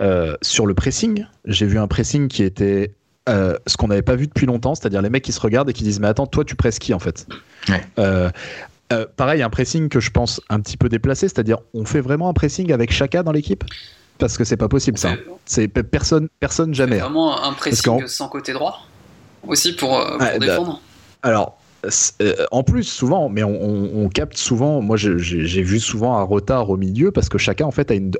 euh, sur le pressing. J'ai vu un pressing qui était ce qu'on n'avait pas vu depuis longtemps, c'est-à-dire les mecs qui se regardent et qui disent mais attends, toi tu presses qui en fait? Pareil, un pressing que je pense un petit peu déplacé, c'est-à-dire on fait vraiment un pressing avec Chaka dans l'équipe? Parce que c'est pas possible ça. C'est personne, personne jamais. Hein. Vraiment un pressing sans côté droit aussi pour, bah, défendre. alors en plus, souvent, mais on, capte souvent, moi j'ai vu souvent un retard au milieu parce que chacun en fait a, une,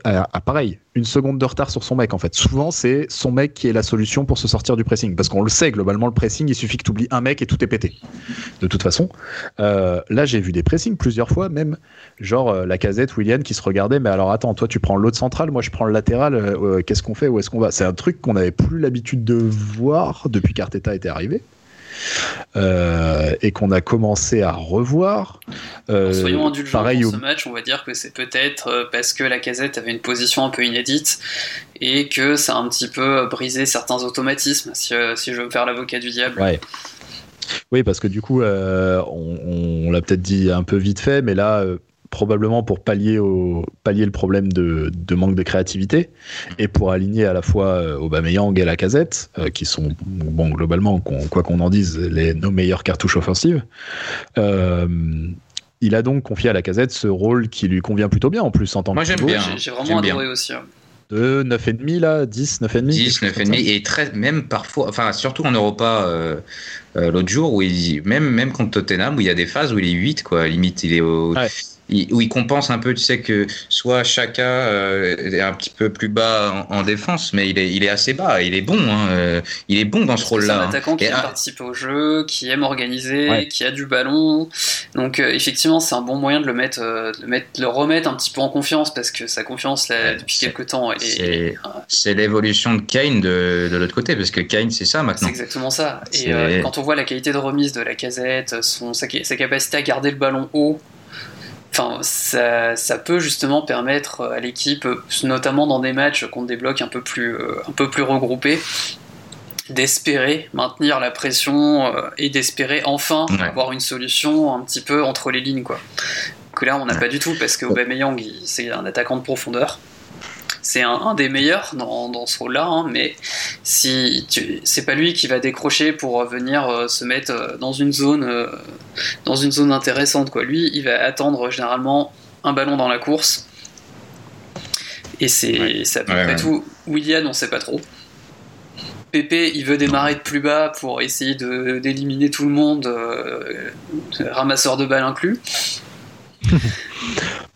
pareil, une seconde de retard sur son mec en fait. Souvent c'est son mec qui est la solution pour se sortir du pressing parce qu'on le sait globalement le pressing il suffit que tu oublies un mec et tout est pété. De toute façon, euh, là j'ai vu des pressings plusieurs fois même, genre euh, la casette William qui se regardait mais alors attends toi tu prends l'autre central, moi je prends le latéral, qu'est-ce qu'on fait, où est-ce qu'on va? C'est un truc qu'on n'avait plus l'habitude de voir depuis qu'Arteta était arrivé. Euh, et qu'on a commencé à revoir. Euh, soyons indulgents pareil ce match, on va dire que c'est peut-être euh, parce que la casette avait une position un peu inédite et que ça a un petit peu brisé certains automatismes, si, si je veux faire l'avocat du diable. Ouais. Oui, parce que du coup, on, l'a peut-être dit un peu vite fait, mais là, probablement pour pallier, au, pallier le problème de, manque de créativité et pour aligner à la fois euh, Aubameyang et la casette, euh, qui sont, bon, globalement, quoi qu'on en dise, les, nos meilleures cartouches offensives. Euh, il a donc confié à la casette ce rôle qui lui convient plutôt bien en plus en tant Moi, j'aime bien. J'ai vraiment adoré aussi. Hein. De 9,5 là, 10, 9,5 10, 9,5 et très, même parfois, enfin surtout en Europa l'autre jour, où il, même, même contre Tottenham, où il y a des phases où il est 8, quoi, limite il est au, où il compense un peu, tu sais que soit Chaka euh, est un petit peu plus bas en, défense, mais il est, il est assez bas, il est bon, hein, euh, il est bon dans ce rôle-là. C'est un hein. attaquant qui participe au jeu, qui aime organiser, qui a du ballon, donc euh, effectivement c'est un bon moyen de le mettre, de le mettre, le remettre un petit peu en confiance parce que sa confiance là, depuis quelques temps, c'est l'évolution de Kane de, de l'autre côté, parce que Kane c'est ça maintenant. C'est exactement ça. Et quand on voit la qualité de remise de la casette, son, sa capacité à garder le ballon haut enfin, ça, peut justement permettre à l'équipe, notamment dans des matchs contre des blocs un peu plus, euh, un peu plus regroupés, d'espérer maintenir la pression euh, et d'espérer enfin avoir une solution un petit peu entre les lignes. Quoi. Que là, on n'a pas du tout parce que Aubameyang, c'est un attaquant de profondeur c'est un, des meilleurs dans, ce rôle-là, hein, mais si c'est pas lui qui va décrocher pour venir euh, se mettre euh, dans une zone, euh, dans une zone intéressante. Quoi. Lui, il va attendre généralement un ballon dans la course. Et c'est à peu près tout. William, on sait pas trop. Pépé, il veut démarrer de plus bas pour essayer d'éliminer tout le monde, ramasseur de balles inclus.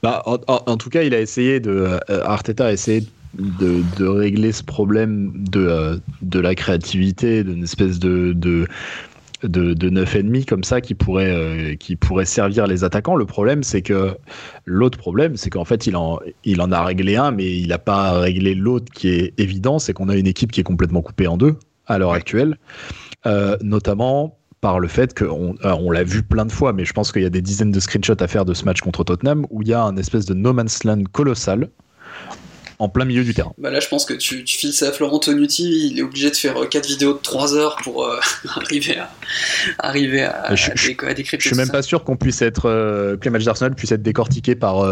Bah, en, tout cas, il a essayé de. Euh, Arteta a essayé de, de régler ce problème de, euh, de la créativité, d'une espèce de, de de, de 9,5 comme ça qui pourrait, euh, qui pourrait servir les attaquants. Le problème, c'est que l'autre problème, c'est qu'en fait, il en, il en a réglé un, mais il n'a pas réglé l'autre qui est évident, c'est qu'on a une équipe qui est complètement coupée en deux à l'heure actuelle, notamment par le fait qu'on euh, on, l'a vu plein de fois, mais je pense qu'il y a des dizaines de screenshots à faire de ce match contre Tottenham où il y a un espèce de no man's land colossal en plein milieu du terrain. Bah là, je pense que tu, files ça à Florent Tonuti, il est obligé de faire 4 euh, vidéos de 3 heures pour euh, arriver à, arriver à, je, décrypter. Je suis même pas sûr qu'on puisse être, que les matchs d'Arsenal puissent être décortiqués par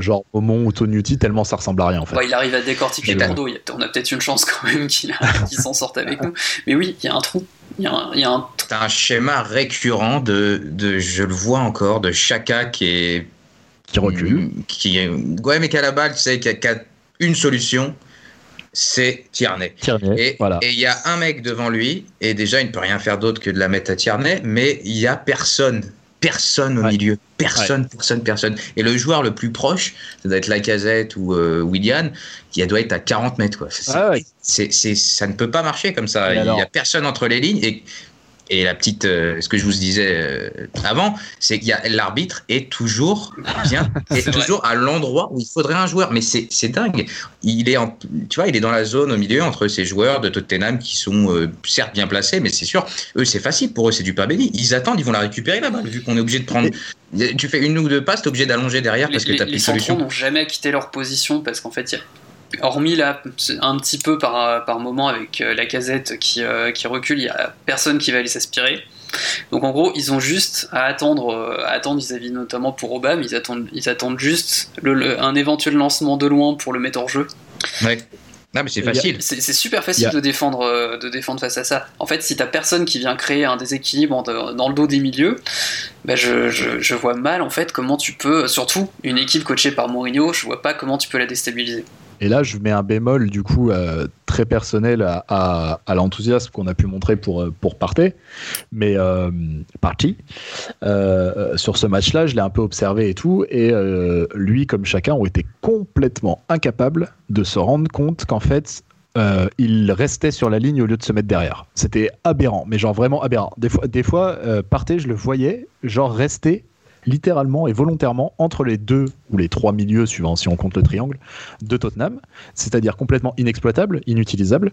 genre Aumont ou Tonuti, tellement ça ressemble à rien en fait. il arrive à décortiquer Bordeaux, on a peut-être une chance quand même qu'il s'en sorte avec nous. Mais oui, il y a un trou. Il y a, un... C'est un schéma récurrent de, de, je le vois encore, de Chaka qui est. Qui recule. Qui est, ouais, mais qu'à la balle, tu sais, qu'il y a une solution, c'est Tierney. et il y a un mec devant lui, et déjà, il ne peut rien faire d'autre que de la mettre à Tierney, mais il n'y a personne personne au milieu. Personne, personne, personne. Et le joueur le plus proche, ça doit être Lacazette ou euh, William, qui doit être à 40 mètres. Quoi. Ah ça ne peut pas marcher comme ça. Il n'y a personne entre les lignes. Et et la petite, euh, ce que je vous disais euh, avant, c'est qu'il l'arbitre est toujours bien, est, toujours à l'endroit où il faudrait un joueur. Mais c'est dingue. Il est, en, tu vois, il est dans la zone au milieu entre ces joueurs de Tottenham qui sont euh, certes bien placés, mais c'est sûr, eux c'est facile pour eux, c'est du pain béni. Ils attendent, ils vont la récupérer là-bas, vu qu'on est obligé de prendre. Tu fais une ou deux passes, t'es obligé d'allonger derrière parce que t'as plus de solution. Les n'ont jamais quitté leur position parce qu'en fait, il y a hormis là un petit peu par, par moment avec euh, la casette qui, euh, qui recule, il n'y a personne qui va aller s'aspirer. Donc en gros, ils ont juste à attendre, euh, à attendre vis-à-vis notamment pour Obama, ils attendent, ils attendent juste un éventuel lancement de loin pour le mettre en jeu. Ouais. Non, mais c'est facile. C'est super facile de, défendre, de défendre face à ça. En fait, si t'as personne qui vient créer un déséquilibre dans le dos des milieux, bah je, je, je, vois mal en fait comment tu peux, surtout une équipe coachée par Mourinho, je vois pas comment tu peux la déstabiliser. Et là, je mets un bémol du coup euh, très personnel à, l'enthousiasme qu'on a pu montrer pour, euh, pour Partey. Mais euh, parti. sur ce match-là, je l'ai un peu observé et tout. Et lui, comme chacun, ont été complètement incapables de se rendre compte qu'en fait, il restait sur la ligne au lieu de se mettre derrière. C'était aberrant, mais genre vraiment aberrant. Des fois, des fois je le voyais, genre rester littéralement et volontairement entre les deux ou les trois milieux, suivant si on compte le triangle, de Tottenham, c'est-à-dire complètement inexploitable, inutilisable.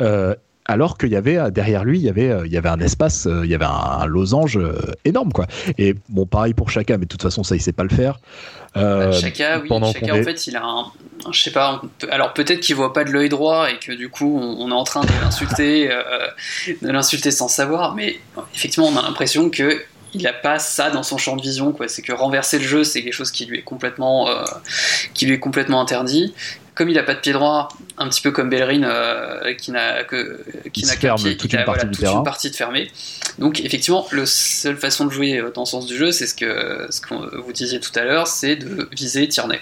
Euh, alors qu'il y avait euh, derrière lui, il y avait, euh, il y avait un espace, il y avait un, losange énorme, quoi. Et bon, pareil pour Chaka, mais de toute façon, ça, il sait pas le faire. Euh, Chaka, oui, Chaka, en fait, il a un, je sais pas, alors peut-être qu'il voit pas de l'œil droit et que du coup, on, est en train de l'insulter, de l'insulter sans savoir, mais effectivement, on a l'impression que il n'a pas ça dans son champ de vision. Quoi. C'est que renverser le jeu, c'est quelque chose qui lui est complètement, euh, qui lui est complètement interdit. Comme il n'a pas de pied droit, un petit peu comme Bellerin, euh, qui n'a que qui n'a pied, toute, une, partie toute une partie de fermé. Donc effectivement, la seule façon de jouer euh, dans le sens du jeu, c'est ce que ce que vous disiez tout à l'heure, c'est de viser Tierney.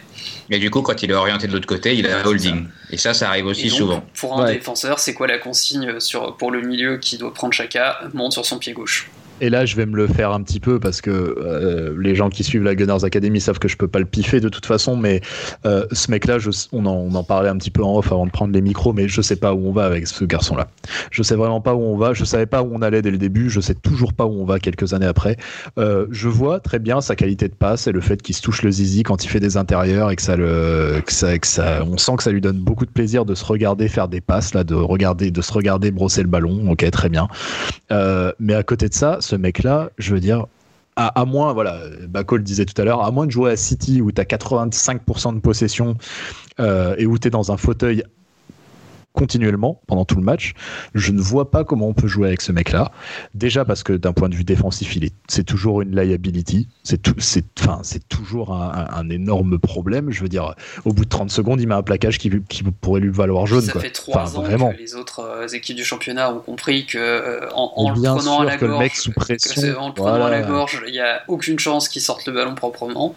Mais du coup, quand il est orienté de l'autre côté, il a holding. Et ça, ça arrive aussi souvent. Pour un défenseur, c'est quoi la consigne sur, pour le milieu qui doit prendre chacun Monte sur son pied gauche. Et là, je vais me le faire un petit peu parce que euh, les gens qui suivent la Gunners Academy savent que je peux pas le piffer de toute façon. Mais euh, ce mec-là, on, en, parlait un petit peu en off avant de prendre les micros, mais je sais pas où on va avec ce garçon-là. Je sais vraiment pas où on va. Je savais pas où on allait dès le début. Je sais toujours pas où on va quelques années après. Euh, je vois très bien sa qualité de passe et le fait qu'il se touche le zizi quand il fait des intérieurs et que ça, que ça, on sent que ça lui donne beaucoup de plaisir de se regarder faire des passes là, de regarder, de se regarder brosser le ballon. Ok, très bien. mais à côté de ça ce mec-là, je veux dire, à, moins, voilà, Bako le disait tout à l'heure, à moins de jouer à City où tu as 85% de possession euh, et où tu es dans un fauteuil continuellement pendant tout le match. Je ne vois pas comment on peut jouer avec ce mec-là. Déjà parce que d'un point de vue défensif, il est, c'est toujours une liability. C'est tout, c'est, enfin, c'est toujours un, énorme problème. Je veux dire, au bout de 30 secondes, il met un plaquage qui, qui pourrait lui valoir jaune. Ça fait trois ans vraiment. que les autres euh, équipes du championnat ont compris que euh, en, le prenant à la gorge, le mec sous pression, en le prenant à la gorge, il n'y a aucune chance qu'il sorte le ballon proprement.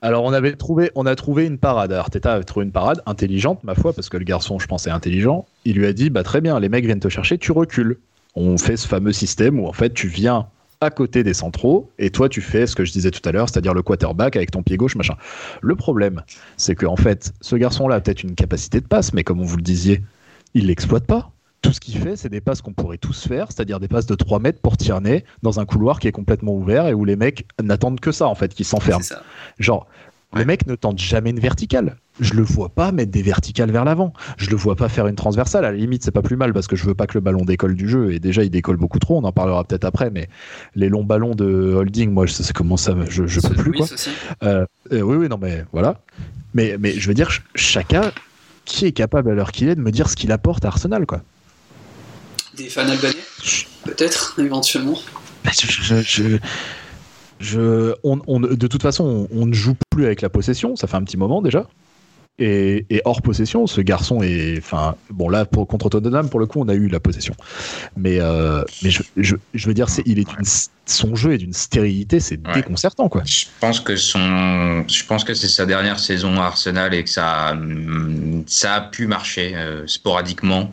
Alors on a trouvé une parade. Arteta avait trouvé une parade intelligente, ma foi, parce que le garçon, je pense, est intelligent. Il lui a dit, bah très bien, les mecs viennent te chercher, tu recules. On fait ce fameux système où en fait tu viens à côté des centraux et toi tu fais ce que je disais tout à l'heure, c'est-à-dire le quarterback avec ton pied gauche, machin. Le problème, c'est que en fait, ce garçon-là a peut-être une capacité de passe, mais comme vous le disiez, il l'exploite pas tout ce qu'il fait, c'est des passes qu'on pourrait tous faire, c'est-à-dire des passes de 3 mètres pour Tierney dans un couloir qui est complètement ouvert et où les mecs n'attendent que ça, en fait, qui s'enferment. Genre, le mec ne tente jamais une verticale. Je le vois pas mettre des verticales vers l'avant. Je le vois pas faire une transversale. À la limite, c'est pas plus mal parce que je veux pas que le ballon décolle du jeu. Et déjà, il décolle beaucoup trop. On en parlera peut-être après. Mais les longs ballons de holding, moi, je sais comment ça. Je, je peux plus, quoi. Euh, euh, oui, oui, non, mais voilà. Mais, mais je veux dire, chacun qui est capable à l'heure qu'il est de me dire ce qu'il apporte à Arsenal, quoi des fans albanais Peut-être, éventuellement bah, je, on, de toute façon, on, ne joue plus avec la possession, ça fait un petit moment déjà. Et, hors possession, ce garçon est. Enfin, bon, là, pour, contre Tottenham, pour le coup, on a eu la possession. Mais, euh, mais je, je, veux dire, c'est, il est son jeu est d'une stérilité, c'est déconcertant, quoi. Je pense que son, je pense que c'est sa dernière saison à Arsenal et que ça, ça a pu marcher euh, sporadiquement,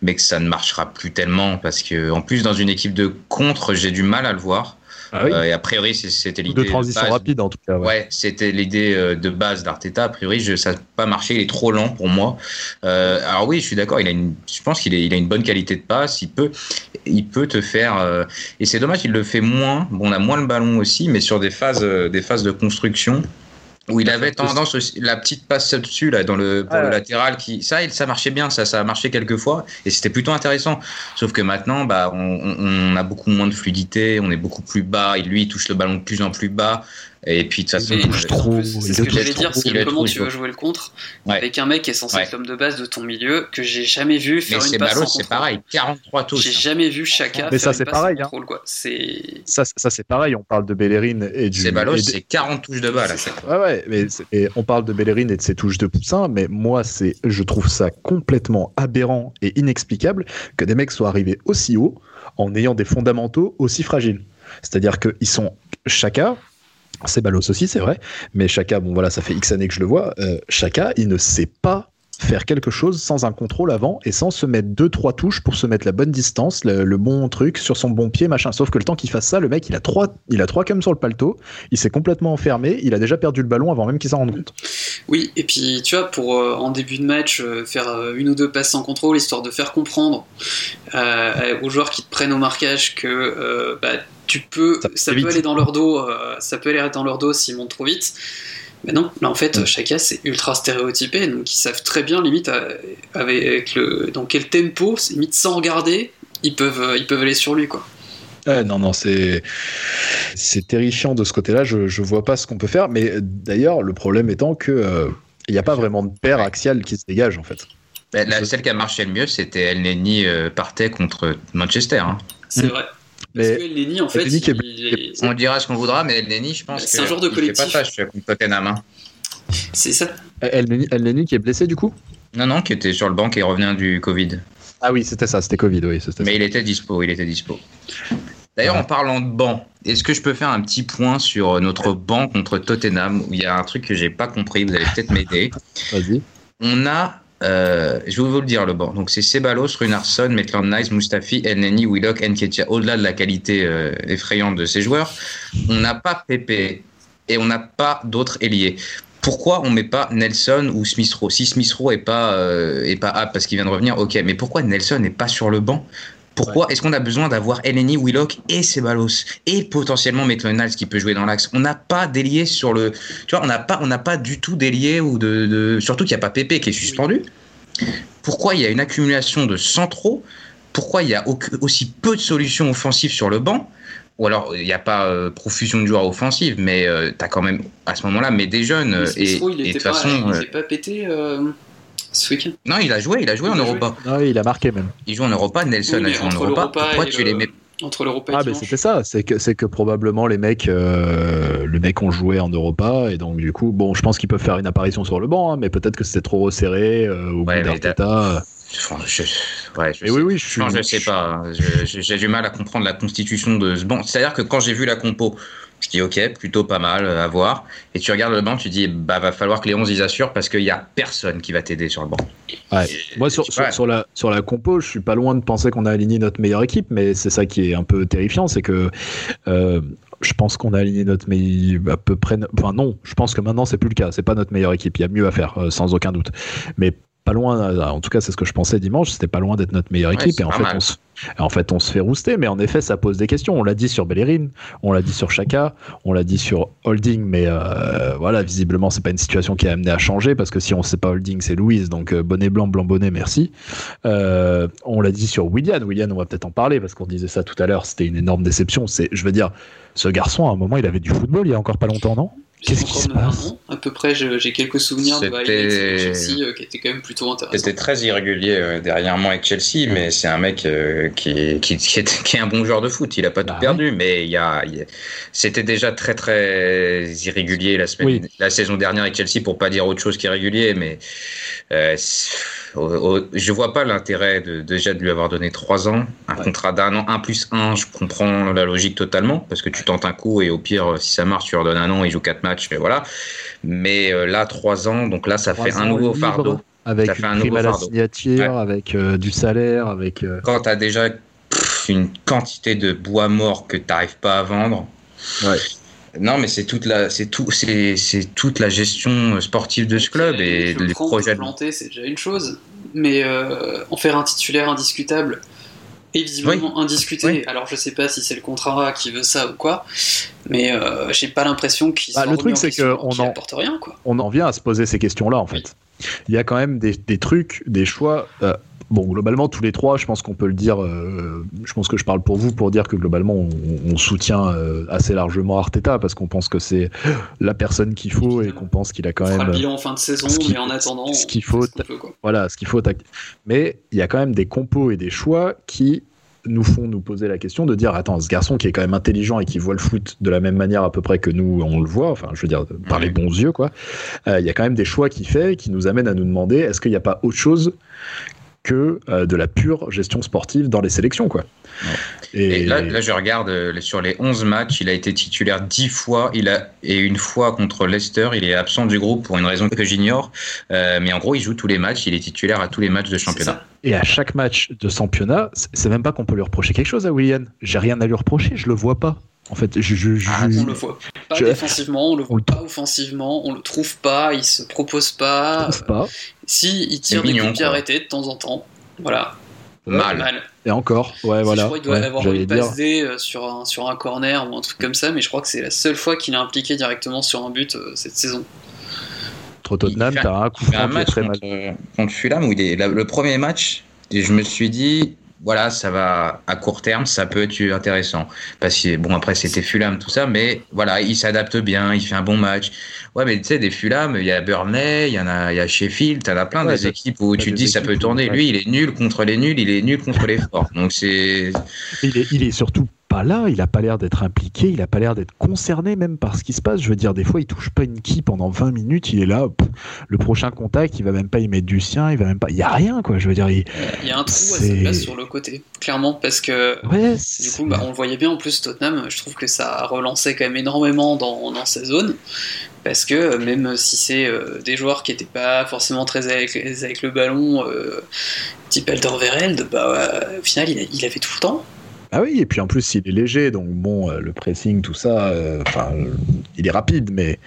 mais que ça ne marchera plus tellement parce que, en plus, dans une équipe de contre, j'ai du mal à le voir. Ah oui. Euh, et a priori, c'était l'idée. De transition base. rapide en tout cas. ouais. Ouais, c'était l'idée euh, de base d'Arteta. A priori, je, ça n'a pas marché. Il est trop lent pour moi. Euh, alors oui, je suis d'accord. Il a une, je pense qu'il il a une bonne qualité de passe. Il peut, il peut te faire. euh, et c'est dommage, il le fait moins. Bon, on a moins le ballon aussi, mais sur des phases, des phases de construction. Où il avait tendance aussi, la petite passe au-dessus là dans le, pour Ah le latéral qui ça il- ça marchait bien ça ça a marché quelques fois et c'était plutôt intéressant. Sauf que maintenant bah on, on- on a beaucoup moins de fluidité on est beaucoup plus bas et lui il touche le ballon de plus en plus bas et puis de toute façon euh, trop, il C'est ce que j'allais dire, il le comment tu veux trop. jouer le contre Ouais. avec un mec qui est censé Ouais. être l'homme de base de ton milieu que j'ai jamais vu faire c'est une passe c'est pareil 43 touches J'ai jamais vu Chaka Mais faire ça, une c'est passe pareil, hein. contrôle quoi. C'est Ça, ça c'est pareil. On parle de Bellerin et du. c'est Balos et de- c'est 40 touches de balle Ouais, ouais, mais on parle de Bellerin et de ses touches de poussin, mais moi, c'est, je trouve ça complètement aberrant et inexplicable que des mecs soient arrivés aussi haut en ayant des fondamentaux aussi fragiles. C'est-à-dire qu'ils sont chacun. C'est Balos aussi, c'est vrai. Mais Chaka, bon voilà, ça fait X années que je le vois. Euh, Chaka, il ne sait pas faire quelque chose sans un contrôle avant et sans se mettre deux trois touches pour se mettre la bonne distance, le, le bon truc sur son bon pied, machin. Sauf que le temps qu'il fasse ça, le mec, il a trois, il a trois cums sur le paletot, il s'est complètement enfermé, il a déjà perdu le ballon avant même qu'il s'en rende compte. Oui, et puis tu vois, pour euh, en début de match, euh, faire euh, une ou deux passes sans contrôle, histoire de faire comprendre euh, aux joueurs qui te prennent au marquage que euh, bah, tu peux, Ça ça, peut peut vite. aller dans leur dos, euh, ça peut aller dans leur dos s'ils montent trop vite. Mais non, là en fait, Chaka c'est ultra stéréotypé, donc ils savent très bien limite euh, avec le, dans quel tempo, limite sans regarder, ils peuvent, euh, ils peuvent aller sur lui quoi. Ouais, non, non, c'est c'est terrifiant de ce côté-là. Je, je vois pas ce qu'on peut faire. Mais euh, d'ailleurs, le problème étant que euh, il n'y a pas vraiment de paire axiale qui se dégage en fait. Bah, la, celle qui a marché le mieux c'était El Neni euh, partait contre Manchester hein. C'est vrai. Parce que Elneny, en fait, est- il est- on dira ce qu'on voudra mais El Neni je pense C'est un genre de il collectif. fait pas tâche contre Tottenham hein. c'est ça. El Neni El Neni qui est blessé du coup? Non non qui était sur le banc et revient du Covid Ah oui, c'était ça, c'était Covid, oui, c'était Mais ça. il était dispo, il était dispo. D'ailleurs, Ouais. en parlant de banc, est-ce que je peux faire un petit point sur notre banc contre Tottenham où il y a un truc que j'ai pas compris, vous allez peut-être m'aider. Vas-y. On a, euh, je vais vous le dire le banc. Donc c'est Ceballos, Runarsson, Maitland-Niles, Mustafi, Elneny, Willock, Nketiah. Au-delà de la qualité euh, effrayante de ces joueurs, on n'a pas Pepe et on n'a pas d'autres ailiers. Pourquoi on met pas Nelson ou Smith Rowe? Si Smith Rowe est pas euh, parce qu'il vient de revenir, ok. Mais pourquoi Nelson n'est pas sur le banc? Pourquoi est-ce qu'on a besoin d'avoir Eleni, Willock et Ceballos et potentiellement Maitland-Niles qui peut jouer dans l'axe? On n'a pas d'ailier sur le, tu vois, on n'a pas, on n'a pas du tout d'ailier ou de, de- surtout qu'il n'y a pas Pépé qui est suspendu. Pourquoi il y a une accumulation de centraux? Pourquoi il y a au- aussi peu de solutions offensives sur le banc? Ou alors il n'y a pas euh, profusion de joueurs offensifs, mais tu as quand même à ce moment-là, mais des jeunes euh, et, de toute façon, il euh, pas pété euh, ce week-end. non, il a joué, il a joué Il en a joué. Europa. Ah oui, il a marqué même. Il joue en Europa, Nelson Oui, a joué en entre Europa. Pourquoi et tu le- les mets Entre l'Europa et Ah, mais c'était ça, c'est que, c'est que probablement les mecs, euh, le mec ont joué en Europa, et donc du coup, bon, je pense qu'ils peuvent faire une apparition sur le banc, hein, mais peut-être que c'était trop resserré euh, au Ouais, bout. Enfin, je, ouais, je Mais sais, oui, oui, je suis. Non, je sais pas. Je- je- J'ai du mal à comprendre la constitution de ce banc. C'est-à-dire que quand j'ai vu la compo, je dis ok, plutôt pas mal euh, à voir. Et tu regardes le banc, tu dis bah va falloir que les 11 ils assurent parce qu'il y a personne qui va t'aider sur le banc. Ouais. Et- Moi, sur, sur la, sur la compo, je suis pas loin de penser qu'on a aligné notre meilleure équipe, mais c'est ça qui est un peu terrifiant, c'est que euh, je pense qu'on a aligné notre meilleure à peu près. Enfin non, je pense que maintenant c'est plus le cas. C'est pas notre meilleure équipe. Il y a mieux à faire, euh, sans aucun doute. Mais pas loin. euh, En tout cas, c'est ce que je pensais dimanche. C'était pas loin d'être notre meilleure équipe. et en fait, on se, en fait, on se fait rouster. Mais en effet, ça pose des questions. On l'a dit sur Bellerin, on l'a dit sur Chaka, on l'a dit sur Holding. Mais euh, voilà, visiblement, c'est pas une situation qui est amenée à changer parce que si on sait pas Holding, c'est Louise. Donc euh, bonnet blanc, blanc bonnet, merci. Euh, on l'a dit sur William. William, on va peut-être en parler parce qu'on disait ça tout à l'heure. C'était une énorme déception. C'est, je veux dire, ce garçon, à un moment, il avait du football il y a encore pas longtemps, non? Qu'est-ce qui se Encore passe un an, À peu près, j'ai quelques souvenirs de highlights de Chelsea euh, qui étaient quand même plutôt intéressants. C'était très irrégulier euh, derrière moi avec Chelsea, mais c'est un mec euh, qui, qui, qui est, qui est un bon joueur de foot. Il a pas tout Bah perdu, mais il y a, il y a- c'était déjà très très irrégulier la semaine, Oui. la saison dernière avec Chelsea, pour pas dire autre chose qu'irrégulier. Mais euh, c'est- au- au- je vois pas l'intérêt de, déjà de lui avoir donné trois ans, un Ouais. contrat d'un an, un plus un. Je comprends la logique totalement parce que tu tentes un coup et au pire, si ça marche, tu leur donnes un an, il joue quatre matchs, mais voilà. Mais euh, là, trois ans, donc là, ça fait un nouveau libre, fardeau. Avec Ça fait un nouveau à la fardeau. signature, Ouais. avec euh, du salaire, avec. euh, quand tu as déjà pff, une quantité de bois mort que tu n'arrives pas à vendre, Ouais. Non, mais c'est toute la, c'est tout, c'est, c'est toute la gestion sportive de ce club et le les projets. planter, c'est déjà une chose, mais euh, en faire un titulaire indiscutable visiblement indiscuté. Alors je sais pas si c'est le contrat qui veut ça ou quoi, mais euh, j'ai pas l'impression qu'il. Bah, le truc c'est qu'on en rien quoi. On en vient à se poser ces questions-là en fait. Il y a quand même des, des trucs, des choix. Euh, Bon, globalement, tous les trois, je pense qu'on peut le dire. Euh, je pense que je parle pour vous pour dire que globalement, on, soutient euh, assez largement Arteta parce qu'on pense que c'est la personne qu'il faut et qu'on pense qu'il a quand même. le bilan en fin de saison, mais en attendant, ce qu'il faut. voilà, ce qu'il faut. Mais il y a quand même des compos et des choix qui nous font nous poser la question de dire attends ce garçon qui est quand même intelligent et qui voit le foot de la même manière à peu près que nous on le voit enfin je veux dire par les bons yeux quoi euh, il y a quand même des choix qu'il fait qui nous amènent à nous demander est-ce qu'il n'y a pas autre chose que euh, de la pure gestion sportive dans les sélections quoi et, là, là, je regarde euh, sur les 11 matchs, il a été titulaire 10 fois il a, et une fois contre Leicester. Il est absent du groupe pour une raison que j'ignore. mais en gros, il joue tous les matchs. Il est titulaire à tous les matchs de championnat. Et à chaque match de championnat, c'est même pas qu'on peut lui reprocher quelque chose à William. J'ai rien à lui reprocher, je le vois pas. En fait, je, je, ah, on le voit pas défensivement, on le voit pas offensivement, on le trouve pas, il se propose pas. pas. Si, il tire des coups arrêtés de temps en temps. Voilà. Mal. Mal. Et encore, ouais, voilà. Je crois qu'il doit avoir une passe D euh, sur un, sur un corner ou un truc comme ça, mais je crois que c'est la seule fois qu'il est impliqué directement sur un but euh, cette saison. Tottenham, t'as un coup franc très contre, mal. contre Fulham où il est le premier match, je me suis dit voilà, ça va à court terme, ça peut être intéressant. Parce que bon, après c'était Fulham tout ça, mais voilà, il s'adapte bien, il fait un bon match. Ouais, mais tu sais, des Fulham, il y a Burnley, il y en a, il y a Sheffield, t'en as plein des équipes où tu te dis ça peut tourner. Lui, il est nul contre les nuls, il est nul contre les forts. Donc c'est. Il est, il est surtout pas là, il a pas l'air d'être impliqué, il a pas l'air d'être concerné même par ce qui se passe. Je veux dire, des fois, il touche pas une qui pendant 20 minutes, il est là, le prochain contact, il va même pas y mettre du sien, il va même pas, il y a rien quoi. Je veux dire, il, y a un trou à sa place sur le côté, clairement, parce que du coup, bah, on le voyait bien en plus Tottenham. Je trouve que ça a relancé quand même énormément dans, dans sa zone. Parce que même si c'est euh, des joueurs qui n'étaient pas forcément très avec, avec le ballon, euh, type Alderweireld, bah, au final il, il avait tout le temps. Ah oui, et puis en plus, il est léger, donc bon, euh, le pressing, tout ça, euh, enfin, il est rapide, mais.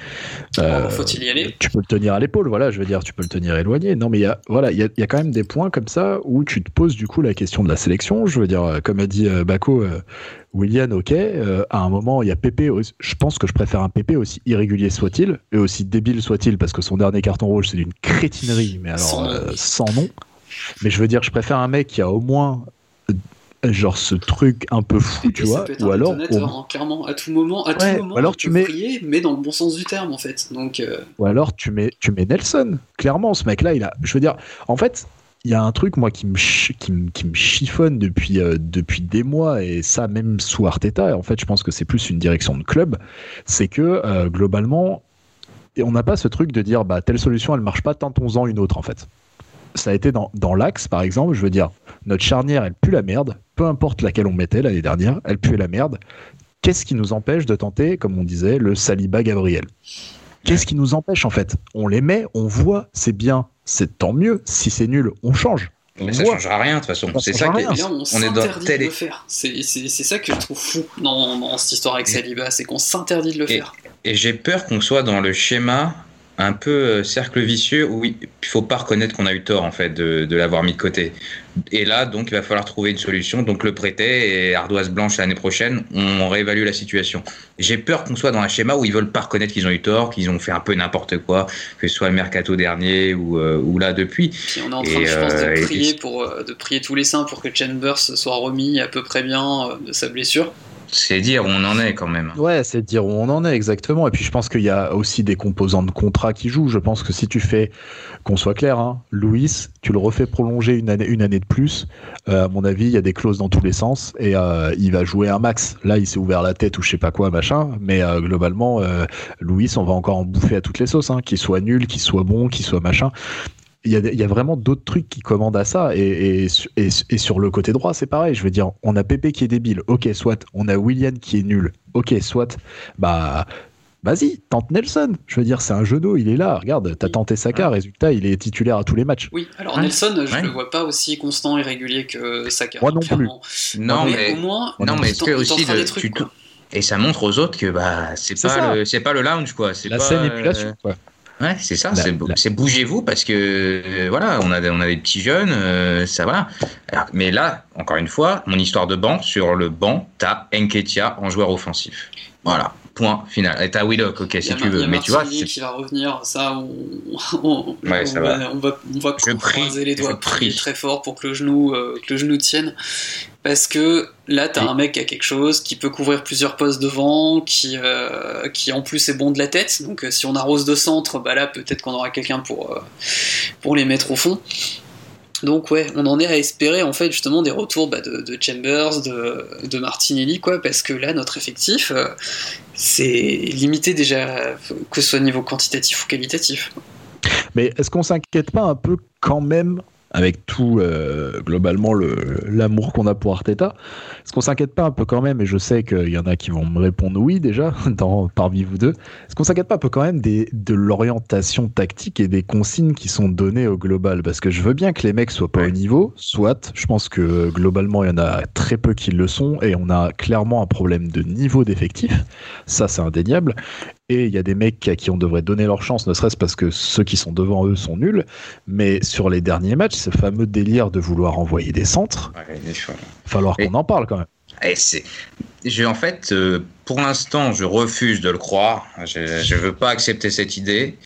Euh, faut-il y aller? Tu peux le tenir à l'épaule, voilà, je veux dire, tu peux le tenir éloigné. Non, mais il y a, voilà, il y a, y a, quand même des points comme ça où tu te poses du coup la question de la sélection. Je veux dire, comme a dit Bako, William, ok, à un moment, il y a Pépé, je pense que je préfère un Pépé aussi irrégulier soit-il, et aussi débile soit-il, parce que son dernier carton rouge, c'est d'une crétinerie, mais alors sans, sans nom. Mais je veux dire, je préfère un mec qui a au moins genre ce truc un peu fou, tu vois, ou alors hein, clairement à tout moment, à tout moment, alors tu mets mais dans le bon sens du terme en fait. Donc euh, ou alors tu mets tu mets Nelson. Clairement, ce mec-là, il a, je veux dire, en fait, il y a un truc moi qui me qui me, qui me chiffonne depuis euh, depuis des mois et ça même sous Arteta. Et en fait, je pense que c'est plus une direction de club, c'est que euh, globalement, on n'a pas ce truc de dire bah telle solution elle marche pas, tentons-en une autre en fait ça a été dans, dans l'axe, par exemple, je veux dire, notre charnière, elle pue la merde, peu importe laquelle on mettait l'année dernière, elle pue la merde. Qu'est-ce qui nous empêche de tenter, comme on disait, le Saliba Gabriel? Qu'est-ce qui nous empêche en fait? On les met, on voit, c'est bien, c'est tant mieux. Si c'est nul, on change. Mais ça ne changera rien de toute façon. C'est ça qui est... on, est dans de le faire. C'est ça que je trouve fou dans, cette histoire avec Saliba, c'est qu'on s'interdit de le faire. Et j'ai peur qu'on soit dans le schéma un peu euh, cercle vicieux où il faut pas reconnaître qu'on a eu tort en fait de, l'avoir mis de côté. Et là, donc, il va falloir trouver une solution. Donc, le prêter et ardoise blanche l'année prochaine, on réévalue la situation. J'ai peur qu'on soit dans un schéma où ils veulent pas reconnaître qu'ils ont eu tort, qu'ils ont fait un peu n'importe quoi, que ce soit le mercato dernier ou, euh, ou là depuis. Puis on est en train, je pense, de euh, prier pour de prier tous les saints pour que Chambers soit remis à peu près bien de sa blessure. C'est dire où on en est quand même. Ouais, c'est dire où on en est exactement. Et puis je pense qu'il y a aussi des composants de contrat qui jouent. Je pense que si tu fais, qu'on soit clair, hein, Louis, tu le refais prolonger une année, une année de plus. Euh, à mon avis, il y a des clauses dans tous les sens et euh, il va jouer un max. Là, il s'est ouvert la tête ou je sais pas quoi, machin. Mais euh, globalement, Louis, on va encore en bouffer à toutes les sauces. Hein, qu'il soit nul, qu'il soit bon, qu'il soit machin il y, a, vraiment d'autres trucs qui commandent à ça. Et, et, sur le côté droit, c'est pareil. Je veux dire, on a Pépé qui est débile. Ok, soit. On a William qui est nul. Ok, soit. Bah. Vas-y, tente Nelson. Je veux dire, c'est un genou, il est là. Regarde, t'as tenté Saka, résultat, il est titulaire à tous les matchs. Oui, alors Nelson, je ne le vois pas aussi constant et régulier que Saka. Moi non plus. Non, mais, au moins, non, mais que aussi, tu, et ça montre aux autres que bah c'est pas le c'est pas le lounge quoi. C'est la pas, scène émulation quoi. Ouais, c'est ça, c'est bougez-vous parce que euh, voilà, on a, on a des petits jeunes, euh, ça va. mais là, encore une fois, mon histoire de banc, sur le banc, t'as Enketia en joueur offensif. Voilà. Point final. Et t'as Willock, ok, si tu veux. mais tu vois. qui va revenir, ça, on, ouais, ça va. on va, on va croiser les doigts très fort pour que le genou, euh, que le genou tienne. Parce que là, t'as un mec qui a quelque chose, qui peut couvrir plusieurs postes devant, qui, euh, qui en plus est bon de la tête. Donc euh, si on arrose de centre, bah là, peut-être qu'on aura quelqu'un pour, pour les mettre au fond. Donc ouais, on en est à espérer en fait justement des retours bah, de, Chambers, de, Martinelli, quoi, parce que là notre effectif, euh, c'est limité déjà, que ce soit niveau quantitatif ou qualitatif. Mais est-ce qu'on s'inquiète pas un peu quand même avec tout euh, globalement l'amour qu'on a pour Arteta. Est-ce qu'on s'inquiète pas un peu quand même, et je sais qu'il y en a qui vont me répondre oui déjà, dans, parmi vous deux, est-ce qu'on s'inquiète pas un peu quand même des, de l'orientation tactique et des consignes qui sont données au global. Parce que je veux bien que les mecs soient pas au niveau, soit, je pense que globalement il y en a très peu qui le sont, et on a clairement un problème de niveau d'effectif, ça c'est indéniable, et il y a des mecs à qui on devrait donner leur chance, ne serait-ce parce que ceux qui sont devant eux sont nuls. Mais sur les derniers matchs, ce fameux délire de vouloir envoyer des centres, il va falloir qu'on en parle quand même. Et c'est, je, en fait, euh, pour l'instant, je refuse de le croire. Je ne veux pas accepter cette idée.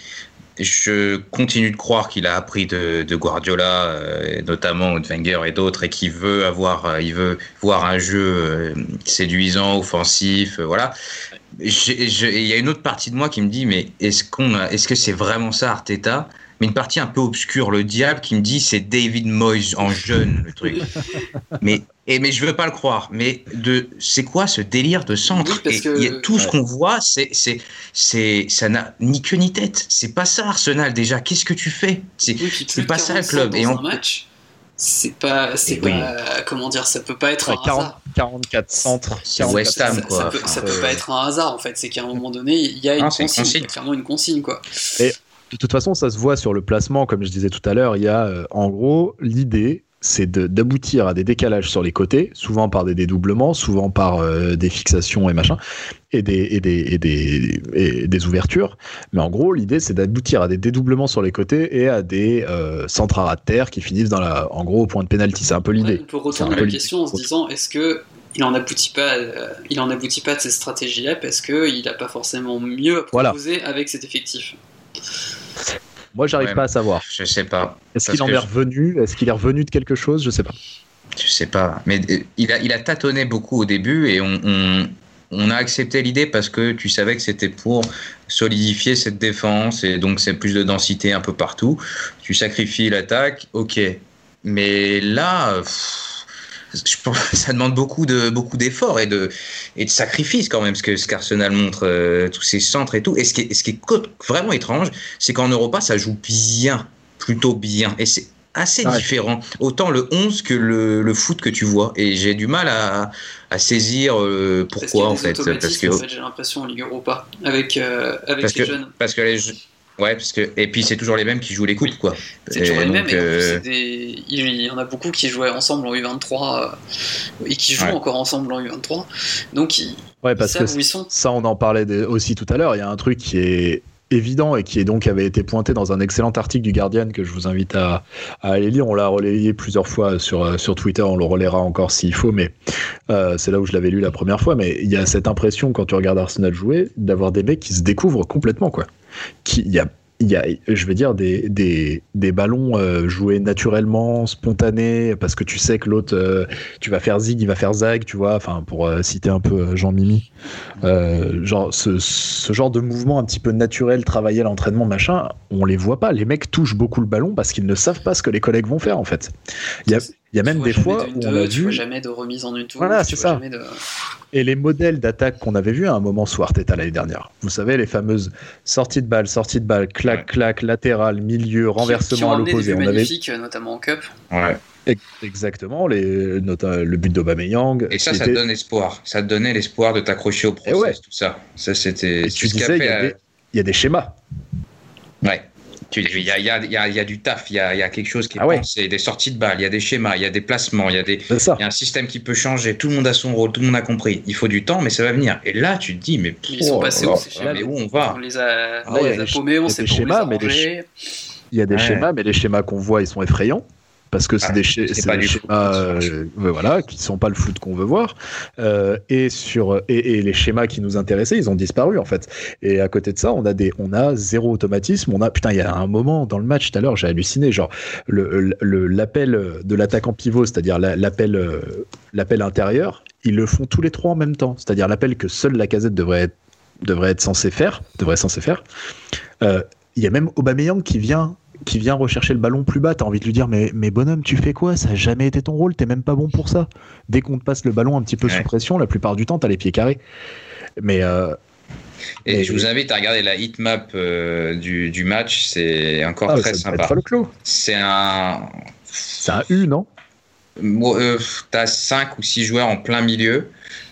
Je continue de croire qu'il a appris de, Guardiola, euh, notamment de Wenger et d'autres, et qu'il veut avoir, euh, il veut voir un jeu séduisant, offensif, voilà. Il y a une autre partie de moi qui me dit mais est-ce qu'on est-ce que c'est vraiment ça Arteta? Mais une partie un peu obscure le diable qui me dit c'est David Moyes en jeune le truc. Mais et mais je veux pas le croire. Mais de c'est quoi ce délire de centre? Tout ce qu'on voit c'est c'est c'est ça n'a ni queue ni tête. C'est pas ça Arsenal déjà. Qu'est-ce que tu fais? C'est c'est pas ça le club. et en match c'est pas c'est pas comment dire ça peut pas être un 40, 44 centres c'est West Ham quoi. ça, peut, pas être un hasard en fait. C'est qu'à un moment donné il y a une, consigne, clairement une consigne quoi. Et de toute façon ça se voit sur le placement comme je disais tout à l'heure. Il y a euh, en gros l'idée c'est d'aboutir à des décalages sur les côtés, souvent par des dédoublements, souvent par euh, des fixations et machin, et des, et des, et des, et des ouvertures. Mais en gros, l'idée, c'est d'aboutir à des dédoublements sur les côtés et à des euh, centres à terre qui finissent dans la, en gros au point de pénalty. C'est un peu l'idée. on peut retourner la question en se disant est-ce que il en aboutit pas, euh, il en aboutit pas de cette stratégie-là parce qu'il n'a pas forcément mieux à proposer avec cet effectif? Moi, j'arrive pas à savoir. Je sais pas. Est-ce qu'il en est revenu? Est-ce qu'il est revenu de quelque chose? Je sais pas. Je sais pas. Mais euh, il a, il a tâtonné beaucoup au début et on, on, a accepté l'idée parce que tu savais que c'était pour solidifier cette défense et donc c'est plus de densité un peu partout. Tu sacrifies l'attaque, ok. Mais là je pense ça demande beaucoup de beaucoup d'efforts et de et de sacrifices quand même ce que ce qu'Arsenal montre euh, tous ces centres et tout. Et ce qui est, ce qui est vraiment étrange, c'est qu'en Europa ça joue bien, plutôt bien et c'est assez différent. Autant le 11 que le, le, foot que tu vois. Et j'ai du mal à, à saisir euh, pourquoi en fait. Parce que en fait, j'ai l'impression en Ligue Europa avec, euh, avec parce les que, jeunes. Parce que les Ouais, parce que et puis c'est toujours les mêmes qui jouent les coupes, quoi. C'est toujours les mêmes. Euh, il y en a beaucoup qui jouaient ensemble en U23 euh, et qui jouent encore ensemble en U23. Donc ils, ouais, parce que ça, on en parlait aussi tout à l'heure. Il y a un truc qui est évident et qui est donc avait été pointé dans un excellent article du Guardian que je vous invite à, aller lire. On l'a relayé plusieurs fois sur, euh, sur Twitter, on le relaiera encore s'il faut, mais c'est là où je l'avais lu la première fois. Mais il y a cette impression quand tu regardes Arsenal jouer d'avoir des mecs qui se découvrent complètement, quoi il y a y a, je veux dire, des, des, des ballons euh, joués naturellement, spontanés, parce que tu sais que l'autre, euh, tu vas faire zig, il va faire zag, tu vois, enfin, pour euh, citer un peu Jean Mimi. genre, ce, ce, genre de mouvement un petit peu naturel, travailler l'entraînement, machin, on les voit pas. Les mecs touchent beaucoup le ballon parce qu'ils ne savent pas ce que les collègues vont faire, en fait. Il y a même des fois où on a vu. jamais de remise en une tour. Voilà, c'est ça. Et les modèles d'attaque qu'on avait vu à un moment sous Arteta l'année dernière. Vous savez, les fameuses sorties de balle, sorties de balle, clac, clac, latéral, milieu, renversement à l'opposé. On avait notamment en cup. Ouais. Exactement, les, le but d'Aubameyang. Et ça, ça te donne espoir. Ça te donnait l'espoir de t'accrocher au process, tout ça. Ça, c'était. Tu disais, il y, a des, il y a des schémas. Ouais Il y a, y, a, y, a, y a, du taf, il y a, y a, quelque chose qui est ah ouais. pensé, des sorties de balles, il y a des schémas, il y a des placements, il y, a des, y a un système qui peut changer, tout le monde a son rôle, tout le monde a compris. Il faut du temps, mais ça va venir. Et là, tu te dis, mais, Ils sont passés où, ces schémas mais où on va On les a, ah ouais, on les a paumés, on sait pas mais Il y a des schémas, mais les schémas qu'on voit, ils sont effrayants parce que c'est ah, des, schémas euh, voilà, qui sont pas le foot qu'on veut voir. Euh, et, sur, et, les schémas qui nous intéressaient, ils ont disparu en fait. Et à côté de ça, on a, des, on a zéro automatisme. On a, putain, il y a un moment dans le match tout à l'heure, j'ai halluciné. Genre, l'appel le, l'appel de l'attaquant pivot, c'est-à-dire l'appel l'appel intérieur, ils le font tous les trois en même temps. C'est-à-dire l'appel que seule la casette devrait être, devrait être censé faire. Devrait censé faire. Euh, il y a même Aubameyang qui vient qui vient rechercher le ballon plus bas, t'as envie de lui dire mais, mais bonhomme, tu fais quoi? Ça a jamais été ton rôle, t'es même pas bon pour ça. Dès qu'on te passe le ballon un petit peu sous pression, la plupart du temps, t'as les pieds carrés. Mais. Euh, et je vous invite à regarder la heatmap euh, du, du, match, c'est encore ah, très sympa. C'est un. C'est un U, non? Euh, T'as 5 ou 6 joueurs en plein milieu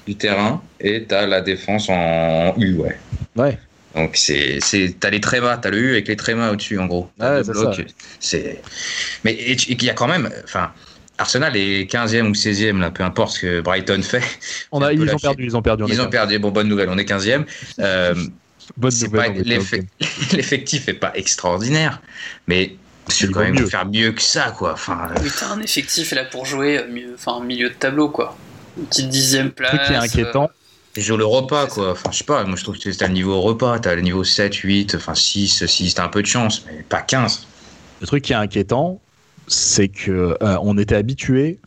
du terrain et t'as la défense en U, ouais. Ouais. Donc c'est c'est t'as les trémas, t'as le U avec les trémas au-dessus en gros. c'est mais il y a quand même enfin Arsenal est 15e ou 16e là, peu importe ce que Brighton fait. On a, ils ont perdu, ils ont perdu. Ils ont perdu. Bon, bonne nouvelle, on est 15e. Euh, bonne nouvelle. L'effectif est pas extraordinaire, mais tu quand même mieux. faire mieux que ça, quoi. Enfin, oui, t'as un effectif là pour jouer, mieux, enfin milieu de tableau, quoi. Une petite dixième place. Le truc qui est inquiétant, sur le repas, quoi. Enfin, je sais pas, moi je trouve que t'as le niveau repas, t'as le niveau 7, 8, enfin 6, 6, t'as un peu de chance, mais pas 15. Le truc qui est inquiétant, c'est que euh, on était habitué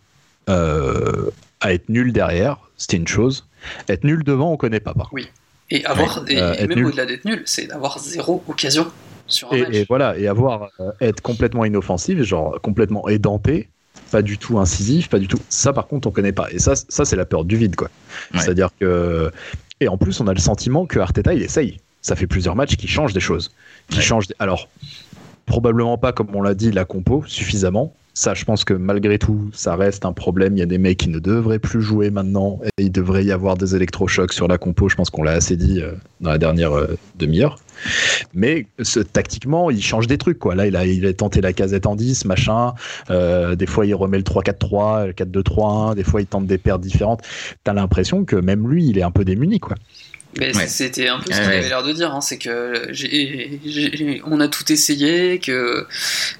euh, à être nul derrière, c'était une chose. Être nul devant, on connaît pas par Oui. Et avoir, et, euh, même au-delà d'être nul, c'est d'avoir zéro occasion sur un et, match. Et voilà, et avoir être complètement inoffensif, genre complètement édenté, pas du tout incisif, pas du tout. Ça, par contre, on connaît pas. Et ça, ça c'est la peur du vide, quoi. C'est-à-dire que. Et en plus, on a le sentiment que Arteta, il essaye. Ça fait plusieurs matchs qui changent des choses. Qui changent. Alors, probablement pas, comme on l'a dit, la compo suffisamment. Ça, je pense que malgré tout, ça reste un problème. Il y a des mecs qui ne devraient plus jouer maintenant. Et il devrait y avoir des électrochocs sur la compo. Je pense qu'on l'a assez dit euh, dans la dernière euh, demi-heure. Mais ce, tactiquement, il change des trucs. Quoi. Là, il a, il a tenté la casette en 10, machin. Euh, des fois, il remet le 3-4-3, le 4-2-3-1. Des fois, il tente des paires différentes. Tu as l'impression que même lui, il est un peu démuni. Quoi. Mais c'était un peu ce qu'il avait l'air de dire, hein, c'est que on a tout essayé, que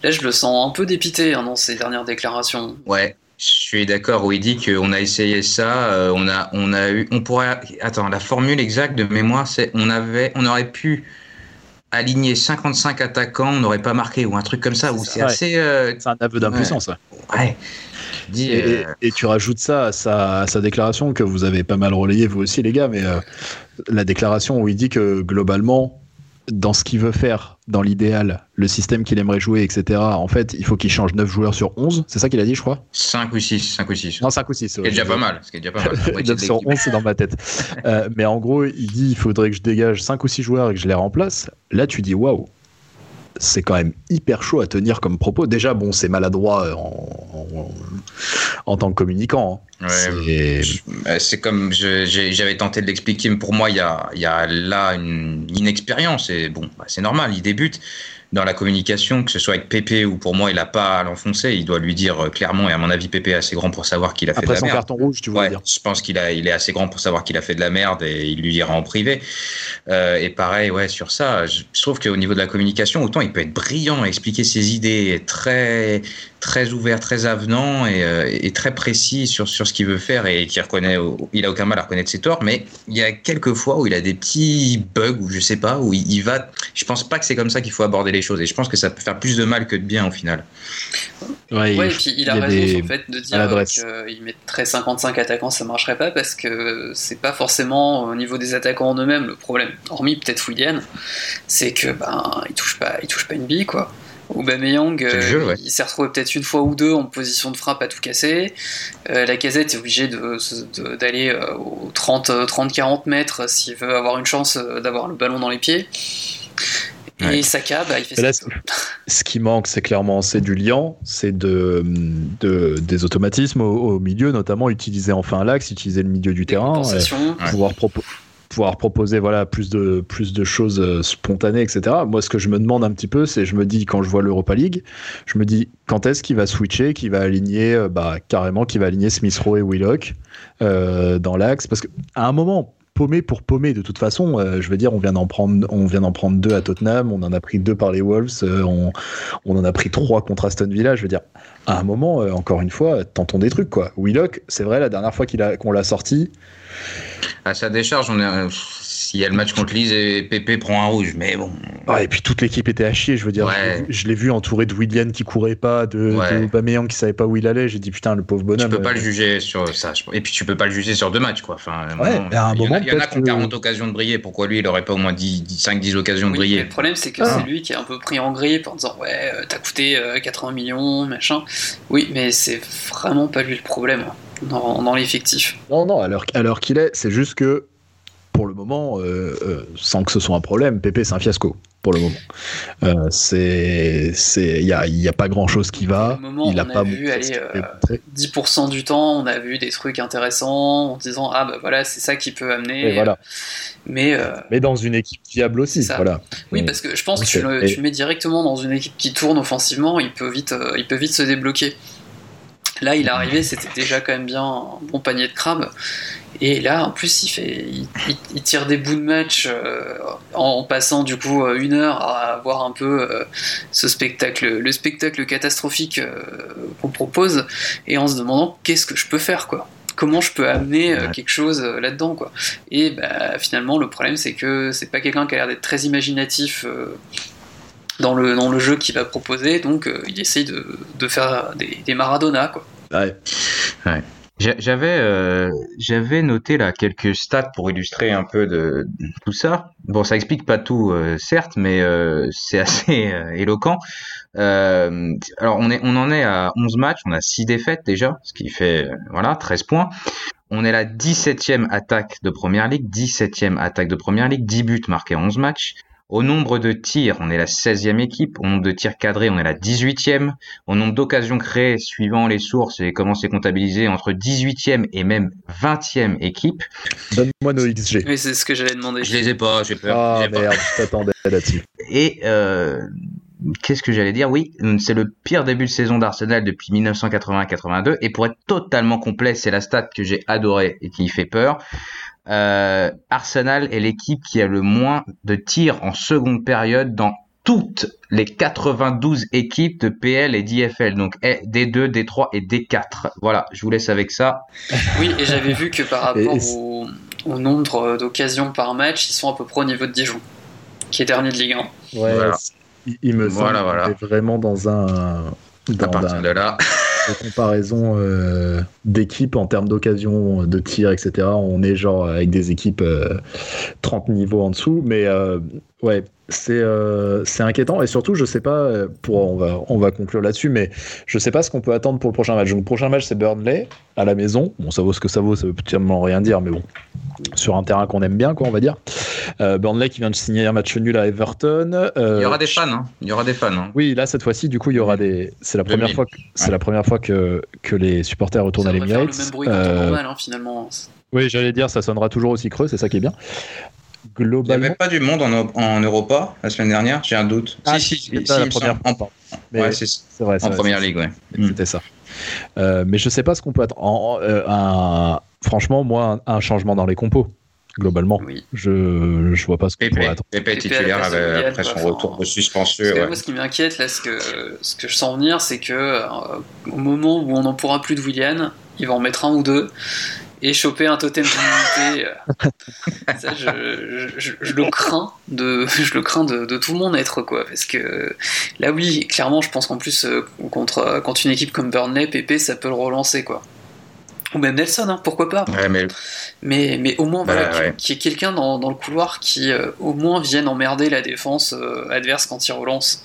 là je le sens un peu dépité hein, dans ses dernières déclarations. Ouais, je suis d'accord où il dit qu'on a essayé ça, euh, on a, on a eu, on pourrait, attends, la formule exacte de mémoire, c'est on avait, on aurait pu aligner 55 attaquants, on n'aurait pas marqué ou un truc comme ça, où c'est assez. Euh, c'est un aveu d'impuissance. Ouais. ouais. Euh, et, tu rajoutes ça à sa, déclaration que vous avez pas mal relayé vous aussi les gars, mais euh, la déclaration où il dit que globalement, dans ce qu'il veut faire, dans l'idéal, le système qu'il aimerait jouer, etc., en fait, il faut qu'il change 9 joueurs sur 11. C'est ça qu'il a dit, je crois? 5 ou 6. 5 ou 6. Non, 5 ou 6. Ce qui est déjà pas mal. Ce qui est déjà pas mal. 9 sur 11, c'est dans ma tête. euh, mais en gros, il dit il faudrait que je dégage 5 ou 6 joueurs et que je les remplace. Là, tu dis waouh, c'est quand même hyper chaud à tenir comme propos. Déjà, bon, c'est maladroit en, tant que communicant. Hein. c'est comme j'avais tenté de l'expliquer, mais pour moi, il y a, y a, là une inexpérience. Et bon, bah, c'est normal, il débute dans la communication, que ce soit avec Pépé ou pour moi, il n'a pas à l'enfoncer. Il doit lui dire euh, clairement, et à mon avis, Pépé est assez grand pour savoir qu'il a fait de la merde. Après son carton rouge, tu vois. Je pense qu'il il est assez grand pour savoir qu'il a fait de la merde et il lui dira en privé. Euh, et pareil, ouais, sur ça, je, trouve qu'au niveau de la communication, autant il peut être brillant, expliquer ses idées, très, très ouvert, très avenant et, euh, et, très précis sur, sur ce qu'il veut faire et qui reconnaît, il a aucun mal à reconnaître ses torts, mais il y a quelques fois où il a des petits bugs ou je sais pas, où il, va. Je pense pas que c'est comme ça qu'il faut aborder les choses et je pense que ça peut faire plus de mal que de bien au final. Ouais, et puis il a raison en fait de dire qu'il mettrait 55 attaquants, ça marcherait pas parce que c'est pas forcément au niveau des attaquants en eux-mêmes le problème. Hormis peut-être William, c'est que ben il touche pas, il touche pas une bille quoi. Aubameyang, euh, il s'est retrouvé peut-être une fois ou deux en position de frappe à tout casser. Euh, la casette est obligée d'aller de, euh, aux 30-40 mètres s'il veut avoir une chance d'avoir le ballon dans les pieds. Et Saka, bah, il fait ça. Ce qui manque, c'est clairement c'est du lien, c'est de, des automatismes au, milieu, notamment utiliser enfin l'axe, utiliser le milieu du terrain, pouvoir proposer pouvoir proposer voilà plus de plus de choses euh, spontanées etc moi ce que je me demande un petit peu c'est je me dis quand je vois l'Europa League je me dis quand est-ce qu'il va switcher qu'il va aligner euh, bah carrément qu'il va aligner Smith Rowe et Willock euh, dans l'axe? Parce que à un moment paumé pour paumer. De toute façon je veux dire on vient d'en prendre on vient d'en prendre deux à Tottenham. On en a pris deux par les Wolves. On, on en a pris trois contre Aston Villa. Je veux dire à un moment encore une fois tentons des trucs quoi. Willock c'est vrai la dernière fois qu'on l'a sorti. À sa décharge, on est, s'il y a le match contre Lise et Pépé prend un rouge, mais bon. et puis toute l'équipe était à chier, je veux dire. Je, l'ai vu entouré de William qui courait pas, de, ouais. qui savait pas où il allait. J'ai dit putain, le pauvre bonhomme. Tu peux pas le euh, juger sur ça. Et puis tu peux pas le juger sur deux matchs, quoi. Enfin, un il, moment, y en a, qui ont 40 occasions de briller. Pourquoi lui, il aurait pas au moins 5-10 occasions de briller? Le problème, c'est que ah. c'est lui qui est un peu pris en grippe en disant ouais, euh, t'as coûté 80 euh, millions, machin. Oui, mais c'est vraiment pas lui le problème hein, dans, dans l'effectif. Non, non, à l'heure qu'il est, c'est juste que pour le moment, euh, euh, sans que ce soit un problème, Pépé, c'est un fiasco pour le moment. Euh, c'est, c'est, il y a, y a, pas grand chose qui va. Moment, il a, pas vu, allez, 10% du temps, on a vu des trucs intéressants en disant ah bah voilà, c'est ça qui peut amener. voilà. Mais mais dans une équipe viable aussi, voilà. Oui, parce que je pense que tu le, tu mets directement dans une équipe qui tourne offensivement, il peut vite, il peut vite se débloquer. Là, il est arrivé, c'était déjà quand même bien un bon panier de crabes. Et là, en plus, il, fait, il, tire des bouts de match euh, en, passant du coup euh, une heure à voir un peu euh, ce spectacle, le spectacle catastrophique qu'on propose, et en se demandant qu'est-ce que je peux faire, quoi. Comment je peux amener quelque chose là-dedans, quoi. Et bah, finalement, le problème, c'est que c'est pas quelqu'un qui a l'air d'être très imaginatif dans le, dans le jeu qu'il va proposer, donc il essaye de, de faire des, des Maradona, quoi. Ouais. ouais. J'avais euh, j'avais noté là quelques stats pour illustrer un peu de, tout ça. Bon, ça explique pas tout, euh, certes, mais euh, c'est assez euh, éloquent. alors on est on en est à 11 matchs, on a 6 défaites déjà, ce qui fait voilà 13 points. On est la 17e attaque de Première Ligue, 17e attaque de Première Ligue, 10 buts marqués en 11 matchs. Au nombre de tirs, on est la 16e équipe. Au nombre de tirs cadrés, on est la 18e. Au nombre d'occasions créées, suivant les sources et comment c'est comptabilisé, entre 18e et même 20e équipe. Donne-moi nos XG. Oui, c'est ce que j'allais demander. Je les ai pas, j'ai peur. Ah merde, je t'attendais là-dessus. Et euh, qu'est-ce que j'allais dire? Oui, c'est le pire début de saison d'Arsenal depuis 1980-82. Et pour être totalement complet, c'est la stat que j'ai adorée et qui fait peur. Euh, Arsenal est l'équipe qui a le moins de tirs en seconde période dans toutes les 92 équipes de PL et d'IFL, donc D2, D3 et D4. Voilà, je vous laisse avec ça. Oui, et j'avais vu que par rapport au, nombre d'occasions par match, ils sont à peu près au niveau de Dijon, qui est dernier de Ligue 1. Ouais, il me semble voilà, voilà. vraiment dans un... Dans à partir de là comparaison euh, d'équipes en termes d'occasion, de tir, etc. On est genre avec des équipes 30 euh, niveaux en dessous, mais euh, ouais, c'est c'est inquiétant et surtout je sais pas pour on va on va conclure là-dessus mais je sais pas ce qu'on peut attendre pour le prochain match donc le prochain match c'est Burnley à la maison bon ça vaut ce que ça vaut ça veut tellement rien dire mais bon sur un terrain qu'on aime bien, quoi, on va dire. Euh, Burnley qui vient de signer un match nul à Everton. Euh, il y aura des fans, hein. Il y aura des fans. Hein. Oui, là cette fois-ci, du coup, il y aura des. C'est la première fois. Que... C'est la première fois que que les supporters retournent à l'Emirates. Le même bruit euh... hein, finalement. Oui, j'allais dire, ça sonnera toujours aussi creux, c'est ça qui est bien. Globalement... Il n'y avait pas du monde en, en Europa la semaine dernière, j'ai un doute. Ah, si, si, si, la première. En, ouais, c'est vrai. En première ligue, ouais. C'était ça. Euh, mais je sais pas ce qu'on peut attendre. En, un, franchement, moi, un, changement dans les compos globalement. Je je vois pas ce qu'on pourrait attendre. Pépé titulaire après son retour de suspension. Ouais. Moi, ce qui m'inquiète, là, ce que, ce que je sens venir, c'est que euh, au moment où on n'en pourra plus de Willian, il va en mettre un ou deux et choper un totem d'immunité. Euh, ça, je, le crains de, je le crains de, tout mon être, quoi. Parce que là, oui, clairement, je pense qu'en plus, euh, contre, contre une équipe comme Burnley, Pépé, ça peut le relancer, quoi. Ou même Nelson, hein, pourquoi pas. mais... mais... Mais, au moins, voilà, qu'il y ait quelqu'un dans, dans, le couloir qui, euh, au moins, vienne emmerder la défense adverse quand il relance.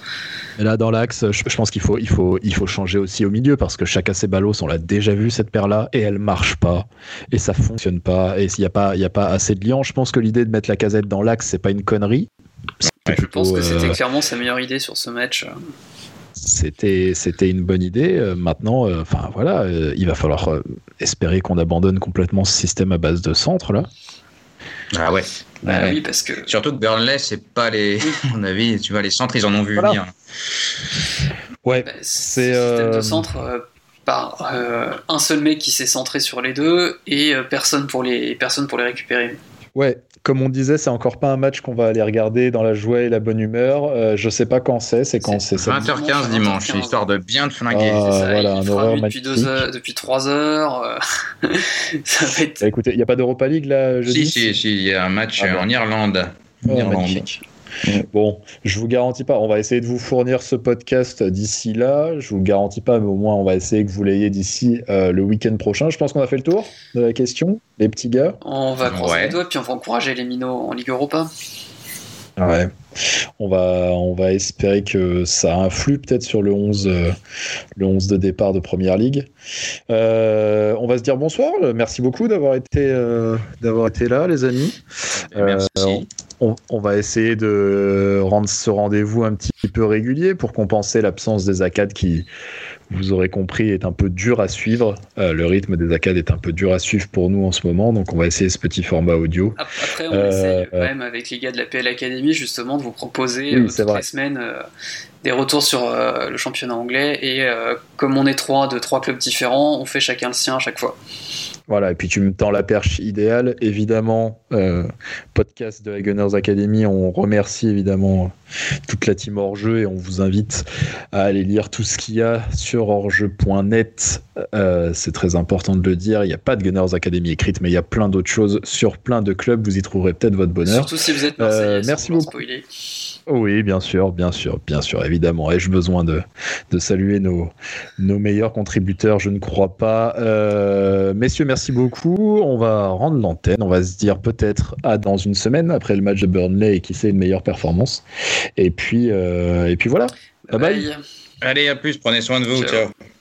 Et là, dans l'axe, je, pense qu'il faut, il faut, il faut changer aussi au milieu parce que Chaka Ceballos, on l'a déjà vu cette paire-là et elle marche pas et ça fonctionne pas. Et s'il n'y a pas, il y a pas assez de liant, je pense que l'idée de mettre la casette dans l'axe, c'est pas une connerie. je pense que c'était euh, clairement sa meilleure idée sur ce match. C'était, c'était une bonne idée. Euh, maintenant, euh, enfin voilà, il va falloir espérer qu'on abandonne complètement ce système à base de centre là. Ah ouais. Bah Ouais. oui, parce que. Surtout que Burnley, c'est pas les. À mon avis, tu vois, les centres, ils en ont vu Voilà. venir. Ouais, bah, c'est, un système euh, de centre euh, par euh, un seul mec qui s'est centré sur les deux et euh, personne pour les personne pour les récupérer. ouais. Comme on disait, c'est encore pas un match qu'on va aller regarder dans la joie et la bonne humeur. Euh, je sais pas quand c'est, c'est quand c'est C'est samedi. 20h15 dimanche, 20h15. histoire de bien te flinguer. Ah, C'est ça, voilà, il un fera depuis, deux heures, depuis 3 heures. euh, ça va être Bah, écoutez, il n'y a pas d'Europa League là jeudi Si, si, si, il y a un match Ah en Irlande. Oh, Irlande. magnifique. Bon, je vous garantis pas, on va essayer de vous fournir ce podcast d'ici là. Je vous garantis pas, mais au moins on va essayer que vous l'ayez d'ici euh, le week-end prochain. Je pense qu'on a fait le tour de la question, les petits gars. On va croiser Ouais. les doigts puis on va encourager les minots en Ligue Europa. Ouais. On va, on va espérer que ça influe peut-être sur le 11, euh, le 11 de départ de Première Ligue. Euh, on va se dire bonsoir. Merci beaucoup d'avoir été, euh, d'avoir été là, les amis. Merci. Euh, on, on va essayer de rendre ce rendez-vous un petit peu régulier pour compenser l'absence des ACAD qui, vous aurez compris, est un peu dur à suivre. Euh, le rythme des ACAD est un peu dur à suivre pour nous en ce moment, donc on va essayer ce petit format audio. Ap- Après, on Euh, essaye quand euh. même avec les gars de la PL Academy justement de vous proposer Oui, euh, toutes les semaines euh, des retours sur euh, le championnat anglais et euh, comme on est trois de trois clubs différents, on fait chacun le sien à chaque fois. Voilà, et puis tu me tends la perche idéale. Évidemment, euh, podcast de la Gunners Academy, on remercie évidemment toute la team hors-jeu et on vous invite à aller lire tout ce qu'il y a sur hors-jeu.net. Euh, c'est très important de le dire. Il n'y a pas de Gunners Academy écrite, mais il y a plein d'autres choses sur plein de clubs. Vous y trouverez peut-être votre bonheur. Surtout si vous êtes Marseillais, Euh, merci beaucoup. spoiler. Oui, bien sûr, bien sûr, bien sûr, évidemment. Ai-je besoin de, de saluer nos, nos meilleurs contributeurs? Je ne crois pas. Euh, messieurs, merci beaucoup. On va rendre l'antenne. On va se dire peut-être à dans une semaine après le match de Burnley et qui sait une meilleure performance. Et puis, euh, et puis voilà. Bye bye. Allez, à plus, prenez soin de vous. Ciao. ciao.